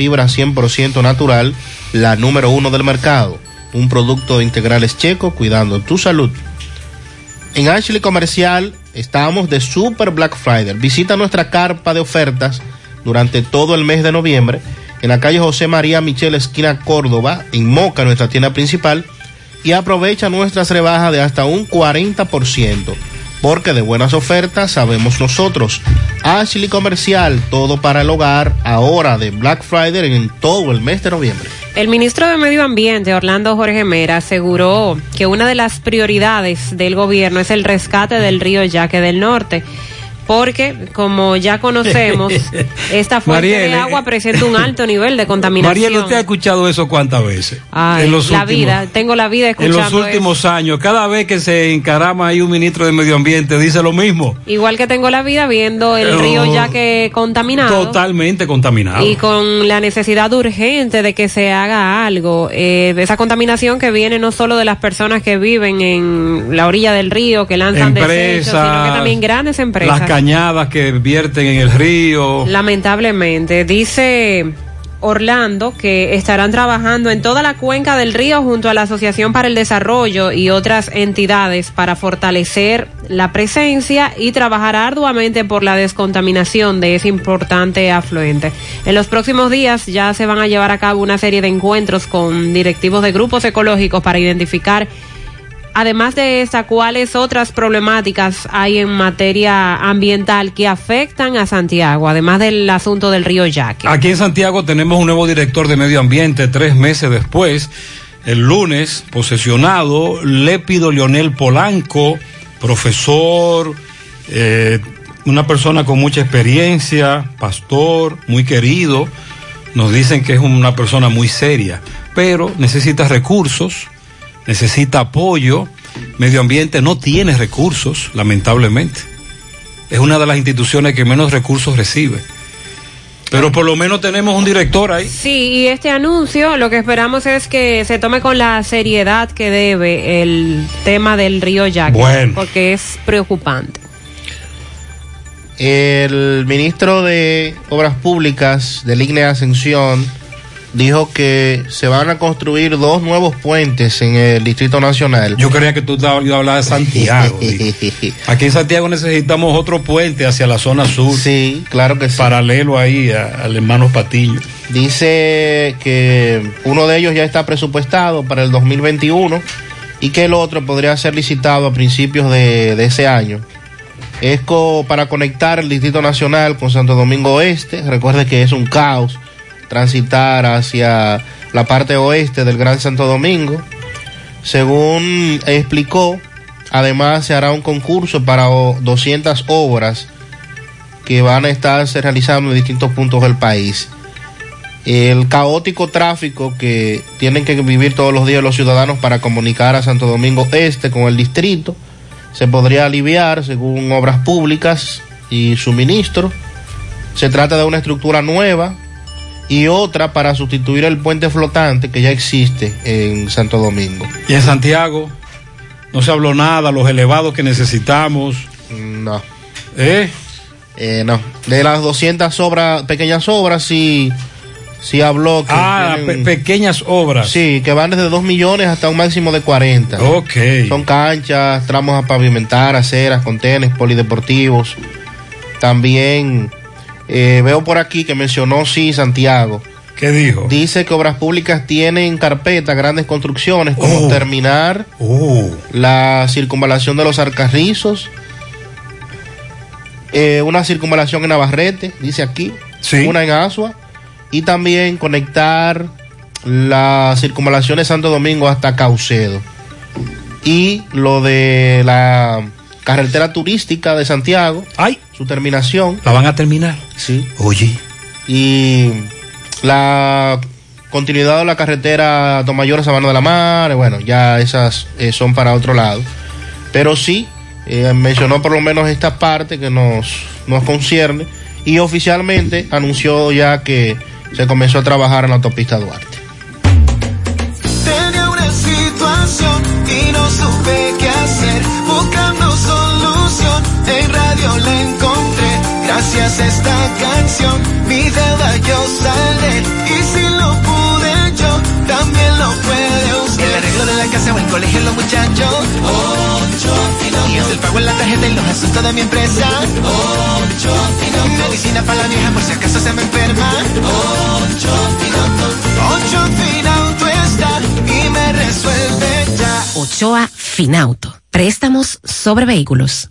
fibra 100% natural, la número uno del mercado. Un producto de integrales checo cuidando tu salud. En Ashley Comercial estamos de Super Black Friday. Visita nuestra carpa de ofertas durante todo el mes de noviembre en la calle José María Michel, esquina Córdoba, en Moca, nuestra tienda principal, y aprovecha nuestras rebajas de hasta un 40%, porque de buenas ofertas sabemos nosotros. Ashley Comercial, todo para el hogar, ahora de Black Friday en todo el mes de noviembre. El ministro de Medio Ambiente, Orlando Jorge Mera, aseguró que una de las prioridades del gobierno es el rescate del río Yaque del Norte, porque como ya conocemos, esta fuente de agua presenta un alto nivel de contaminación. Mariel, ¿usted ha escuchado eso cuántas veces? Ay, en los la últimos- vida, tengo la vida En escuchando los últimos años, cada vez que se encarama ahí un ministro de Medio Ambiente, dice lo mismo. Igual que tengo la vida viendo el río ya que contaminado. Totalmente contaminado. Y con la necesidad urgente de que se haga algo, eh, de esa contaminación que viene no solo de las personas que viven en la orilla del río, que lanzan desechos, sino que Empresas, también grandes empresas. Las que vierten en el río. Lamentablemente, dice Orlando que estarán trabajando en toda la cuenca del río junto a la Asociación para el Desarrollo y otras entidades para fortalecer la presencia y trabajar arduamente por la descontaminación de ese importante afluente. En los próximos días ya se van a llevar a cabo una serie de encuentros con directivos de grupos ecológicos para identificar Además de esta, ¿cuáles otras problemáticas hay en materia ambiental que afectan a Santiago, además del asunto del río Yaque? Aquí en Santiago tenemos un nuevo director de medio ambiente tres meses después. El lunes, posesionado, Lépido Leonel Polanco, profesor, eh, una persona con mucha experiencia, pastor, muy querido. Nos dicen que es una persona muy seria, pero necesita recursos, necesita apoyo. Medio ambiente no tiene recursos, lamentablemente. Es una de las instituciones que menos recursos recibe. Pero por lo menos tenemos un director ahí. Sí, y este anuncio lo que esperamos es que se tome con la seriedad que debe el tema del río Yaque, Bueno. porque es preocupante. El ministro de Obras Públicas del IGNE Ascensión dijo que se van a construir dos nuevos puentes en el Distrito Nacional. Yo creía que tú hablar de Santiago. Aquí en Santiago necesitamos otro puente hacia la zona sur. Sí, claro que sí. Paralelo ahí a- al hermano Patiño. Dice que uno de ellos ya está presupuestado para el 2021 y que el otro podría ser licitado a principios de, de ese año. Es para conectar el Distrito Nacional con Santo Domingo Oeste. Recuerde que es un caos transitar hacia la parte oeste del Gran Santo Domingo. Según explicó, además se hará un concurso para o- 200 obras que van a estarse realizando en distintos puntos del país. El caótico tráfico que tienen que vivir todos los días los ciudadanos para comunicar a Santo Domingo Este con el distrito se podría aliviar según obras públicas y suministro. Se trata de una estructura nueva y otra para sustituir el puente flotante que ya existe en Santo Domingo. Y en Santiago no se habló nada, los elevados que necesitamos. No. ¿Eh? Eh, no. De las 200 obras, pequeñas obras, sí, sí habló que. Ah, pe- pequeñas obras. Sí, que van desde 2 millones hasta un máximo de 40. Ok. Son canchas, tramos a pavimentar, aceras, contenes, polideportivos. También eh, veo por aquí que mencionó, sí, Santiago. ¿Qué dijo? Dice que Obras Públicas tienen en carpeta grandes construcciones como Oh. terminar la circunvalación de los Arcarrizos, eh, una circunvalación en Navarrete, dice aquí, una en Asua, y también conectar la circunvalación de Santo Domingo hasta Caucedo. Y lo de la carretera turística de Santiago, su terminación. ¿La van a terminar? Sí. Oye. Y la continuidad de la carretera Tomayor Sabana de la Mar, bueno, ya esas eh, son para otro lado. Pero sí, eh, mencionó por lo menos esta parte que nos, nos concierne y oficialmente anunció ya que se comenzó a trabajar en la autopista Duarte. La encontré. Gracias a esta canción, mi deuda yo saldré. Y si lo pude yo, también lo puede usted. El arreglo de la casa o el colegio, los muchachos. Ocho y es el pago en la tarjeta y los asuntos de mi empresa. Ocho Medicina para la vieja por si acaso se me enferma. Ocho Ocho Finauto está y me resuelve ya. Ochoa Finauto. Préstamos sobre vehículos.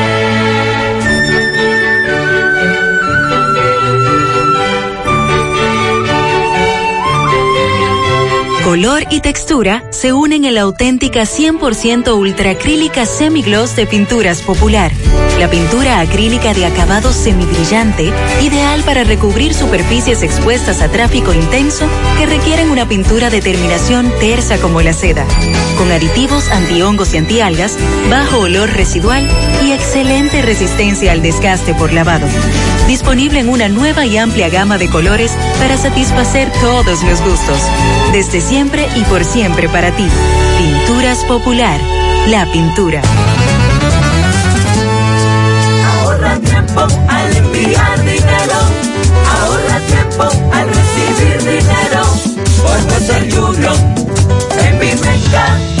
Color y textura se unen en la auténtica 100% ultracrílica semigloss de Pinturas Popular. La pintura acrílica de acabado semibrillante, ideal para recubrir superficies expuestas a tráfico intenso que requieren una pintura de terminación tersa como la seda. Con aditivos antihongos y antialgas, bajo olor residual y excelente resistencia al desgaste por lavado. Disponible en una nueva y amplia gama de colores para satisfacer todos los gustos. Desde siempre y por siempre para ti. Pinturas Popular. La pintura. Ahorra tiempo al enviar dinero. Ahorra tiempo al recibir dinero. Por Western Union. En Vimenca.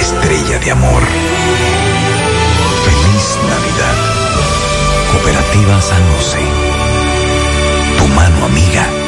estrella de amor. Feliz Navidad. Cooperativa San José. Tu mano amiga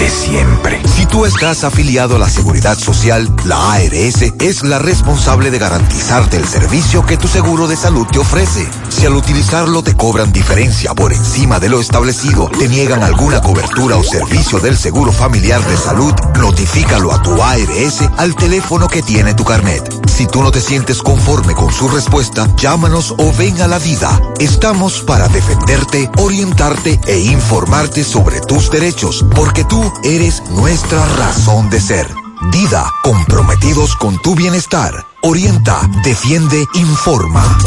de siempre. Si tú estás afiliado a la Seguridad Social, la ARS es la responsable de garantizarte el servicio que tu seguro de salud te ofrece. Si al utilizarlo te cobran diferencia por encima de lo establecido, te niegan alguna cobertura o servicio del seguro familiar de salud, notifícalo a tu ARS al teléfono que tiene tu carnet. Si tú no te sientes conforme con su respuesta, llámanos o ven a la vida. Estamos para defenderte, orientarte e informarte sobre tus derechos, porque tú eres nuestra razón de ser. Dida, comprometidos con tu bienestar. Orienta, defiende, informa.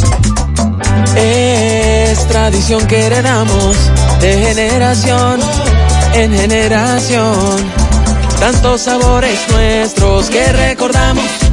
Es tradición que heredamos de generación en generación. Tantos sabores nuestros que recordamos.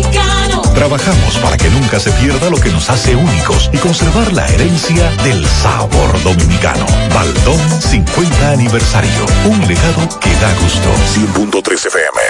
dominicano. Trabajamos para que nunca se pierda lo que nos hace únicos y conservar la herencia del sabor dominicano. Baldón 50 aniversario. Un legado que da gusto. 100.3 FM.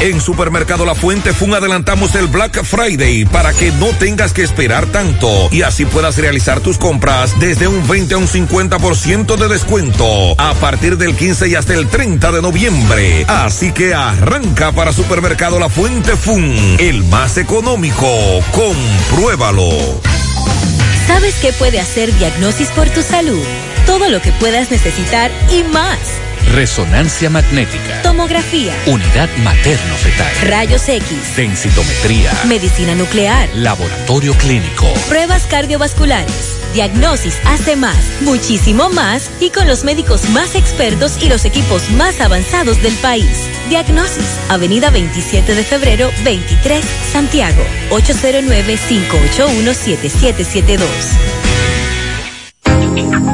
En Supermercado La Fuente Fun adelantamos el Black Friday para que no tengas que esperar tanto y así puedas realizar tus compras desde un 20 a un 50% de descuento a partir del 15 y hasta el 30 de noviembre. Así que arranca para Supermercado La Fuente Fun, el más económico. Compruébalo. ¿Sabes qué puede hacer Diagnosis por tu salud? Todo lo que puedas necesitar y más. Resonancia magnética. Tomografía. Unidad materno-fetal. Rayos X. Densitometría. Medicina nuclear. Laboratorio clínico. Pruebas cardiovasculares. Diagnosis hace más, muchísimo más y con los médicos más expertos y los equipos más avanzados del país. Diagnosis, Avenida 27 de febrero, 23, Santiago, 809-581-7772.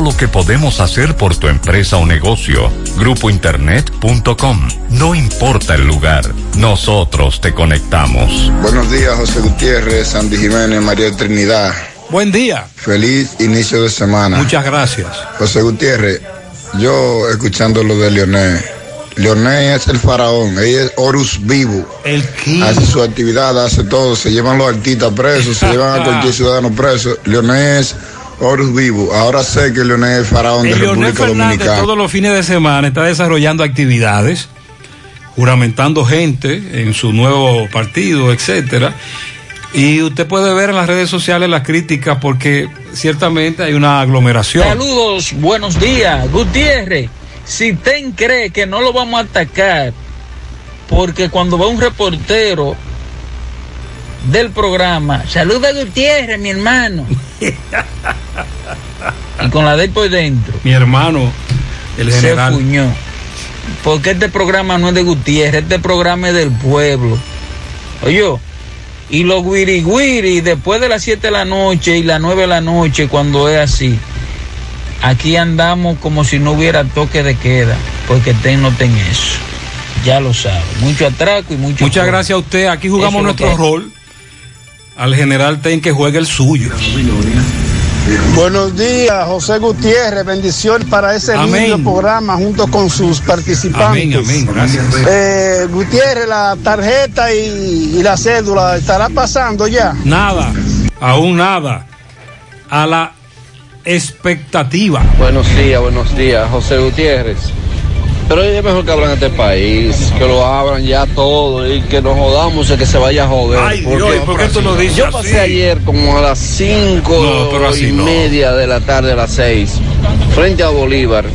lo que podemos hacer por tu empresa o negocio. Grupointernet.com. No importa el lugar, nosotros te conectamos. Buenos días, José Gutiérrez, Sandy Jiménez, María Trinidad. Buen día. Feliz inicio de semana. Muchas gracias. José Gutiérrez, yo escuchando lo de Leonel. Leonel es el faraón, ella es Horus vivo. El qué? Hace su actividad, hace todo, se llevan los artistas presos, se llevan a cualquier ciudadano preso. Leonel es Horus vivo. Ahora sé que Leonel faraón de Leonel República Fernández Dominicana. todos los fines de semana está desarrollando actividades, juramentando gente en su nuevo partido, etcétera. Y usted puede ver en las redes sociales las críticas porque ciertamente hay una aglomeración. Saludos, buenos días. Gutiérrez, si ten cree que no lo vamos a atacar, porque cuando va un reportero del programa, saluda a Gutiérrez, mi hermano. Y con la de por dentro. Mi hermano, el se general. fuñó. Porque este programa no es de Gutiérrez, este programa es del pueblo. Oye, y los guiri guiri después de las 7 de la noche y las 9 de la noche, cuando es así, aquí andamos como si no hubiera toque de queda, porque ten no ten eso. Ya lo sabe. Mucho atraco y mucho. Muchas gracias a usted. Aquí jugamos nuestro rol. Al general Ten que juegue el suyo. Buenos días, José Gutiérrez. Bendiciones para ese Amén. lindo programa junto con sus participantes. Amén, amén, gracias. Eh, Gutiérrez, la tarjeta y, y la cédula estará pasando ya. Nada, aún nada. A la expectativa. Buenos días, buenos días, José Gutiérrez. Pero es mejor que abran este país, que lo abran ya todo y que nos jodamos y que se vaya a joder. Ay, Dios, ¿y por qué tú lo dices Yo así? pasé ayer como a las No, cinco pero así y no. media de la tarde, a las seis, frente a Bolívar.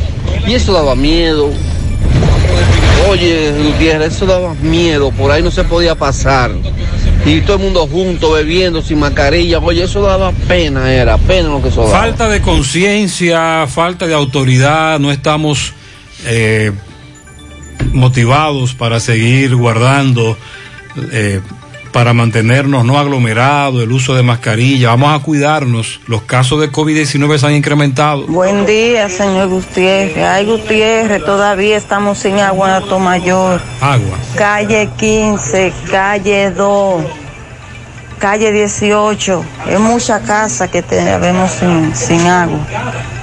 Y eso daba miedo. Oye, Gutiérrez, eso daba miedo, por ahí no se podía pasar. Y todo el mundo junto, bebiendo, sin mascarilla. Oye, eso daba pena, era pena lo que eso daba. Falta de conciencia, falta de autoridad, no estamos eh, motivados para seguir guardando, eh, para mantenernos no aglomerados, el uso de mascarilla. Vamos a cuidarnos. Los casos de COVID-19 se han incrementado. Buen día, señor Gutiérrez. Ay, Gutiérrez, todavía estamos sin agua en Mayor. Agua. Calle 15, calle 2, calle 18. Es mucha casa que tenemos sin, sin agua.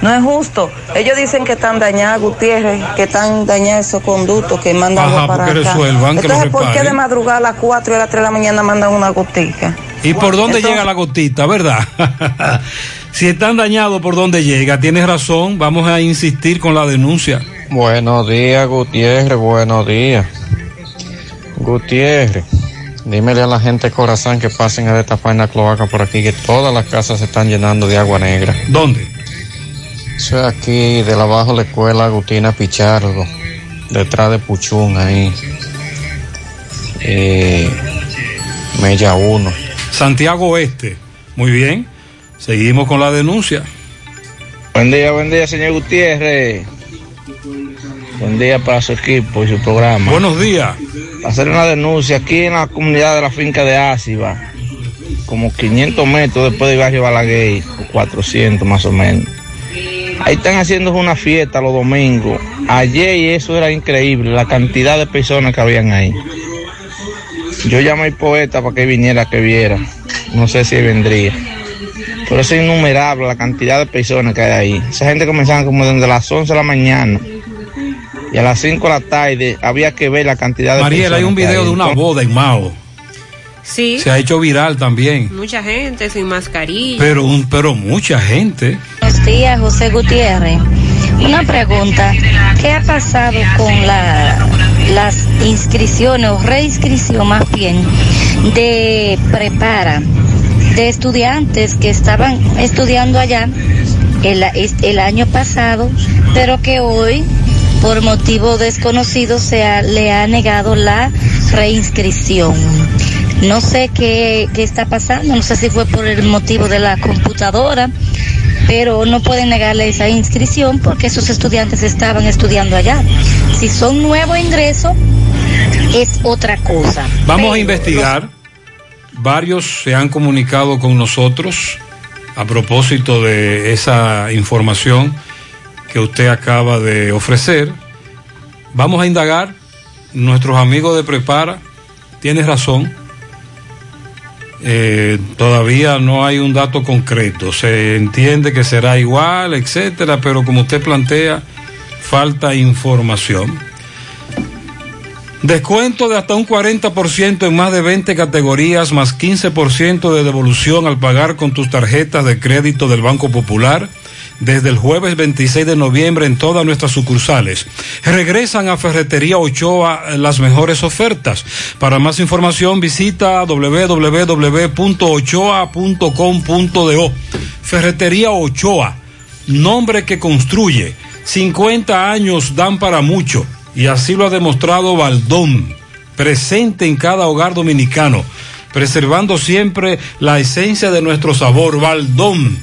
No es justo. Ellos dicen que están dañados, Gutiérrez, que están dañados esos conductos que mandan Ajá, agua para acá. resuelvan, que lo Entonces, ¿por qué de madrugada a las 4 y a las 3 de la mañana mandan una gotica? ¿Y por dónde Entonces- llega la gotita, verdad? si están dañados, ¿por dónde llega? Tienes razón, vamos a insistir con la denuncia. Buenos días, Gutiérrez, buenos días. Gutiérrez, dímele a la gente de Corazán que pasen a destapar la cloaca por aquí, que todas las casas se están llenando de agua negra. ¿Dónde? Eso es aquí, de la abajo la escuela Agustina Pichardo, detrás de Puchún, ahí. Eh, Mella 1. Santiago Oeste. Muy bien. Seguimos con la denuncia. Buen día, buen día, señor Gutiérrez. Buen día para su equipo y su programa. Buenos días. Hacer una denuncia aquí en la comunidad de la finca de Áciba, como 500 metros después del barrio Balaguer, o 400 más o menos. Ahí están haciendo una fiesta los domingos. Ayer y eso era increíble, la cantidad de personas que habían ahí. Yo llamé al poeta para que viniera, que viera. No sé si vendría. Pero es innumerable la cantidad de personas que hay ahí. Esa gente comenzaba como desde las 11 de la mañana. Y a las 5 de la tarde había que ver la cantidad de Mariel, hay un video de una boda en Mao. Sí. Se ha hecho viral también. Mucha gente sin mascarilla. Pero, un, pero mucha gente. Buenos días, José Gutiérrez. Una pregunta, ¿qué ha pasado con la, las inscripciones o reinscripción más bien de prepara, de estudiantes que estaban estudiando allá el, el año pasado, pero que hoy, por motivo desconocido, se ha- le ha negado la reinscripción? No sé qué, qué está pasando, no sé si fue por el motivo de la computadora, pero no pueden negarle esa inscripción porque esos estudiantes estaban estudiando allá. Si son nuevo ingreso, es otra cosa. Vamos a investigar. Varios se han comunicado con nosotros a propósito de esa información que usted acaba de ofrecer. Vamos a indagar. Nuestros amigos de Prepara, tienes razón. Eh, todavía no hay un dato concreto. Se entiende que será igual, etcétera, pero como usted plantea, falta información. Descuento de hasta un 40% en más de 20 categorías, más 15% de devolución al pagar con tus tarjetas de crédito del Banco Popular. Desde el jueves 26 de noviembre en todas nuestras sucursales. Regresan a Ferretería Ochoa las mejores ofertas. Para más información visita www.ochoa.com.do. Ferretería Ochoa, nombre que construye. 50 años dan para mucho y así lo ha demostrado Baldón, presente en cada hogar dominicano, preservando siempre la esencia de nuestro sabor. Baldón,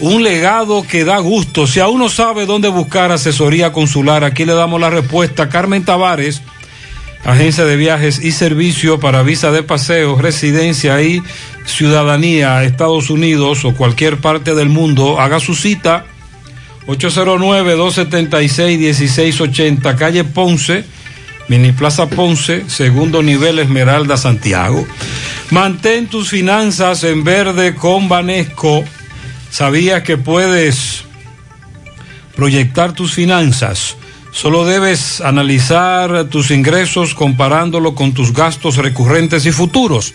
un legado que da gusto. Si aún no sabe dónde buscar asesoría consular, aquí le damos la respuesta. Carmen Tavares, agencia de viajes y servicio para visa de paseo, residencia y ciudadanía Estados Unidos o cualquier parte del mundo, haga su cita 809-276-1680, calle Ponce, Mini Plaza Ponce, segundo nivel Esmeralda, Santiago. Mantén tus finanzas en verde con Banesco. ¿Sabías que puedes proyectar tus finanzas? Solo debes analizar tus ingresos comparándolo con tus gastos recurrentes y futuros.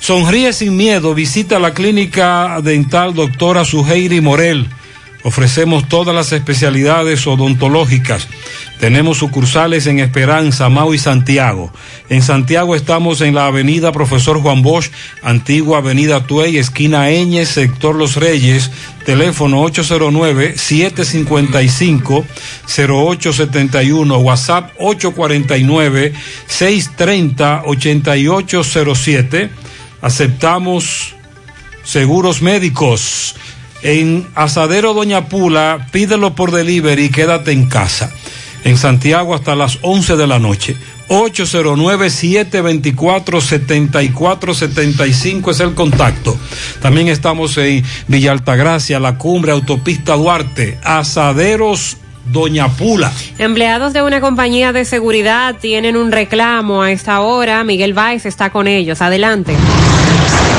Sonríe sin miedo, visita la clínica dental doctora Suheiri Morel. Ofrecemos todas las especialidades odontológicas. Tenemos sucursales en Esperanza, Mau y Santiago. En Santiago estamos en la avenida Profesor Juan Bosch, antigua avenida Tuey, esquina Eñez, sector Los Reyes, teléfono 809-755-0871, WhatsApp 849-630-8807. Aceptamos seguros médicos. En Asadero Doña Pula, pídelo por delivery y quédate en casa. En Santiago hasta las 11 de la noche. 809-724-7475 es el contacto. También estamos en Villa Altagracia, La Cumbre, Autopista Duarte, Asaderos Doña Pula. Empleados de una compañía de seguridad tienen un reclamo a esta hora. Miguel Valls está con ellos. Adelante.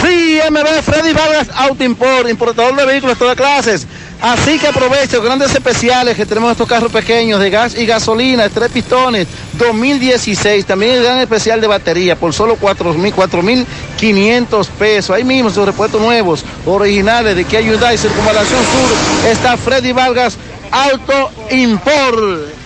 Sí, MB Freddy Vargas Auto Import, importador de vehículos de todas clases. Así que aprovecho grandes especiales que tenemos estos carros pequeños de gas y gasolina, tres pistones, 2016. También el gran especial de batería por solo 4.000, 4.500 pesos. Ahí mismo sus repuestos nuevos, originales de que Hyundai Circunvalación Sur. Está Freddy Vargas Auto Import.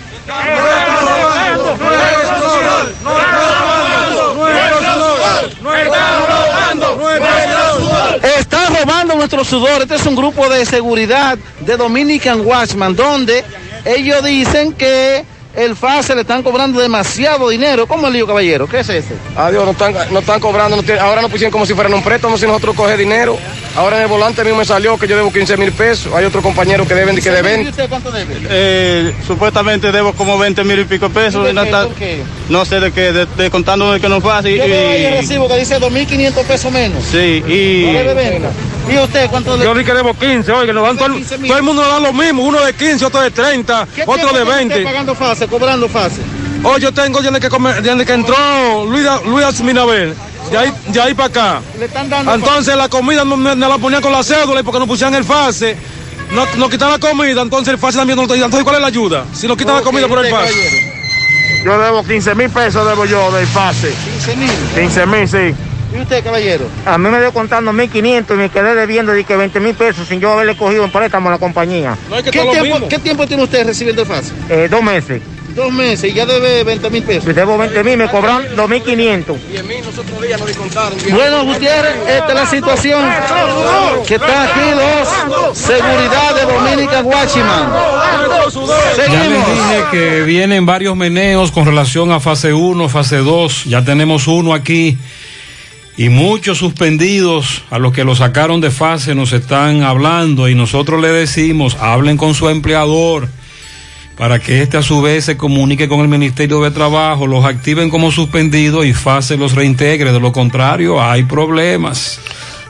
Está robando nuestro sudor. Este es un grupo de seguridad de Dominican Watchman, donde ellos dicen que el FASE le están cobrando demasiado dinero. ¿Cómo el lío, caballero? ¿Qué es eso? Adiós, no están, no están cobrando, no tienen- ahora nos pusieron como si fueran un préstamo si nosotros coge dinero. Ahora en el volante mío me salió que yo debo 15 mil pesos. Hay otro compañero que deben que ¿Y deben. usted cuánto debe? Eh, supuestamente debo como 20 mil y pico pesos. ¿De y no, qué? está- ¿Por qué? no sé de qué, de, de contando de que no pasa. Y, Yo veo ahí el y- recibo que dice 2.500 pesos menos. sí, y. No debe venta. ¿Y usted cuánto debe? Yo vi que debo 15, oye, que nos dan todo, el- todo el mundo nos da lo mismo, uno de 15, otro de 30, ¿Qué otro de tiene usted 20. pagando fase, cobrando fase? Oh, yo tengo desde que, come- desde que entró Luis, Luis Minabel, de ahí, de ahí para acá. Le están dando Entonces la comida no me la ponían con la cédula porque no pusieran el fase. No, no quitan la comida, entonces el fase también no Entonces, ¿cuál es la ayuda? Si no quitan la comida por el fase. Yo debo 15 mil pesos, debo yo del fase. 15 mil. 15 mil, sí. ¿Y usted, caballero? A mí me dio contando 1.500 y me quedé debiendo de que 20 mil pesos sin yo haberle cogido en préstamo a la compañía. ¿Qué tiempo, ¿Qué tiempo tiene usted recibiendo el fase? Eh, dos meses. Dos meses y ya debe 20 mil pesos. Debo 20 mil, me cobran 2.500. Bueno, Gutiérrez, esta es la situación que está aquí los seguridad de Dominican Watchman. Ya les dije que vienen varios meneos con relación a fase 1, fase 2. Ya tenemos uno aquí. Y muchos suspendidos a los que lo sacaron de fase nos están hablando y nosotros le decimos, hablen con su empleador para que éste a su vez se comunique con el Ministerio de Trabajo, los activen como suspendidos y fase los reintegre. De lo contrario, hay problemas.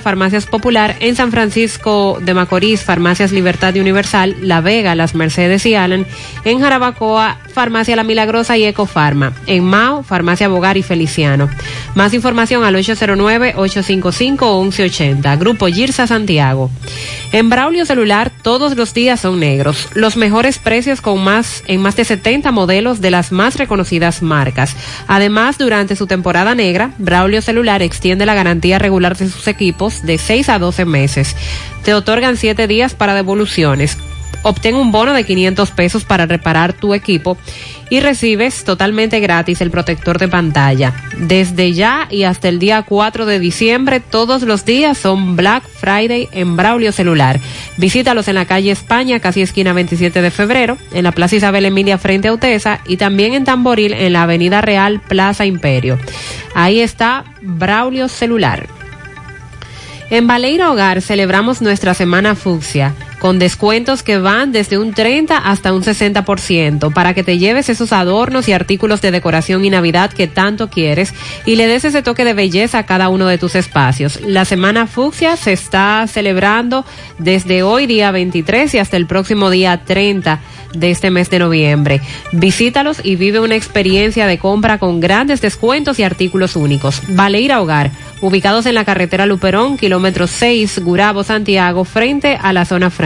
Farmacias Popular, en San Francisco de Macorís, Farmacias Libertad y Universal, La Vega, Las Mercedes y Allen, en Jarabacoa, Farmacia La Milagrosa y Ecofarma, en Mao, Farmacia Bogar y Feliciano. Más información al 809-855-1180, Grupo Girsa Santiago. En Braulio Celular, todos los días son negros. Los mejores precios con más, en más de 70 modelos de las más reconocidas marcas. Además, durante su temporada negra, Braulio Celular extiende la garantía regular de sus equipos de 6 a 12 meses. Te otorgan 7 días para devoluciones. Obtén un bono de 500 pesos para reparar tu equipo y recibes totalmente gratis el protector de pantalla. Desde ya y hasta el día 4 de diciembre, todos los días son Black Friday en Braulio Celular. Visítalos en la calle España, casi esquina 27 de febrero, en la Plaza Isabel Emilia frente a Utesa y también en Tamboril en la Avenida Real Plaza Imperio. Ahí está Braulio Celular. En Baleira Hogar celebramos nuestra semana fucsia con descuentos que van desde un 30 hasta un 60% para que te lleves esos adornos y artículos de decoración y Navidad que tanto quieres y le des ese toque de belleza a cada uno de tus espacios. La semana fucsia se está celebrando desde hoy día 23 y hasta el próximo día 30 de este mes de noviembre. Visítalos y vive una experiencia de compra con grandes descuentos y artículos únicos. Baleira Hogar, ubicados en la carretera Luperón, kilómetro 6, Gurabo, Santiago, frente a la zona franca.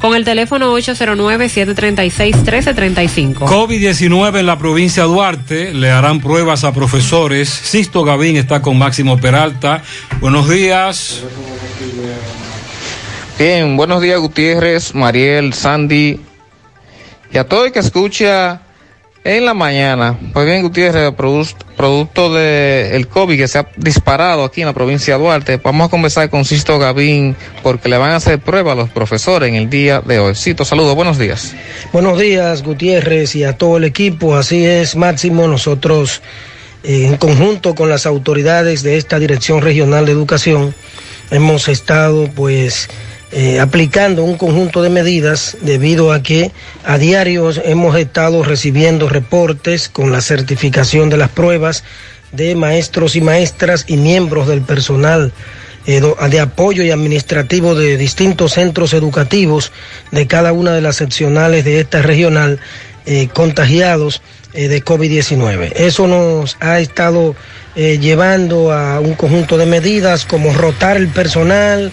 con el teléfono 809-736-1335. COVID-19 en la provincia de Duarte, le harán pruebas a profesores. Sisto Gavín está con Máximo Peralta. Buenos días. Bien, buenos días Gutiérrez, Mariel, Sandy y a todo el que escucha en la mañana. Pues bien Gutiérrez, produ- producto del COVID que se ha disparado aquí en la provincia de Duarte, vamos a conversar con Sisto Gavín porque le van a hacer prueba a los profesores en el día de hoy. Sisto, saludos, buenos días. Buenos días, Gutiérrez, y a todo el equipo. Así es, Máximo. Nosotros, eh, en conjunto con las autoridades de esta Dirección Regional de Educación, hemos estado, pues, eh, aplicando un conjunto de medidas debido a que a diario hemos estado recibiendo reportes con la certificación de las pruebas de maestros y maestras y miembros del personal eh, de apoyo y administrativo de distintos centros educativos de cada una de las seccionales de esta regional eh, contagiados de COVID-19. Eso nos ha estado llevando a un conjunto de medidas como rotar el personal,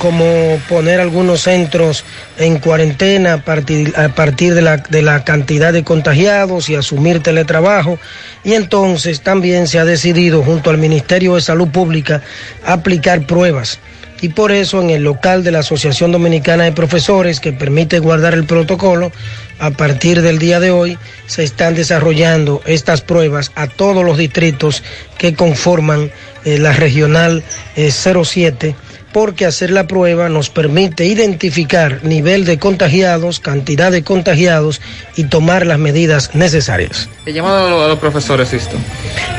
como poner algunos centros en cuarentena a partir, a partir de, la, de la cantidad de contagiados y asumir teletrabajo. Y entonces también se ha decidido junto al Ministerio de Salud Pública aplicar pruebas. Y por eso en el local de la Asociación Dominicana de Profesores, que permite guardar el protocolo, a partir del día de hoy se están desarrollando estas pruebas a todos los distritos que conforman eh, la regional eh, 07 porque hacer la prueba nos permite identificar nivel de contagiados, cantidad de contagiados y tomar las medidas necesarias. El llamado a los, profesores, esto.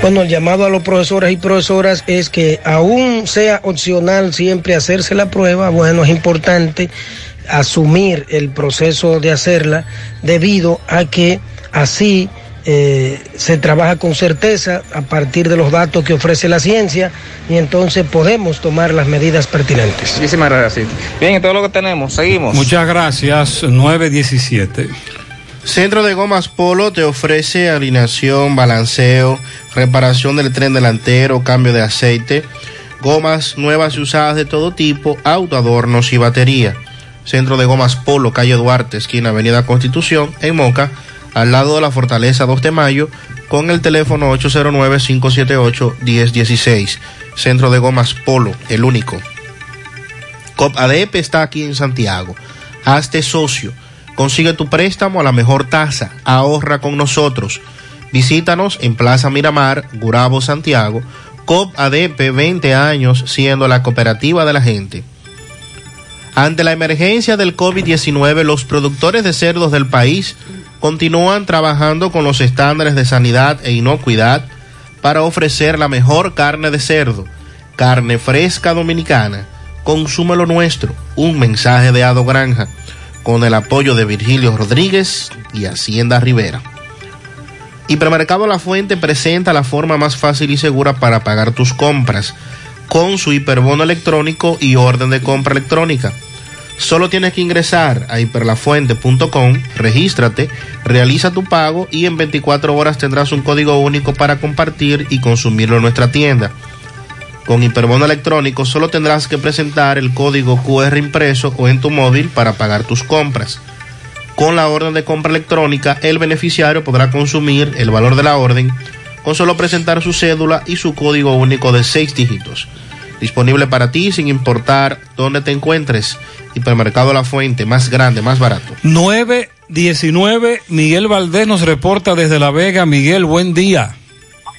Bueno, el llamado a los profesores y profesoras es que aún sea opcional siempre hacerse la prueba, bueno, es importante asumir el proceso de hacerla debido a que así eh, se trabaja con certeza a partir de los datos que ofrece la ciencia y entonces podemos tomar las medidas pertinentes. Muchísimas gracias. Bien, es todo lo que tenemos. Seguimos. Muchas gracias. 917. Centro de Gomas Polo te ofrece alineación, balanceo, reparación del tren delantero, cambio de aceite, gomas nuevas y usadas de todo tipo, autoadornos y batería. Centro de Gomas Polo, calle Duarte, esquina Avenida Constitución, en Moca, al lado de la Fortaleza 2 de Mayo, con el teléfono 809-578-1016. Centro de Gomas Polo, el único. COP ADEP está aquí en Santiago. Hazte socio. Consigue tu préstamo a la mejor tasa. Ahorra con nosotros. Visítanos en Plaza Miramar, Gurabo, Santiago. COP ADP 20 años siendo la cooperativa de la gente. Ante la emergencia del COVID-19, los productores de cerdos del país continúan trabajando con los estándares de sanidad e inocuidad para ofrecer la mejor carne de cerdo, carne fresca dominicana. Consume lo nuestro. Un mensaje de Ado Granja con el apoyo de Virgilio Rodríguez y Hacienda Rivera. Hipermercado La Fuente presenta la forma más fácil y segura para pagar tus compras con su hiperbono electrónico y orden de compra electrónica. Solo tienes que ingresar a hiperlafuente.com, regístrate, realiza tu pago y en 24 horas tendrás un código único para compartir y consumirlo en nuestra tienda. Con Hiperbono electrónico solo tendrás que presentar el código QR impreso o en tu móvil para pagar tus compras. Con la orden de compra electrónica, el beneficiario podrá consumir el valor de la orden con solo presentar su cédula y su código único de seis dígitos. Disponible para ti sin importar dónde te encuentres. Hipermercado La Fuente, más grande, más barato. 919, Miguel Valdés nos reporta desde La Vega. Miguel, buen día.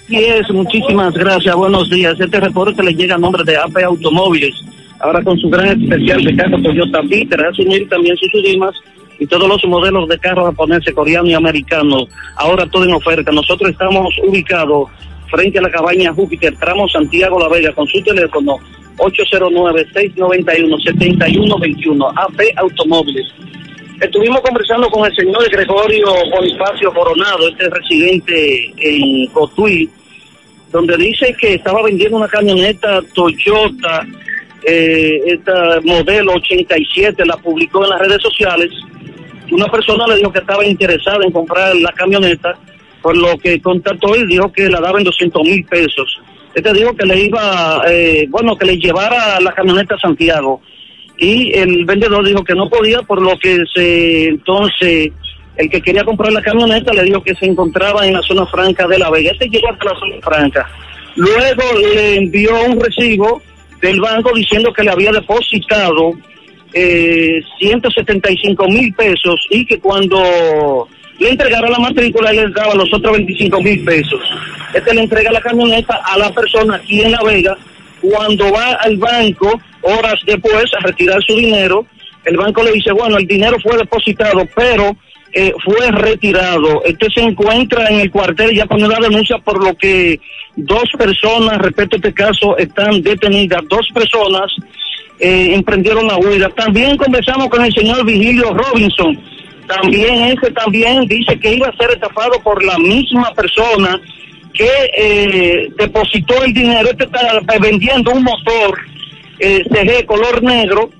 Así es, muchísimas gracias, buenos días. Este reporte le llega a nombre de AP Automóviles, ahora con su gran especial de carro Toyota Peter, asumir también sus Sudimas y todos los modelos de carro japonés, coreano y americano, ahora todo en oferta. Nosotros estamos ubicados frente a la cabaña Júpiter, tramo Santiago La Vega, con su teléfono 809-691-7121, AP Automóviles. Estuvimos conversando con el señor Gregorio Bonifacio Coronado, este residente en Cotuí, donde dice que estaba vendiendo una camioneta Toyota, eh, esta modelo 87, la publicó en las redes sociales. Una persona le dijo que estaba interesada en comprar la camioneta, por lo que contactó y dijo que la daba en 200 mil pesos. Este dijo que le iba, eh, bueno, que le llevara la camioneta a Santiago y el vendedor dijo que no podía, por lo que se entonces el que quería comprar la camioneta le dijo que se encontraba en la zona franca de La Vega. Este llegó hasta la zona franca. Luego le envió un recibo del banco diciendo que le había depositado eh, 175 mil pesos y que cuando le entregara la matrícula él le daba los otros 25 mil pesos. Este le entrega la camioneta a la persona aquí en La Vega. Cuando va al banco, horas después, a retirar su dinero, el banco le dice, bueno, el dinero fue depositado, pero eh, fue retirado. Este se encuentra en el cuartel ya con una denuncia por lo que dos personas, respecto a este caso, están detenidas. Dos personas eh, emprendieron la huida. También conversamos con el señor Vigilio Robinson. También ese también dice que iba a ser estafado por la misma persona que eh, depositó el dinero. Este está vendiendo un motor eh, color negro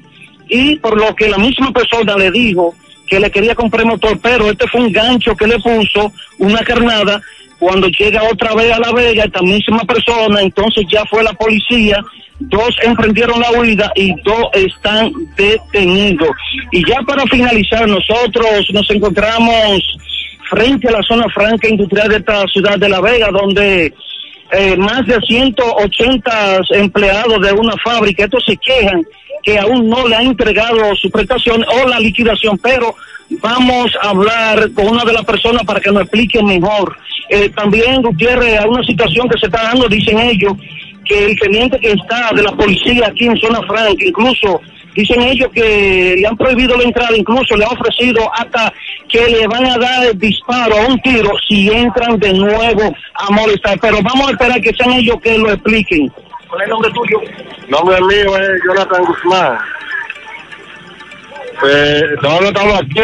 y por lo que la misma persona le dijo que le quería comprar motor, pero este fue un gancho que le puso, una carnada, cuando llega otra vez a La Vega, esta misma persona, entonces ya fue la policía, dos emprendieron la huida y dos están detenidos. Y ya para finalizar, nosotros nos encontramos frente a la zona franca industrial de esta ciudad de La Vega, donde eh, más de 180 empleados de una fábrica, estos se quejan que aún no le ha entregado su prestación o la liquidación, pero vamos a hablar con una de las personas para que nos explique mejor. Eh, también, Gutiérrez, hay una situación que se está dando, dicen ellos, que el teniente que está de la policía aquí en Zona Franca, incluso dicen ellos que le han prohibido la entrada, incluso le han ofrecido hasta que le van a dar el disparo a un tiro si entran de nuevo a molestar. Pero vamos a esperar que sean ellos que lo expliquen. ¿Cuál es el nombre tuyo? nombre mío es Jonathan Guzmán. Pues nosotros estamos aquí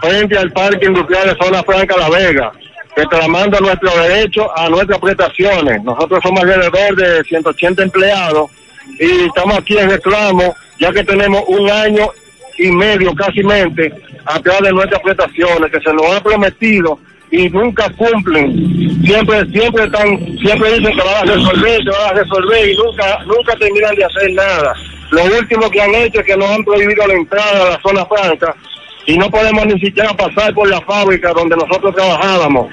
frente al Parque Industrial de Zona Franca La Vega, reclamando nuestro derecho a nuestras prestaciones. Nosotros somos alrededor de 180 empleados y estamos aquí en reclamo, ya que tenemos un año y medio casi mente atrás de nuestras prestaciones que se nos han prometido y nunca cumplen. Siempre, siempre están, siempre dicen que van a resolver, que van a resolver y nunca, nunca terminan de hacer nada. Lo último que han hecho es que nos han prohibido la entrada a la zona franca y no podemos ni siquiera pasar por la fábrica donde nosotros trabajábamos.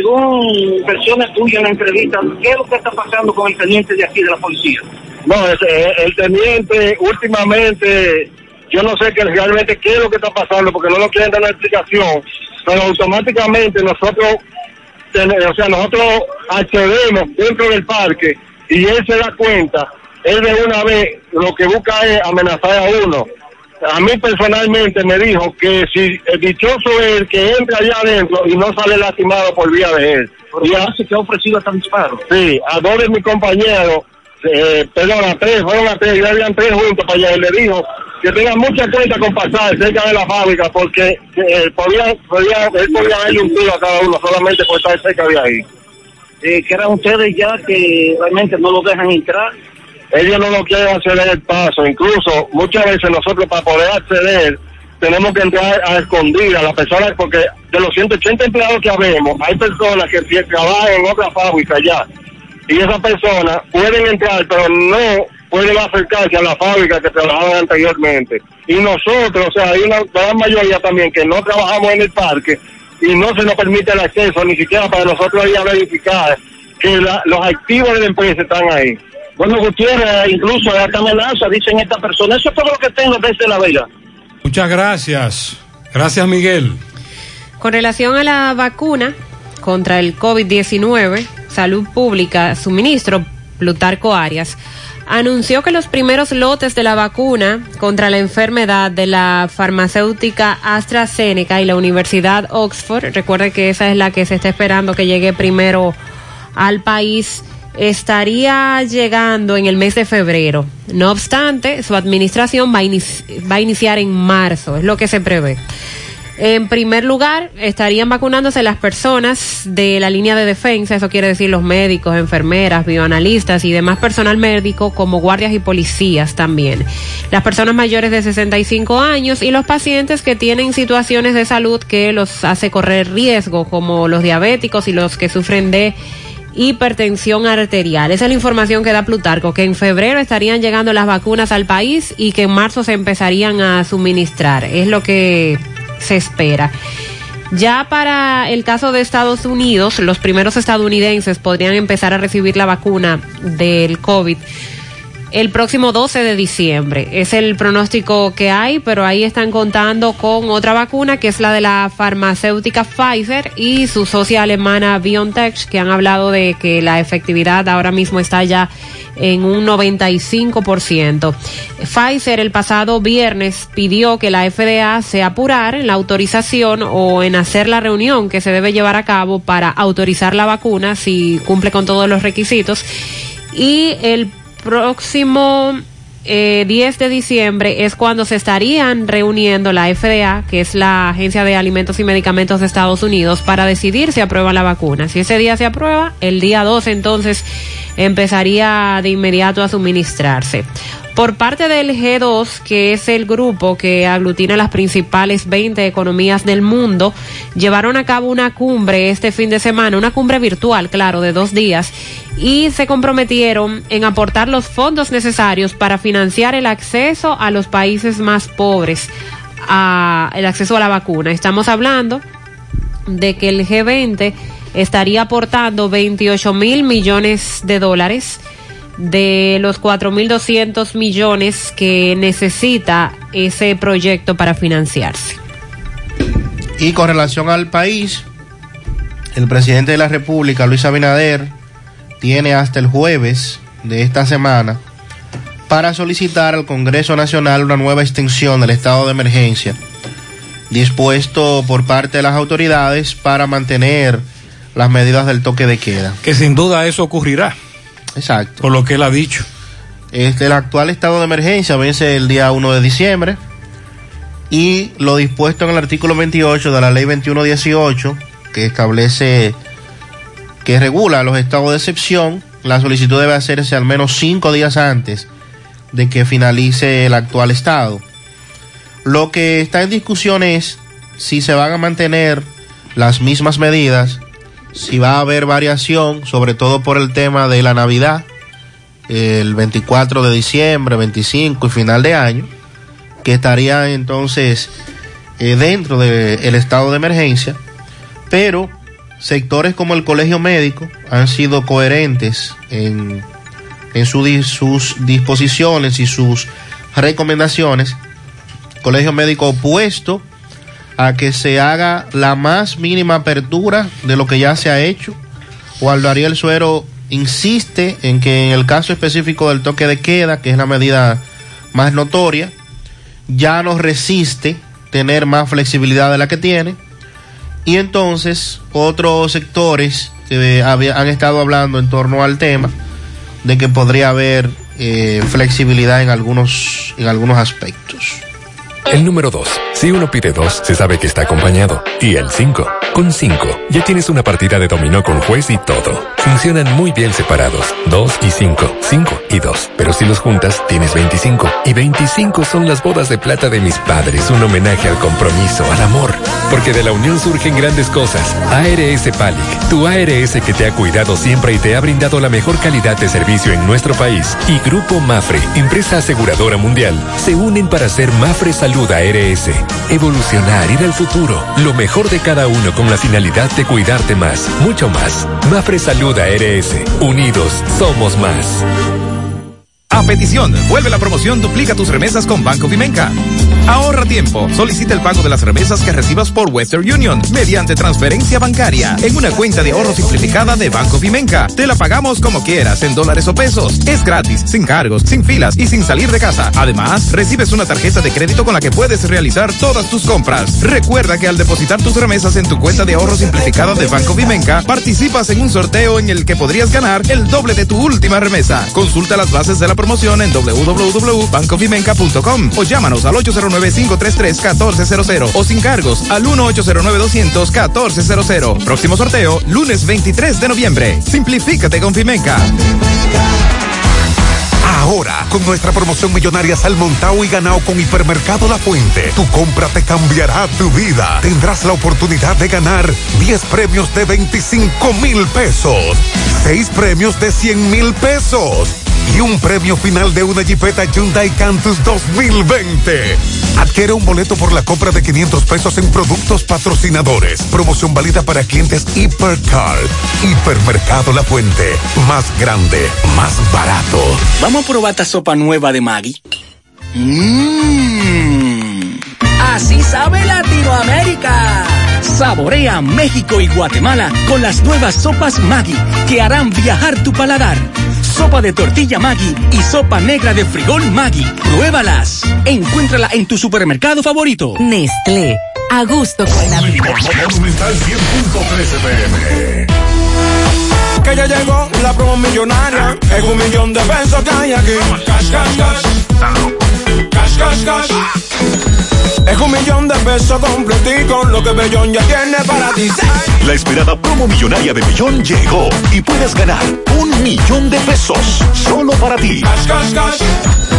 Según versiones tuyas en la entrevista, ¿qué es lo que está pasando con el teniente de aquí de la policía? No, ese- el teniente últimamente, yo no sé que realmente qué es lo que está pasando porque no nos quieren dar una explicación, pero automáticamente nosotros, o sea, nosotros accedemos dentro del parque y él se da cuenta, él de una vez lo que busca es amenazar a uno. A mí personalmente me dijo que si el dichoso es el que entra allá adentro y no sale lastimado por vía de él. Y a- que ha ofrecido hasta disparo. Sí, a dos de mis compañeros, eh, perdón, a tres, fueron a tres, ya habían tres juntos para allá, y le dijo que tengan mucha cuenta con pasar cerca de la fábrica, porque eh, podía, podía, él podía darle un tiro a cada uno solamente por estar cerca de ahí. Eh, que eran ustedes ya que realmente no lo dejan entrar. Ellos no nos quieren acceder el paso, incluso muchas veces nosotros para poder acceder tenemos que entrar a escondidas, las personas, porque de los 180 empleados que habemos, hay personas que trabajan en otra fábrica ya, y esas personas pueden entrar, pero no pueden acercarse a la fábrica que trabajaban anteriormente. Y nosotros, o sea, hay una gran mayoría también que no trabajamos en el parque y no se nos permite el acceso, ni siquiera para nosotros ir a verificar que la- los activos de la empresa están ahí. Bueno, Gutiérrez, incluso hasta amenaza, dicen esta persona. Eso es todo lo que tengo desde La Vega. Muchas gracias. Gracias, Miguel. Con relación a la vacuna contra el COVID-19, Salud Pública, su ministro, Plutarco Arias, anunció que los primeros lotes de la vacuna contra la enfermedad de la farmacéutica AstraZeneca y la Universidad Oxford, recuerde que esa es la que se está esperando que llegue primero al país, estaría llegando en el mes de febrero. No obstante, su administración va a, va iniciar en marzo, es lo que se prevé. En primer lugar, estarían vacunándose las personas de la línea de defensa, eso quiere decir los médicos, enfermeras, bioanalistas y demás personal médico, como guardias y policías también. Las personas mayores de 65 años y los pacientes que tienen situaciones de salud que los hace correr riesgo, como los diabéticos y los que sufren de hipertensión arterial. Esa es la información que da Plutarco, que en febrero estarían llegando las vacunas al país y que en marzo se empezarían a suministrar. Es lo que se espera. Ya para el caso de Estados Unidos, los primeros estadounidenses podrían empezar a recibir la vacuna del COVID el próximo 12 de diciembre. Es el pronóstico que hay, pero ahí están contando con otra vacuna que es la de la farmacéutica Pfizer y su socia alemana BioNTech, que han hablado de que la efectividad ahora mismo está ya en un 95%. Pfizer el pasado viernes pidió que la FDA se apurara en la autorización o en hacer la reunión que se debe llevar a cabo para autorizar la vacuna si cumple con todos los requisitos. Y el próximo eh, 10 de diciembre es cuando se estarían reuniendo la FDA, que es la Agencia de Alimentos y Medicamentos de Estados Unidos, para decidir si aprueban la vacuna. Si ese día se aprueba, el día 12 entonces empezaría de inmediato a suministrarse. Por parte del G2, que es el grupo que aglutina las principales 20 economías del mundo, llevaron a cabo una cumbre este fin de semana, una cumbre virtual, claro, de dos días, y se comprometieron en aportar los fondos necesarios para financiar el acceso a los países más pobres, a el acceso a la vacuna. Estamos hablando de que el G20 estaría aportando 28 mil millones de dólares de los 4.200 millones que necesita ese proyecto para financiarse. Y con relación al país, el presidente de la República, Luis Abinader, tiene hasta el jueves de esta semana para solicitar al Congreso Nacional una nueva extensión del estado de emergencia, dispuesto por parte de las autoridades para mantener las medidas del toque de queda. Que sin duda eso ocurrirá. Exacto. Por lo que él ha dicho. Este, el actual estado de emergencia vence el día 1 de diciembre y lo dispuesto en el artículo 28 de la ley 2118 que establece que regula los estados de excepción, la solicitud debe hacerse al menos cinco días antes de que finalice el actual estado. Lo que está en discusión es si se van a mantener las mismas medidas si va a haber variación, sobre todo por el tema de la Navidad, el 24 de diciembre, 25 y final de año, que estaría entonces eh, dentro del estado de emergencia, pero sectores como el colegio médico han sido coherentes en, en su, sus disposiciones y sus recomendaciones. Colegio médico opuesto a que se haga la más mínima apertura de lo que ya se ha hecho. Waldo Ariel Suero insiste en que en el caso específico del toque de queda, que es la medida más notoria, ya no resiste tener más flexibilidad de la que tiene. Y entonces otros sectores que han estado hablando en torno al tema de que podría haber eh, flexibilidad en algunos, en algunos aspectos. El número 2. Si uno pide dos, se sabe que está acompañado. Y el 5. Con 5, ya tienes una partida de dominó con juez y todo. Funcionan muy bien separados. 2 y 5, 5 y 2. Pero si los juntas, tienes 25. Y 25 son las bodas de plata de mis padres, un homenaje al compromiso, al amor. Porque de la unión surgen grandes cosas. ARS Palic, tu ARS que te ha cuidado siempre y te ha brindado la mejor calidad de servicio en nuestro país. Y Grupo Mafre, empresa aseguradora mundial, se unen para hacer Mafre Salud ARS. Evolucionar, ir al futuro. Lo mejor de cada uno con la finalidad de cuidarte más, mucho más. Mafre Salud ARS. Unidos, somos más. A petición, vuelve la promoción Duplica tus remesas con Banco Vimenca. Ahorra tiempo. Solicita el pago de las remesas que recibas por Western Union mediante transferencia bancaria en una cuenta de ahorro simplificada de Banco Vimenca. Te la pagamos como quieras, en dólares o pesos. Es gratis, sin cargos, sin filas y sin salir de casa. Además, recibes una tarjeta de crédito con la que puedes realizar todas tus compras. Recuerda que al depositar tus remesas en tu cuenta de ahorro simplificada de Banco Vimenca, participas en un sorteo en el que podrías ganar el doble de tu última remesa. Consulta las bases de la promoción en www.bancovimenca.com o llámanos al 809-533-1400 o sin cargos al 1-809-200-1400. Próximo sorteo, lunes 23 de noviembre. Simplifícate con Fimenca. Ahora, con nuestra promoción millonaria Salmontao y ganado con Hipermercado La Fuente, tu compra te cambiará tu vida. Tendrás la oportunidad de ganar 10 premios de 25 mil pesos, 6 premios de 100 mil pesos y un premio final de una Jeepeta Hyundai Cantus 2020. Adquiere un boleto por la compra de 500 pesos en productos patrocinadores. Promoción válida para clientes Hipercar. Hipermercado La Fuente. Más grande, más barato. Vamos a probar esta sopa nueva de Maggi. Mmm. Así sabe Latinoamérica. Saborea México y Guatemala con las nuevas sopas Maggi que harán viajar tu paladar. Sopa de tortilla Maggi y sopa negra de frijol Maggi. Pruébalas. Encuéntrala en tu supermercado favorito. Nestlé. A gusto con la vida. Monumental 100.13 pm. que ya llegó la promo millonaria. Es un millón de pesos que hay aquí. Cash, cash, cash. Cash, cash, cash. Es un millón de pesos completico, lo que Bellón ya tiene para ti. La esperada promo millonaria de Bellón llegó y puedes ganar un millón de pesos solo para ti. Cash, cash, cash.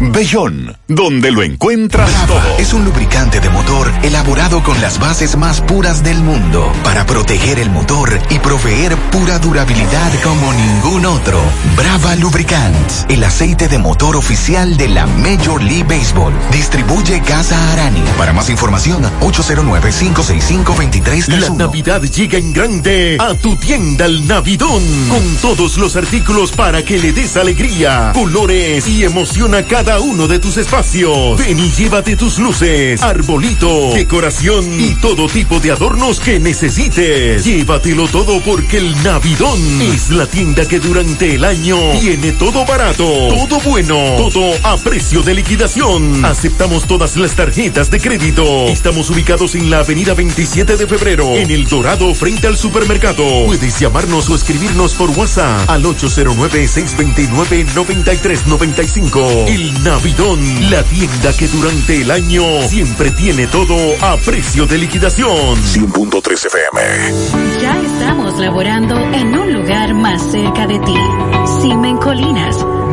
Bellón, donde lo encuentras Brava todo. es un lubricante de motor elaborado con las bases más puras del mundo para proteger el motor y proveer pura durabilidad como ningún otro. Brava Lubricants, el aceite de motor oficial de la Major League Baseball. Distribuye Casa Arani. Para más información, 809-565-2331. La Navidad llega en grande a tu tienda El Navidón con todos los artículos para que le des alegría, colores y emoción a cada uno de tus espacios. Ven y llévate tus luces, arbolito, decoración y todo tipo de adornos que necesites. Llévatelo todo porque el Navidón es la tienda que durante el año tiene todo barato, todo bueno, todo a precio de liquidación. Aceptamos todas las tarjetas de crédito. Estamos ubicados en la avenida 27 de febrero, en El Dorado, frente al supermercado. Puedes llamarnos o escribirnos por WhatsApp al 809-629-9395. El Navidón, la tienda que durante el año siempre tiene todo a precio de liquidación. 100.3 FM. Ya estamos laborando en un lugar más cerca de ti. Simen Colinas,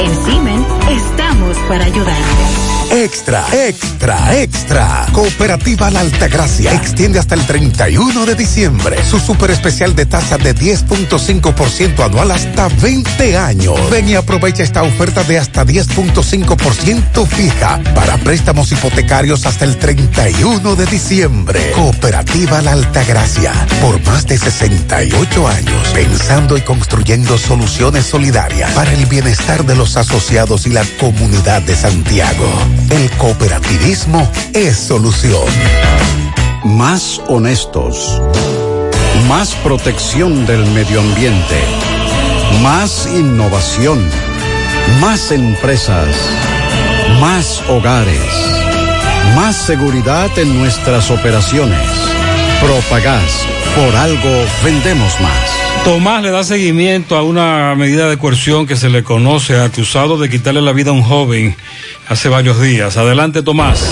En Simen estamos para ayudarte. Extra, extra, extra. Cooperativa La Altagracia extiende hasta el 31 de diciembre su super especial de tasa de 10.5% anual hasta 20 años. Ven y aprovecha esta oferta de hasta 10.5% fija para préstamos hipotecarios hasta el 31 de diciembre. Cooperativa La Altagracia, por más de 68 años, pensando y construyendo soluciones solidarias para el bienestar de los asociados y la comunidad de Santiago. El cooperativismo es solución. Más honestos. Más protección del medio ambiente. Más innovación. Más empresas. Más hogares. Más seguridad en nuestras operaciones. Propagás. Por algo vendemos más. Tomás le da seguimiento a una medida de coerción que se le conoce acusado de quitarle la vida a un joven hace varios días. Adelante, Tomás.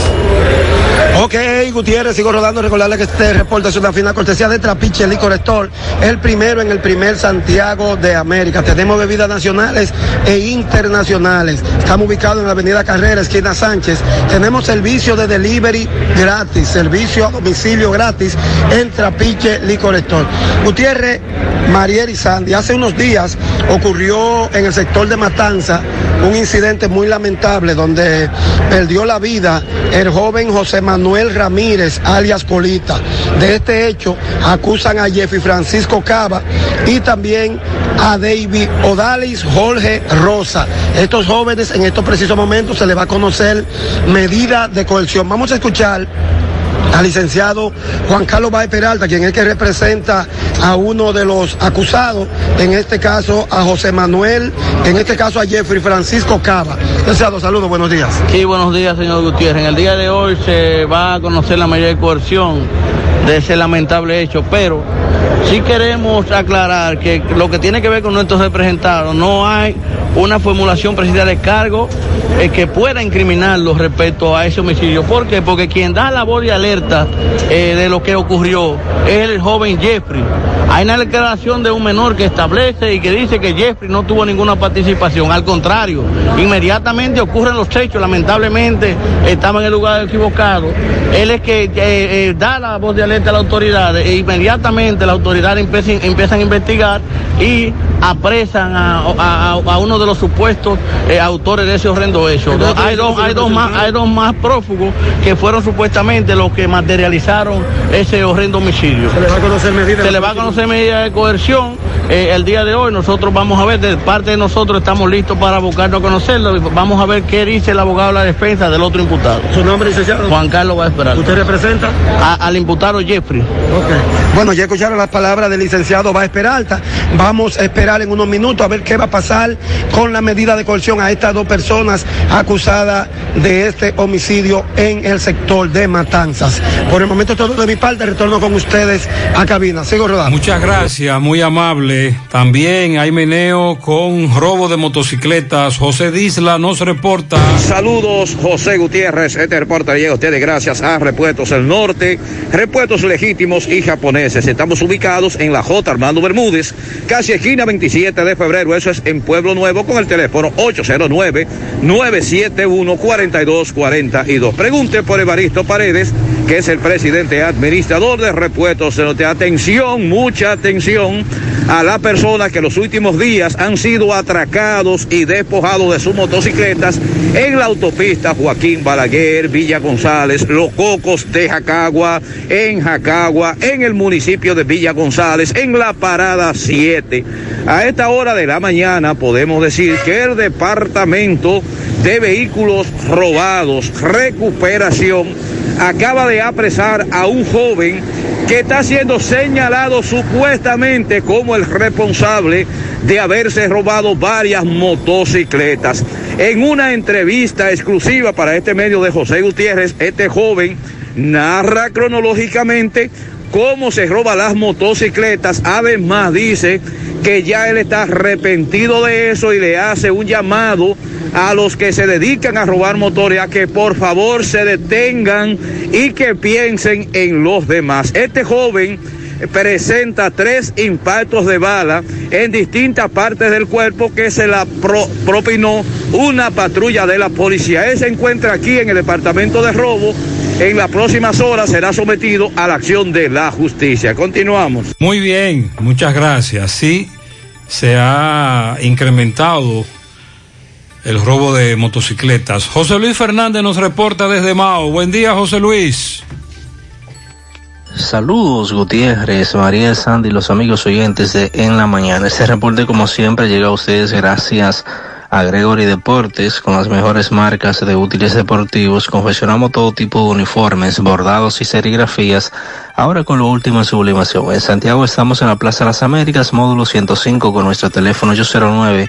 Ok, Gutiérrez, sigo rodando. Recordarle que este reporte es una final cortesía de Trapiche Licor Store, el primero en el primer Santiago de América. Tenemos bebidas nacionales e internacionales. Estamos ubicados en la Avenida Carrera, esquina Sánchez. Tenemos servicio de delivery gratis, servicio a domicilio gratis en Trapiche Licor Store. Gutiérrez, Mariel y Sandy, hace unos días ocurrió en el sector de Matanza un incidente muy lamentable donde perdió la vida el joven José Manuel Ramírez, alias Colita. De este hecho, acusan a Jeffrey Francisco Cava y también a David Odalis Jorge Rosa. Estos jóvenes en estos precisos momentos se les va a conocer medida de coerción. Vamos a escuchar al licenciado Juan Carlos Baez Peralta, quien es que representa a uno de los acusados, en este caso a José Manuel, en este caso a Jeffrey Francisco Cava. Licenciado, saludos, buenos días. Sí, buenos días, señor Gutiérrez. En el día de hoy se va a conocer la medida coerción de ese lamentable hecho, pero sí queremos aclarar que lo que tiene que ver con nuestros representados, no hay una formulación precisa de cargo eh, que pueda incriminarlos respecto a ese homicidio. ¿Por qué? Porque quien da la voz de alerta eh, de lo que ocurrió es el joven Jeffrey. Hay una declaración de un menor que establece y que dice que Jeffrey no tuvo ninguna participación. Al contrario, inmediatamente ocurren los hechos, lamentablemente estaba en el lugar equivocado. Él es que eh, eh, da la voz de alerta a las autoridades e inmediatamente las autoridades empiezan a investigar y apresan a, a- a uno de los supuestos eh, autores de ese horrendo hecho. Entonces, hay, dos, hay, dos más, hay dos más prófugos que fueron supuestamente los que materializaron ese horrendo homicidio. ¿Se le va a conocer medidas? Se le va a conocer medida de coerción. eh, el día de hoy nosotros vamos a ver, de parte de nosotros estamos listos para buscarlo a conocerlo y vamos a ver qué dice el abogado de la defensa del otro imputado. ¿Su nombre, licenciado? Juan Carlos va a esperar. ¿Usted representa? al imputado Jeffrey. Bueno, ya escucharon las palabras del licenciado Báez Peralta. Vamos a esperar en unos minutos a ver qué va a pasar con la medida de coerción a estas dos personas acusadas de este homicidio en el sector de Matanzas. Por el momento todo de mi parte, retorno con ustedes a cabina. Sigo rodando. Muchas gracias, muy amable. También hay meneo con robo de motocicletas. José Disla nos reporta. Saludos, José Gutiérrez. Este reporte llega a ustedes gracias a Repuestos El Norte, repuestos legítimos y japoneses. Estamos ubicados en la J. Armando Bermúdez, casi esquina 27 de febrero. Eso es en Pueblo Nuevo con el teléfono 809-971-4242. Pregunte por Evaristo Paredes, que es el presidente administrador de Repuestos. Atención, mucha atención a la persona que los últimos días han sido atracados y despojados de sus motocicletas en la autopista Joaquín Balaguer, Villa González, Los Cocos de Jacagua, en Jacagua, en el municipio de Villa González, en la parada 7. A esta hora de la mañana podemos decir que el departamento de vehículos robados, recuperación, acaba de apresar a un joven que está siendo señalado supuestamente como el responsable de haberse robado varias motocicletas. En una entrevista exclusiva para este medio de José Gutiérrez, este joven narra cronológicamente cómo se roba las motocicletas. Además dice que ya él está arrepentido de eso y le hace un llamado a los que se dedican a robar motores a que por favor se detengan y que piensen en los demás. Este joven presenta tres impactos de bala en distintas partes del cuerpo que se la pro- propinó una patrulla de la policía. Él se encuentra aquí en el departamento de robo. En las próximas horas será sometido a la acción de la justicia. Continuamos. Muy bien, muchas gracias. Sí, se ha incrementado el robo de motocicletas. José Luis Fernández nos reporta desde Mao. Buen día, José Luis. Saludos Gutiérrez, María Sandy los amigos oyentes de En la Mañana. Este reporte como siempre llega a ustedes gracias a Gregory Deportes con las mejores marcas de útiles deportivos. Confeccionamos todo tipo de uniformes, bordados y serigrafías. Ahora con lo último en sublimación. En Santiago estamos en la Plaza las Américas, módulo 105 con nuestro teléfono 809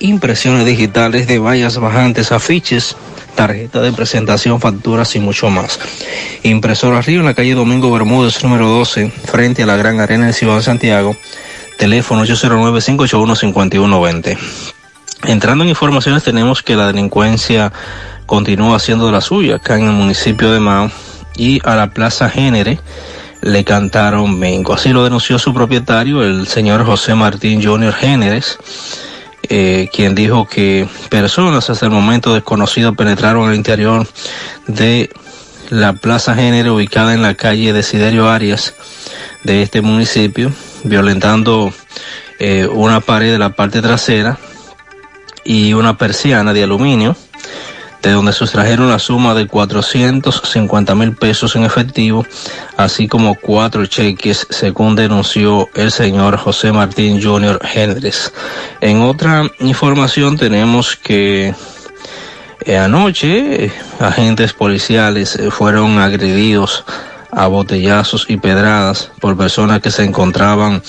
impresiones digitales de vallas bajantes, afiches, tarjeta de presentación, facturas y mucho más. Impresora Río en la calle Domingo Bermúdez, número 12, frente a la Gran Arena de Ciudad de Santiago. Teléfono 809-581-5120. Entrando en informaciones, tenemos que la delincuencia continúa haciendo la suya acá en el municipio de Mao y a la Plaza Génere le cantaron vengo. Así lo denunció su propietario, el señor José Martín Junior Géneres, eh, quien dijo que personas hasta el momento desconocidas penetraron al interior de la Plaza Género ubicada en la calle Desiderio Arias de este municipio, violentando eh, una pared de la parte trasera y una persiana de aluminio, de donde sustrajeron la suma de 450 mil pesos en efectivo, así como cuatro cheques, según denunció el señor José Martín Junior Hendrix. En otra información tenemos que eh, anoche agentes policiales fueron agredidos a botellazos y pedradas por personas que se encontraban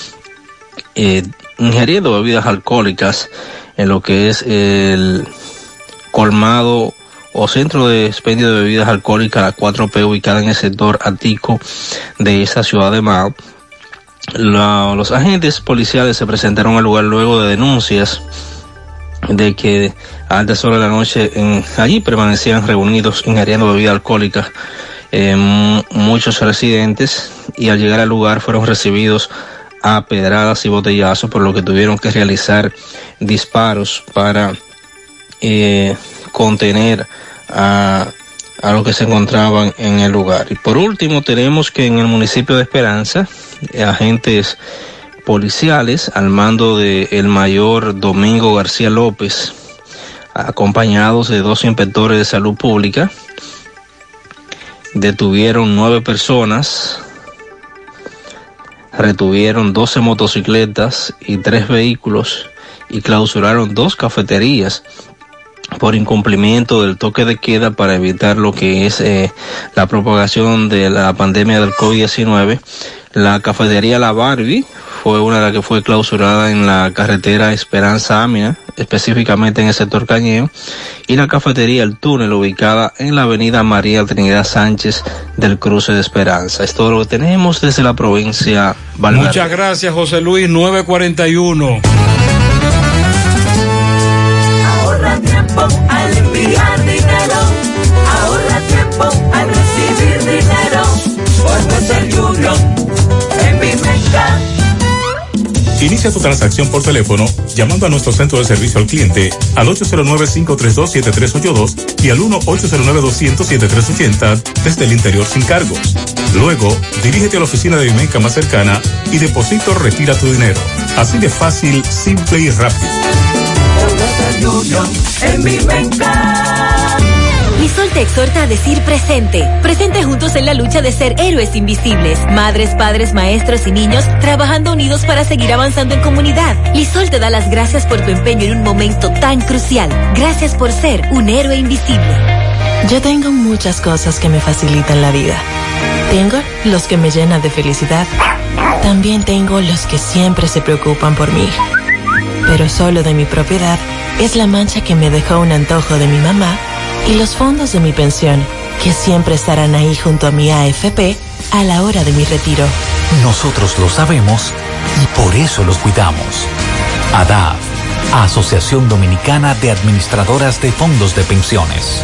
eh, ingiriendo bebidas alcohólicas en lo que es el colmado o centro de expendio de bebidas alcohólicas, la 4P, ubicada en el sector Atico de esa ciudad de Mao. Los agentes policiales se presentaron al lugar luego de denuncias de que a altas horas de la noche en, allí permanecían reunidos ingiriendo bebida alcohólica eh, mu- muchos residentes y al llegar al lugar fueron recibidos a pedradas y botellazos por lo que tuvieron que realizar disparos para eh, contener a, a los que se encontraban en el lugar. Y por último tenemos que en el municipio de Esperanza, agentes policiales al mando del mayor Domingo García López, acompañados de dos inspectores de salud pública, detuvieron nueve personas, retuvieron 12 motocicletas y tres vehículos y clausuraron dos cafeterías por incumplimiento del toque de queda para evitar lo que es eh, la propagación de la pandemia del COVID-19. La cafetería La Barbie fue una de las que fue clausurada en la carretera Esperanza Amina, específicamente en el sector Cañeo, y la cafetería El Túnel, ubicada en la avenida María Trinidad Sánchez del cruce de Esperanza. Es todo lo que tenemos desde la provincia Valverde. Muchas gracias, José Luis, 941. Al enviar dinero. Ahorra tiempo al recibir dinero. Por Union. En mi. Inicia tu transacción por teléfono llamando a nuestro centro de servicio al cliente al 809-532-7382 y al 1-809-200-7380 desde el interior sin cargos. Luego, dirígete a la oficina de Vimenca más cercana y deposito retira tu dinero. Así de fácil, simple y rápido. Union. En. Lisol te exhorta a decir presente. Presente juntos en la lucha de ser héroes invisibles. Madres, padres, maestros y niños trabajando unidos para seguir avanzando en comunidad. Lisol te da las gracias por tu empeño en un momento tan crucial. Gracias por ser un héroe invisible. Yo tengo muchas cosas que me facilitan la vida. Tengo los que me llenan de felicidad. También tengo los que siempre se preocupan por mí. Pero solo de mi propiedad es la mancha que me dejó un antojo de mi mamá y los fondos de mi pensión, que siempre estarán ahí junto a mi AFP a la hora de mi retiro. Nosotros lo sabemos y por eso los cuidamos. ADAF, Asociación Dominicana de Administradoras de Fondos de Pensiones.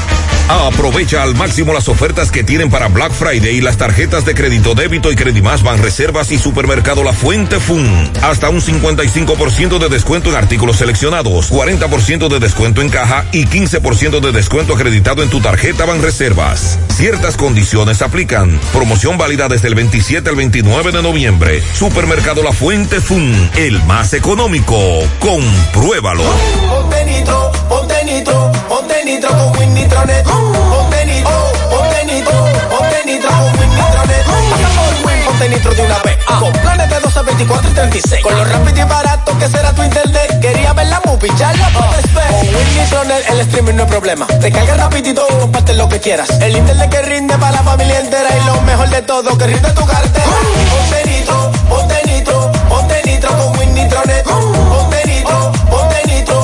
Aprovecha al máximo las ofertas que tienen para Black Friday y las tarjetas de crédito débito y Credimás van reservas y supermercado La Fuente Fun. Hasta un 55% de descuento en artículos seleccionados, 40% de descuento en caja y 15% de descuento acreditado en tu tarjeta van reservas. Ciertas condiciones aplican. Promoción válida desde el 27 al 29 de noviembre. Supermercado La Fuente Fun, el más económico. Compruébalo. Ponte nitro, con Win. Ponte nitro, ponte nitro, ponte nitro con Win ponte nitro de una vez. Con planes de 12, 24 y 36. Con lo rápido y barato que será tu internet. Quería ver la movie, ya la puedes ver. Con Win Nitronet el streaming no es problema. Te carga rapidito comparte lo que quieras. El internet que rinde para la familia entera y lo mejor de todo que rinde tu cartera. Ponte nitro, ponte nitro, ponte nitro con Win Nitronet. Ponte nitro, ponte nitro,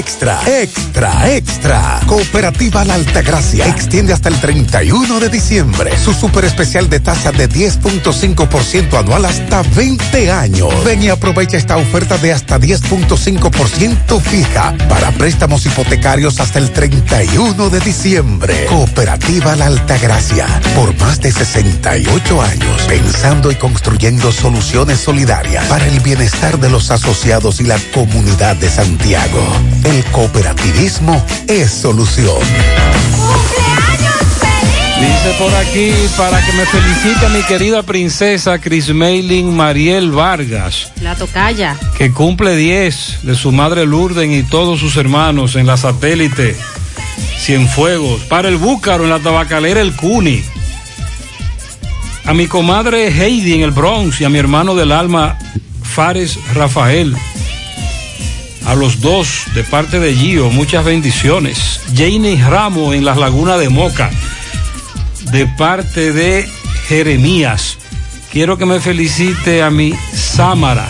Extra, extra, extra. Cooperativa La Altagracia extiende hasta el 31 de diciembre su super especial de tasa de 10.5% anual hasta 20 años. Ven y aprovecha esta oferta de hasta 10.5% fija para préstamos hipotecarios hasta el 31 de diciembre. Cooperativa La Altagracia, por más de 68 años, pensando y construyendo soluciones solidarias para el bienestar de los asociados y la comunidad de Santiago. El cooperativismo es solución. Dice por aquí, para que me felicite mi querida princesa Chris Mailing Mariel Vargas, La tocaya. que cumple 10 de su madre Lourdes y todos sus hermanos en la satélite Cienfuegos, para el Búcaro en la tabacalera El Cuni, a mi comadre Heidi en el Bronx y a mi hermano del alma Fares Rafael, A los dos, de parte de Gio, muchas bendiciones. Janie Ramos en las lagunas de Moca, de parte de Jeremías. Quiero que me felicite a mi Samara,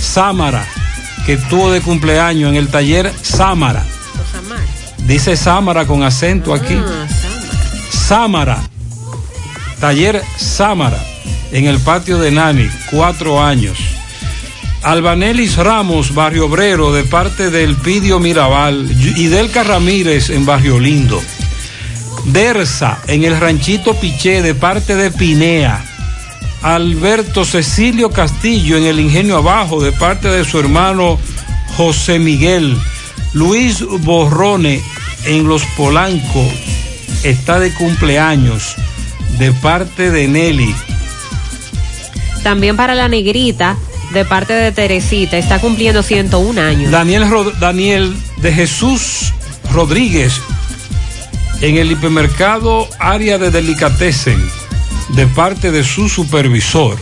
Samara, que tuvo de cumpleaños en el taller Samara. Dice Samara con acento aquí. Samara. Taller Samara, en el patio de Nani, cuatro años. Albanelis Ramos, Barrio Obrero, de parte del Pidio Mirabal. Y Delca Ramírez en Barrio Lindo. Dersa, en el Ranchito Piché, de parte de Pinea. Alberto Cecilio Castillo, en el Ingenio Abajo, de parte de su hermano José Miguel. Luis Borrone, en Los Polanco, está de cumpleaños, de parte de Nelly. También para la negrita, de parte de Teresita, está cumpliendo 101 años. Daniel, Rod- Daniel de Jesús Rodríguez en el hipermercado área de delicatessen de parte de su supervisor.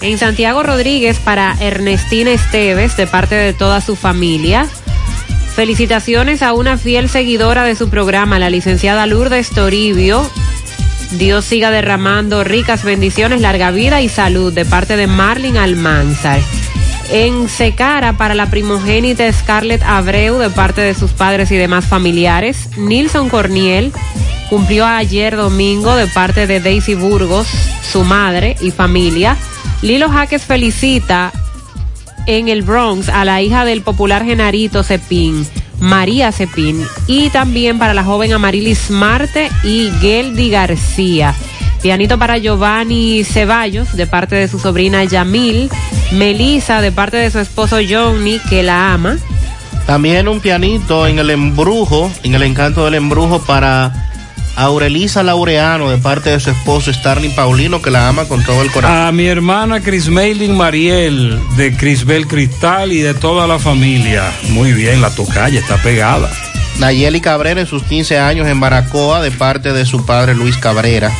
En Santiago Rodríguez para Ernestina Esteves, de parte de toda su familia. Felicitaciones a una fiel seguidora de su programa, la licenciada Lourdes Toribio. Dios siga derramando ricas bendiciones, larga vida y salud de parte de Marlin Almanzar. En Secara para la primogénita Scarlett Abreu de parte de sus padres y demás familiares. Nilson Corniel cumplió ayer domingo de parte de Daisy Burgos, su madre y familia. Lilo Jaques felicita en el Bronx a la hija del popular Genarito Cepín, María Cepín, y también para la joven Amarilis Marte y Geldi García. Pianito para Giovanni Ceballos, de parte de su sobrina Yamil. Melissa, de parte de su esposo Johnny, que la ama. También un pianito en el embrujo, en el encanto del embrujo para Aurelisa Laureano de parte de su esposo Starling Paulino que la ama con todo el corazón. A mi hermana Crismaylin Mariel de Crisbel Cristal y de toda la familia. Muy bien, la tocaya está pegada. Nayeli Cabrera en sus 15 años en Baracoa de parte de su padre Luis Cabrera.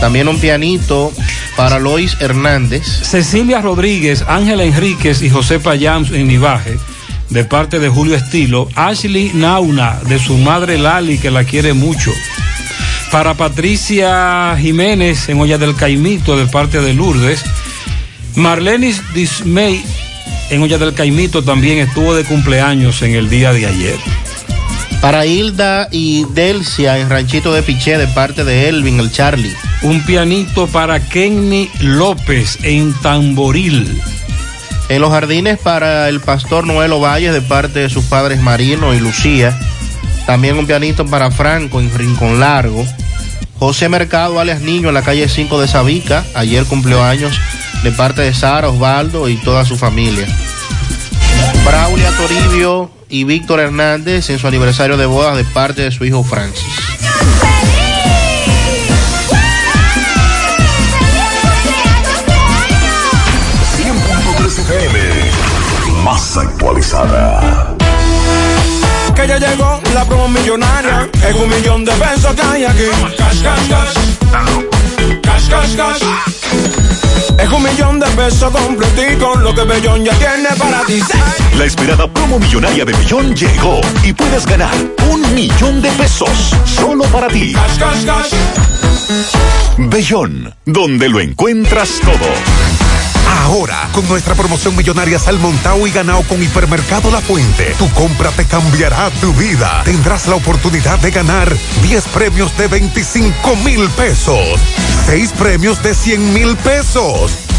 También un pianito para Lois Hernández. Cecilia Rodríguez, Ángela Enríquez y José Payams en Nivaje, de parte de Julio Estilo. Ashley Nauna, de su madre Lali, que la quiere mucho. Para Patricia Jiménez en Olla del Caimito, de parte de Lourdes. Marlenis Dismay en Olla del Caimito también estuvo de cumpleaños en el día de ayer. Para Hilda y Delcia en Ranchito de Piché de parte de Elvin, el Charlie. Un pianito para Kenny López en Tamboril. En los jardines para el pastor Noel Ovalle de parte de sus padres Marino y Lucía. También un pianito para Franco en Rincón Largo. José Mercado, alias Niño, en la calle 5 de Sabica. Ayer cumplió años de parte de Sara, Osvaldo y toda su familia. Braulia Toribio y Víctor Hernández en su aniversario de bodas de parte de su hijo Francis. FM, más actualizada. Que ya llegó la promo millonaria. Es un millón de pesos que hay aquí. Cash, cash, cash. Cash, cash, cash. Es un millón de pesos completico. Lo que Bellón ya tiene para ti. La esperada promo millonaria de Millón llegó y puedes ganar un millón de pesos solo para ti. Cash, cash, cash. Bellón, donde lo encuentras todo. Ahora, con nuestra promoción millonaria Salmontao y Ganao con Hipermercado La Fuente, tu compra te cambiará tu vida. Tendrás la oportunidad de ganar 10 premios de 25 mil pesos, 6 premios de 100 mil pesos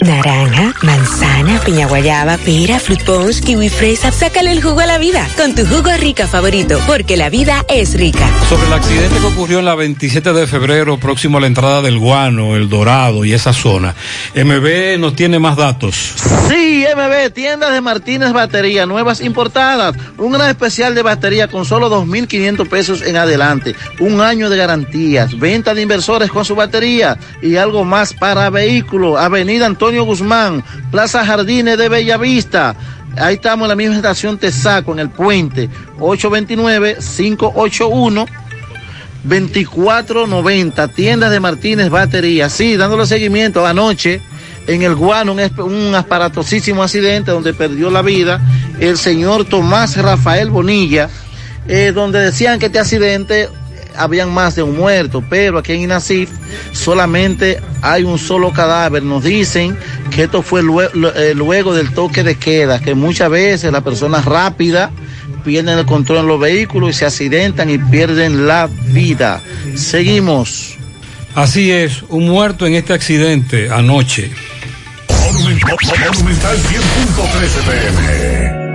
Naranja, manzana, piña guayaba, pera, fruit punch, kiwi fresa. Sácale el jugo a la vida con tu jugo rica favorito, porque la vida es rica. Sobre el accidente que ocurrió en la 27 de febrero, próximo a la entrada del Guano, el Dorado y esa zona, MB nos tiene más datos. Sí, MB, tiendas de Martínez Batería, nuevas importadas. Un gran especial de batería con solo 2.500 pesos en adelante. Un año de garantías, venta de inversores con su batería y algo más para vehículos. Avenida Antonio Guzmán, Plaza Jardines de Bellavista. Ahí estamos en la misma estación Tesaco, en el puente, 829-581-2490, tiendas de Martínez Batería. Sí, dándole seguimiento anoche en el Guano, un, un aparatosísimo accidente donde perdió la vida el señor Tomás Rafael Bonilla, eh, donde decían que este accidente habían más de un muerto, pero aquí en Inacif solamente hay un solo cadáver. Nos dicen que esto fue eh, luego del toque de queda, que muchas veces las personas rápidas pierden el control en los vehículos y se accidentan y pierden la vida. Seguimos. Así es, un muerto en este accidente anoche. Monumental 100.13 pm.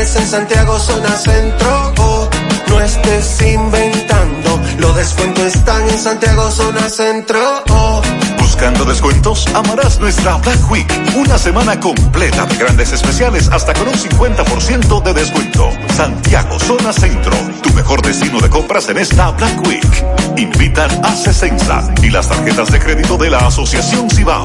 Es en Santiago, zona centro. Oh, no estés inventando, los descuentos están en Santiago, zona centro. Oh. Buscando descuentos, amarás nuestra Black Week. Una semana completa de grandes especiales hasta con un 50% de descuento. Santiago, zona centro. Tu mejor destino de compras en esta Black Week. Invitan a Cesensa y las tarjetas de crédito de la Asociación Cibao.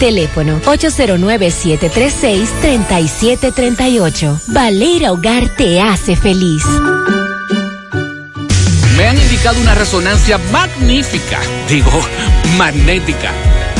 Teléfono 809-736-3738. Baleira Hogar te hace feliz. Me han indicado una resonancia magnífica, digo, magnética.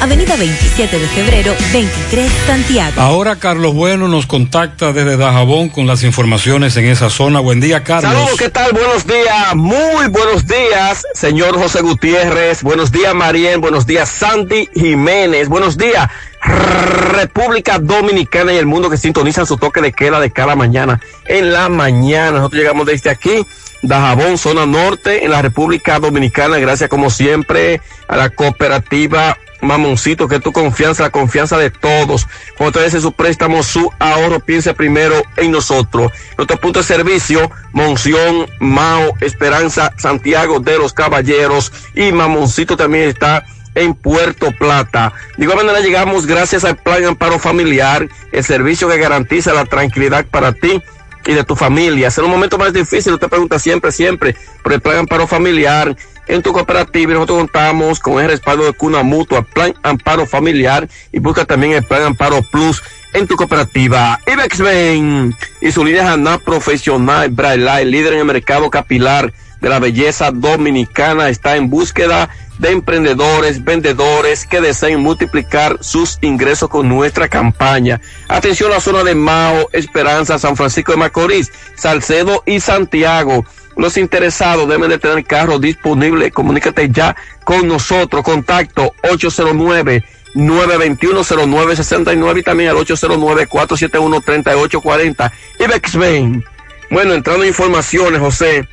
Avenida 27 de febrero, 23, Santiago. Ahora Carlos Bueno nos contacta desde Dajabón con las informaciones en esa zona. Buen día, Carlos. Saludos, ¿qué tal? Buenos días, muy buenos días, señor José Gutiérrez. Buenos días, Marien. Buenos días, Santi Jiménez. Buenos días, República Dominicana y el mundo que sintonizan su toque de queda de cada mañana. En la mañana, nosotros llegamos desde aquí. Dajabón, zona norte, en la República Dominicana, gracias como siempre a la cooperativa Mamoncito, que es tu confianza, la confianza de todos. Cuando te su préstamo, su ahorro, piense primero en nosotros. Nuestro punto de servicio, Monción, Mao, Esperanza, Santiago de los Caballeros y Mamoncito también está en Puerto Plata. De igual manera llegamos gracias al Plan Amparo Familiar, el servicio que garantiza la tranquilidad para ti y de tu familia. En un momento más difícil, usted pregunta siempre, siempre por el Plan Amparo Familiar. En tu cooperativa nosotros contamos con el respaldo de Cuna Mutua, Plan Amparo Familiar y busca también el Plan Amparo Plus en tu cooperativa. Ibex Bank y su línea Haná Profesional Braille, líder en el mercado capilar de la belleza dominicana, está en búsqueda de emprendedores, vendedores que deseen multiplicar sus ingresos con nuestra campaña. Atención a la zona de Mao, Esperanza, San Francisco de Macorís, Salcedo y Santiago. Los interesados deben de tener carro disponible. Comunícate ya con nosotros. Contacto 809 921-0969 y también al 809-471-3840. Ibex Bank. Bueno, entrando en informaciones, José,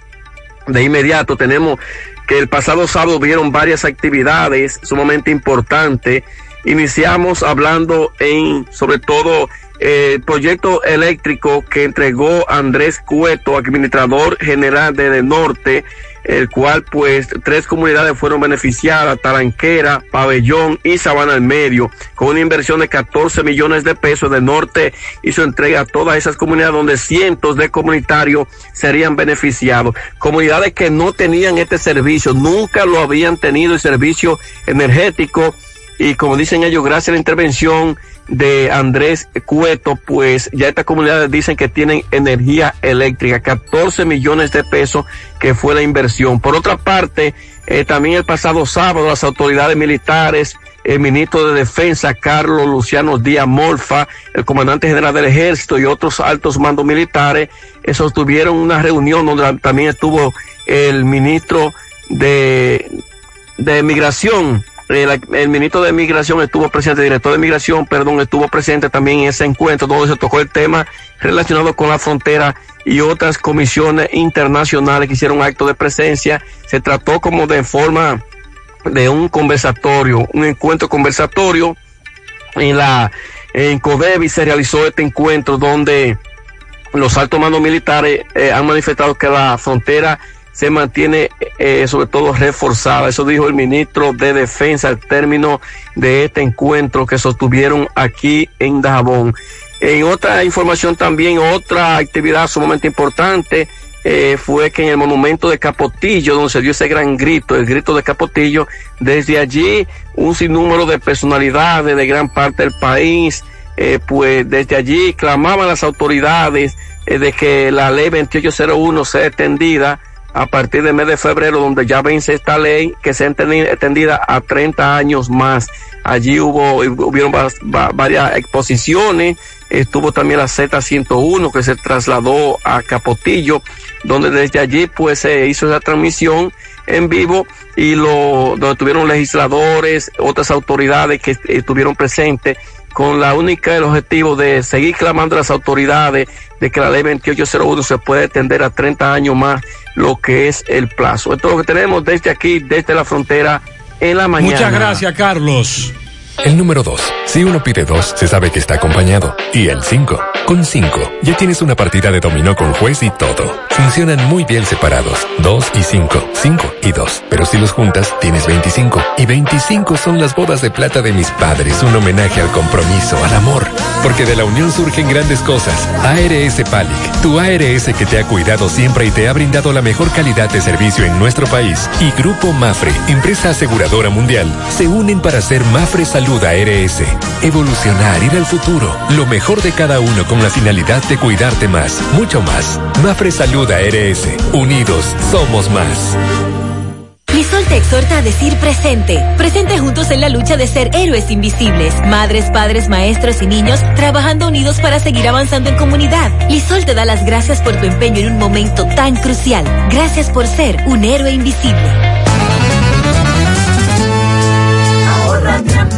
de inmediato tenemos que el pasado sábado vieron varias actividades sumamente importantes. Iniciamos hablando en, sobre todo, eh, proyecto eléctrico que entregó Andrés Cueto, administrador general de, Norte, el cual pues tres comunidades fueron beneficiadas, Taranquera, Pabellón y Sabana al Medio, con una inversión de 14 millones de pesos de norte hizo entrega a todas esas comunidades donde cientos de comunitarios serían beneficiados. Comunidades que no tenían este servicio, nunca lo habían tenido el servicio energético y como dicen ellos, gracias a la intervención de Andrés Cueto, pues ya estas comunidades dicen que tienen energía eléctrica, 14 millones de pesos que fue la inversión. Por otra parte, eh, también el pasado sábado las autoridades militares, el ministro de Defensa, Carlos Luciano Díaz Morfa, el comandante general del ejército y otros altos mandos militares, eh, sostuvieron una reunión donde también estuvo el ministro de, de Migración, el, el, ministro de Migración estuvo presente, el director de Migración, perdón, estuvo presente también en ese encuentro, donde se tocó el tema relacionado con la frontera y otras comisiones internacionales que hicieron acto de presencia. Se trató como de forma de un conversatorio, un encuentro conversatorio en la en Codevi se realizó este encuentro donde los altos mandos militares eh, han manifestado que la frontera se mantiene eh, sobre todo reforzada. Eso dijo el ministro de Defensa al término de este encuentro que sostuvieron aquí en Dajabón. En otra información también, otra actividad sumamente importante eh, fue que en el monumento de Capotillo, donde se dio ese gran grito, el grito de Capotillo, desde allí un sinnúmero de personalidades de gran parte del país, eh, pues desde allí clamaban las autoridades eh, de que la ley 2801 sea extendida a partir del mes de febrero, donde ya vence esta ley, que sea extendida a 30 años más. Allí hubo, hubieron varias exposiciones, estuvo también la Z101 que se trasladó a Capotillo, donde desde allí pues se hizo esa transmisión en vivo y lo, donde tuvieron legisladores, otras autoridades que estuvieron presentes con la única el objetivo de seguir clamando a las autoridades de que la ley 2801 se puede extender a 30 años más lo que es el plazo. Esto es lo que tenemos desde aquí, desde la frontera en la mañana. Muchas gracias, Carlos. El número 2. Si uno pide 2, se sabe que está acompañado. Y el 5. Con 5, ya tienes una partida de dominó con juez y todo. Funcionan muy bien separados. 2 y 5. 5 y 2. Pero si los juntas, tienes 25. Y 25 son las bodas de plata de mis padres. Un homenaje al compromiso, al amor. Porque de la unión surgen grandes cosas. ARS Palic. Tu ARS que te ha cuidado siempre y te ha brindado la mejor calidad de servicio en nuestro país. Y Grupo Mafre, empresa aseguradora mundial, se unen para hacer Mafre Salud ARS. Evolucionar, ir al futuro. Lo mejor de cada uno con la finalidad de cuidarte más, mucho más. Mafre Salud ARS. Unidos somos más. Lisol te exhorta a decir presente. Presente juntos en la lucha de ser héroes invisibles. Madres, padres, maestros y niños trabajando unidos para seguir avanzando en comunidad. Lisol te da las gracias por tu empeño en un momento tan crucial. Gracias por ser un héroe invisible.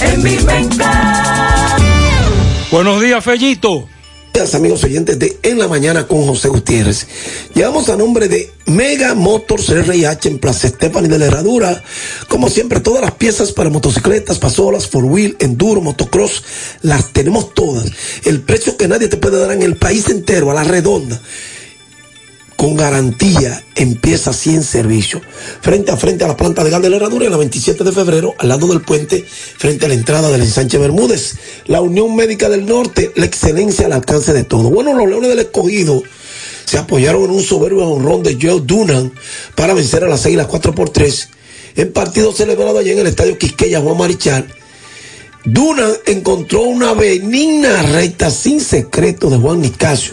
En mi. Buenos días, Fellito. Días, amigos oyentes de En la Mañana con José Gutiérrez. Llegamos a nombre de Mega Motors RIH en Plaza Estefani de la Herradura. Como siempre, todas las piezas para motocicletas, pasolas, four wheel, enduro, motocross, las tenemos todas. El precio que nadie te puede dar en el país entero, a la redonda. Con garantía, empieza así en servicio. Frente a frente a la planta de gas de la Herradura, en la 27 de febrero, al lado del puente, frente a la entrada del ensanche Bermúdez. La Unión Médica del Norte, la excelencia al alcance de todo. Bueno, los Leones del Escogido se apoyaron en un soberbio honrón de Joe Dunan para vencer a las 6 y las 4 por 3 en partido celebrado allá en el estadio Quisqueya Juan Marichal. Dunan encontró una benigna recta sin secreto de Juan Nicasio,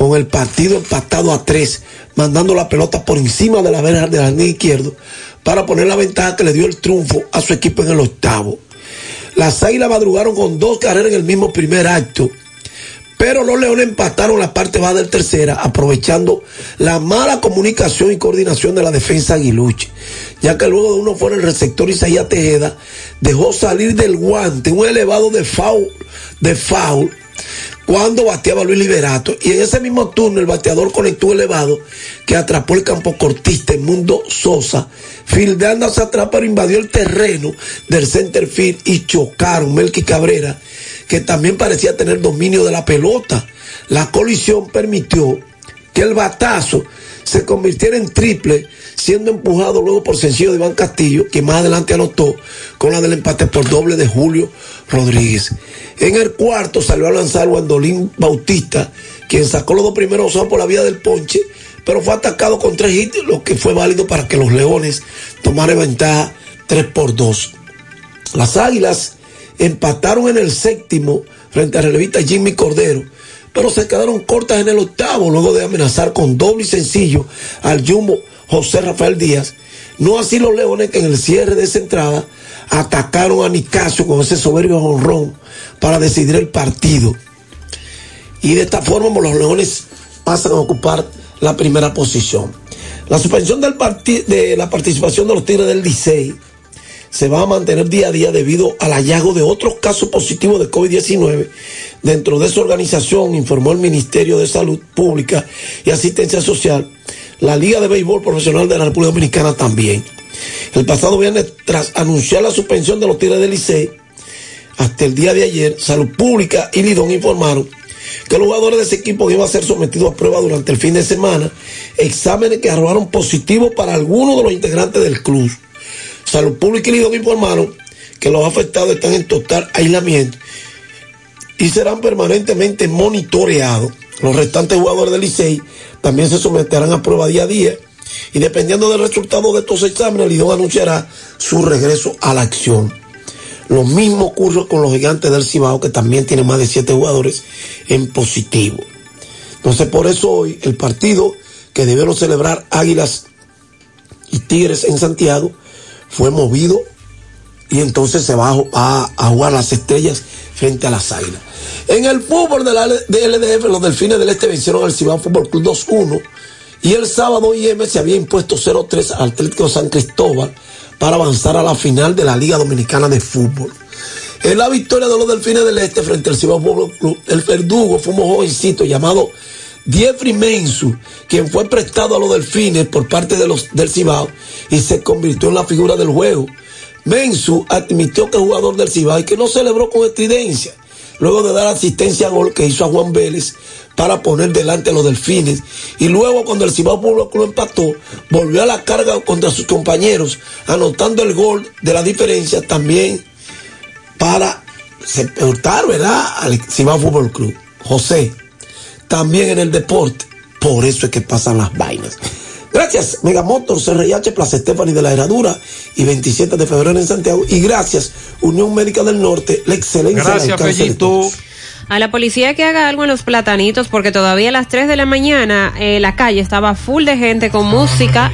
con el partido empatado a 3, mandando la pelota por encima de la verja del jardín izquierdo para poner la ventaja que le dio el triunfo a su equipo en el octavo. Las águilas madrugaron con dos carreras en el mismo primer acto pero los Leones empataron la parte baja del tercera, aprovechando la mala comunicación y coordinación de la defensa aguiluche, ya que luego de uno fuera el receptor Isaías Tejeda, dejó salir del guante un elevado de foul, de foul cuando bateaba Luis Liberato. Y en ese mismo turno el bateador conectó elevado que atrapó el campo cortista en Mundo Sosa, fildeando hacia atrás, pero invadió el terreno del center field y chocaron Melqui Cabrera que también parecía tener dominio de la pelota. La colisión permitió que el batazo se convirtiera en triple, siendo empujado luego por sencillo de Iván Castillo, que más adelante anotó con la del empate por doble de Julio Rodríguez. En el cuarto salió a lanzar Wandolín Bautista, quien sacó los dos primeros son por la vía del ponche, pero fue atacado con tres hits, lo que fue válido para que los Leones tomaran ventaja 3 por 2. Las Águilas empataron en el séptimo frente a relevista Jimmy Cordero, pero se quedaron cortas en el octavo luego de amenazar con doble y sencillo al Jumbo José Rafael Díaz. No así los Leones que en el cierre de esa entrada atacaron a Nicasio con ese soberbio honrón para decidir el partido. Y de esta forma los Leones pasan a ocupar la primera posición. La suspensión de la participación de los Tigres del Licey se va a mantener día a día debido al hallazgo de otros casos positivos de COVID-19 dentro de su organización, informó el Ministerio de Salud Pública y Asistencia Social. La Liga de Béisbol Profesional de la República Dominicana también. El pasado viernes, tras anunciar la suspensión de los Tigres del Licey, hasta el día de ayer, Salud Pública y Lidón informaron que los jugadores de ese equipo iban a ser sometidos a prueba durante el fin de semana, exámenes que arrojaron positivos para algunos de los integrantes del club. Salud Pública y Lidón informaron que los afectados están en total aislamiento y serán permanentemente monitoreados. Los restantes jugadores del Licey también se someterán a prueba día a día y dependiendo del resultado de estos exámenes, Lidón anunciará su regreso a la acción. Lo mismo ocurre con los gigantes del Cibao, que también tienen más de siete jugadores en positivo. Entonces, por eso hoy el partido que debieron celebrar Águilas y Tigres en Santiago fue movido y entonces se va a, jugar las estrellas frente a las águilas. En el fútbol de la LDF, los Delfines del Este vencieron al Cibao Fútbol Club 2-1 y el sábado IM se había impuesto 0-3 al Atlético San Cristóbal para avanzar a la final de la Liga Dominicana de Fútbol. En la victoria de los Delfines del Este frente al Cibao Fútbol Club, el verdugo fue un jovencito llamado Diefri Mensu, quien fue prestado a los Delfines por parte de los, del Cibao y se convirtió en la figura del juego. Mensu admitió que es jugador del Cibao y que no celebró con estridencia, luego de dar asistencia a gol que hizo a Juan Vélez para poner delante a los delfines. Y luego cuando el Cibao Pueblo Club empató, volvió a la carga contra sus compañeros, anotando el gol de la diferencia también para sepultar, ¿verdad? Al Cibao Fútbol Club. José, también en el deporte. Por eso es que pasan las vainas. Gracias, Megamotor, CRIH, Plaza Estefani de la Herradura y 27 de febrero en Santiago. Y gracias, Unión Médica del Norte, la excelencia Gracias, Fellito a la policía que haga algo en los platanitos, porque todavía a las 3 de la mañana eh, la calle estaba full de gente con música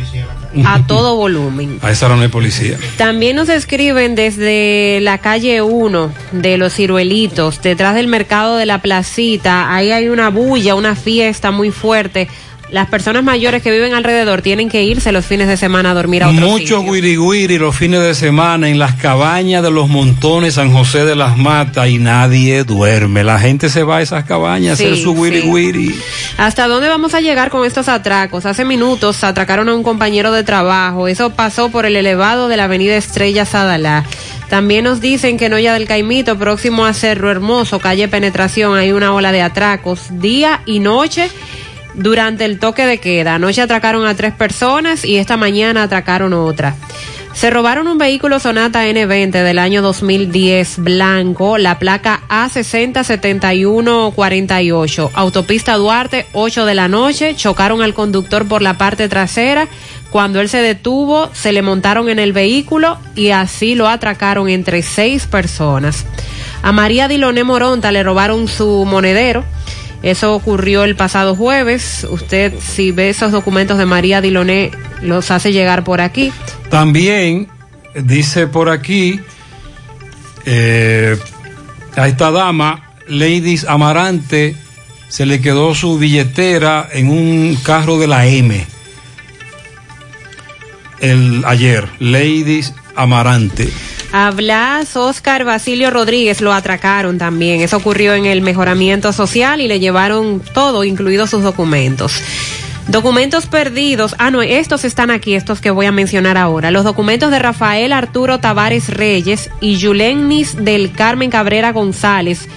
a todo volumen. A esa hora no hay policía. También nos escriben desde la calle 1 de los ciruelitos, detrás del mercado de la placita. Ahí hay una bulla, una fiesta muy fuerte las personas mayores que viven alrededor tienen que irse los fines de semana a dormir a otro Muchos guiriguiri los fines de semana en las cabañas de los montones San José de las Matas y nadie duerme. La gente se va a esas cabañas a hacer su guiriguiri. ¿Hasta dónde vamos a llegar con estos atracos? Hace minutos atracaron a un compañero de trabajo. Eso pasó por el elevado de la avenida Estrella Sadalá. También nos dicen que en Olla del Caimito, próximo a Cerro Hermoso, calle Penetración, hay una ola de atracos día y noche durante el toque de queda. Anoche atracaron a tres personas y esta mañana atracaron otra. Se robaron un vehículo Sonata N20 del año 2010 blanco, la placa A607148, autopista Duarte, 8 de la noche, chocaron al conductor por la parte trasera, cuando él se detuvo se le montaron en el vehículo y así lo atracaron entre seis personas. A María Diloné Moronta le robaron su monedero, eso ocurrió el pasado jueves. Usted, si ve esos documentos de María Diloné, los hace llegar por aquí. También dice por aquí eh, a esta dama, Ladies Amarante, se le quedó su billetera en un carro de la M. El ayer, Ladies Amarante. A Blas Oscar Basilio Rodríguez lo atracaron también. Eso ocurrió en el mejoramiento social y le llevaron todo, incluidos sus documentos. Documentos perdidos. Ah, no, estos están aquí, estos que voy a mencionar ahora. Los documentos de Rafael Arturo Tavares Reyes y Yulenis del Carmen Cabrera González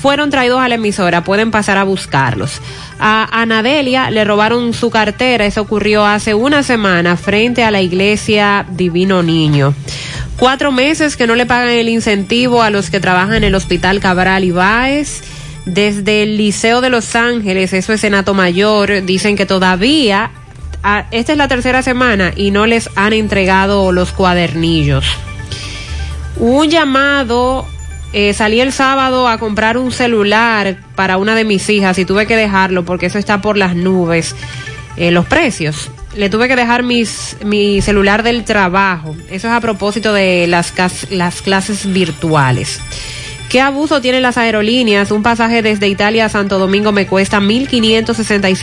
fueron traídos a la emisora. Pueden pasar a buscarlos. A Anadelia le robaron su cartera. Eso ocurrió hace una semana frente a la iglesia Divino Niño. Cuatro meses que no le pagan el incentivo a los que trabajan en el Hospital Cabral Ibáez. Desde el Liceo de Los Ángeles, eso es Senato Mayor, dicen que todavía, esta es la tercera semana y no les han entregado los cuadernillos. Un llamado, eh, salí el sábado a comprar un celular para una de mis hijas y tuve que dejarlo porque eso está por las nubes, eh, los precios. Le tuve que dejar mis, mi celular del trabajo. Eso es a propósito de las, las clases virtuales. ¿Qué abuso tienen las aerolíneas? Un pasaje desde Italia a Santo Domingo me cuesta 1.565.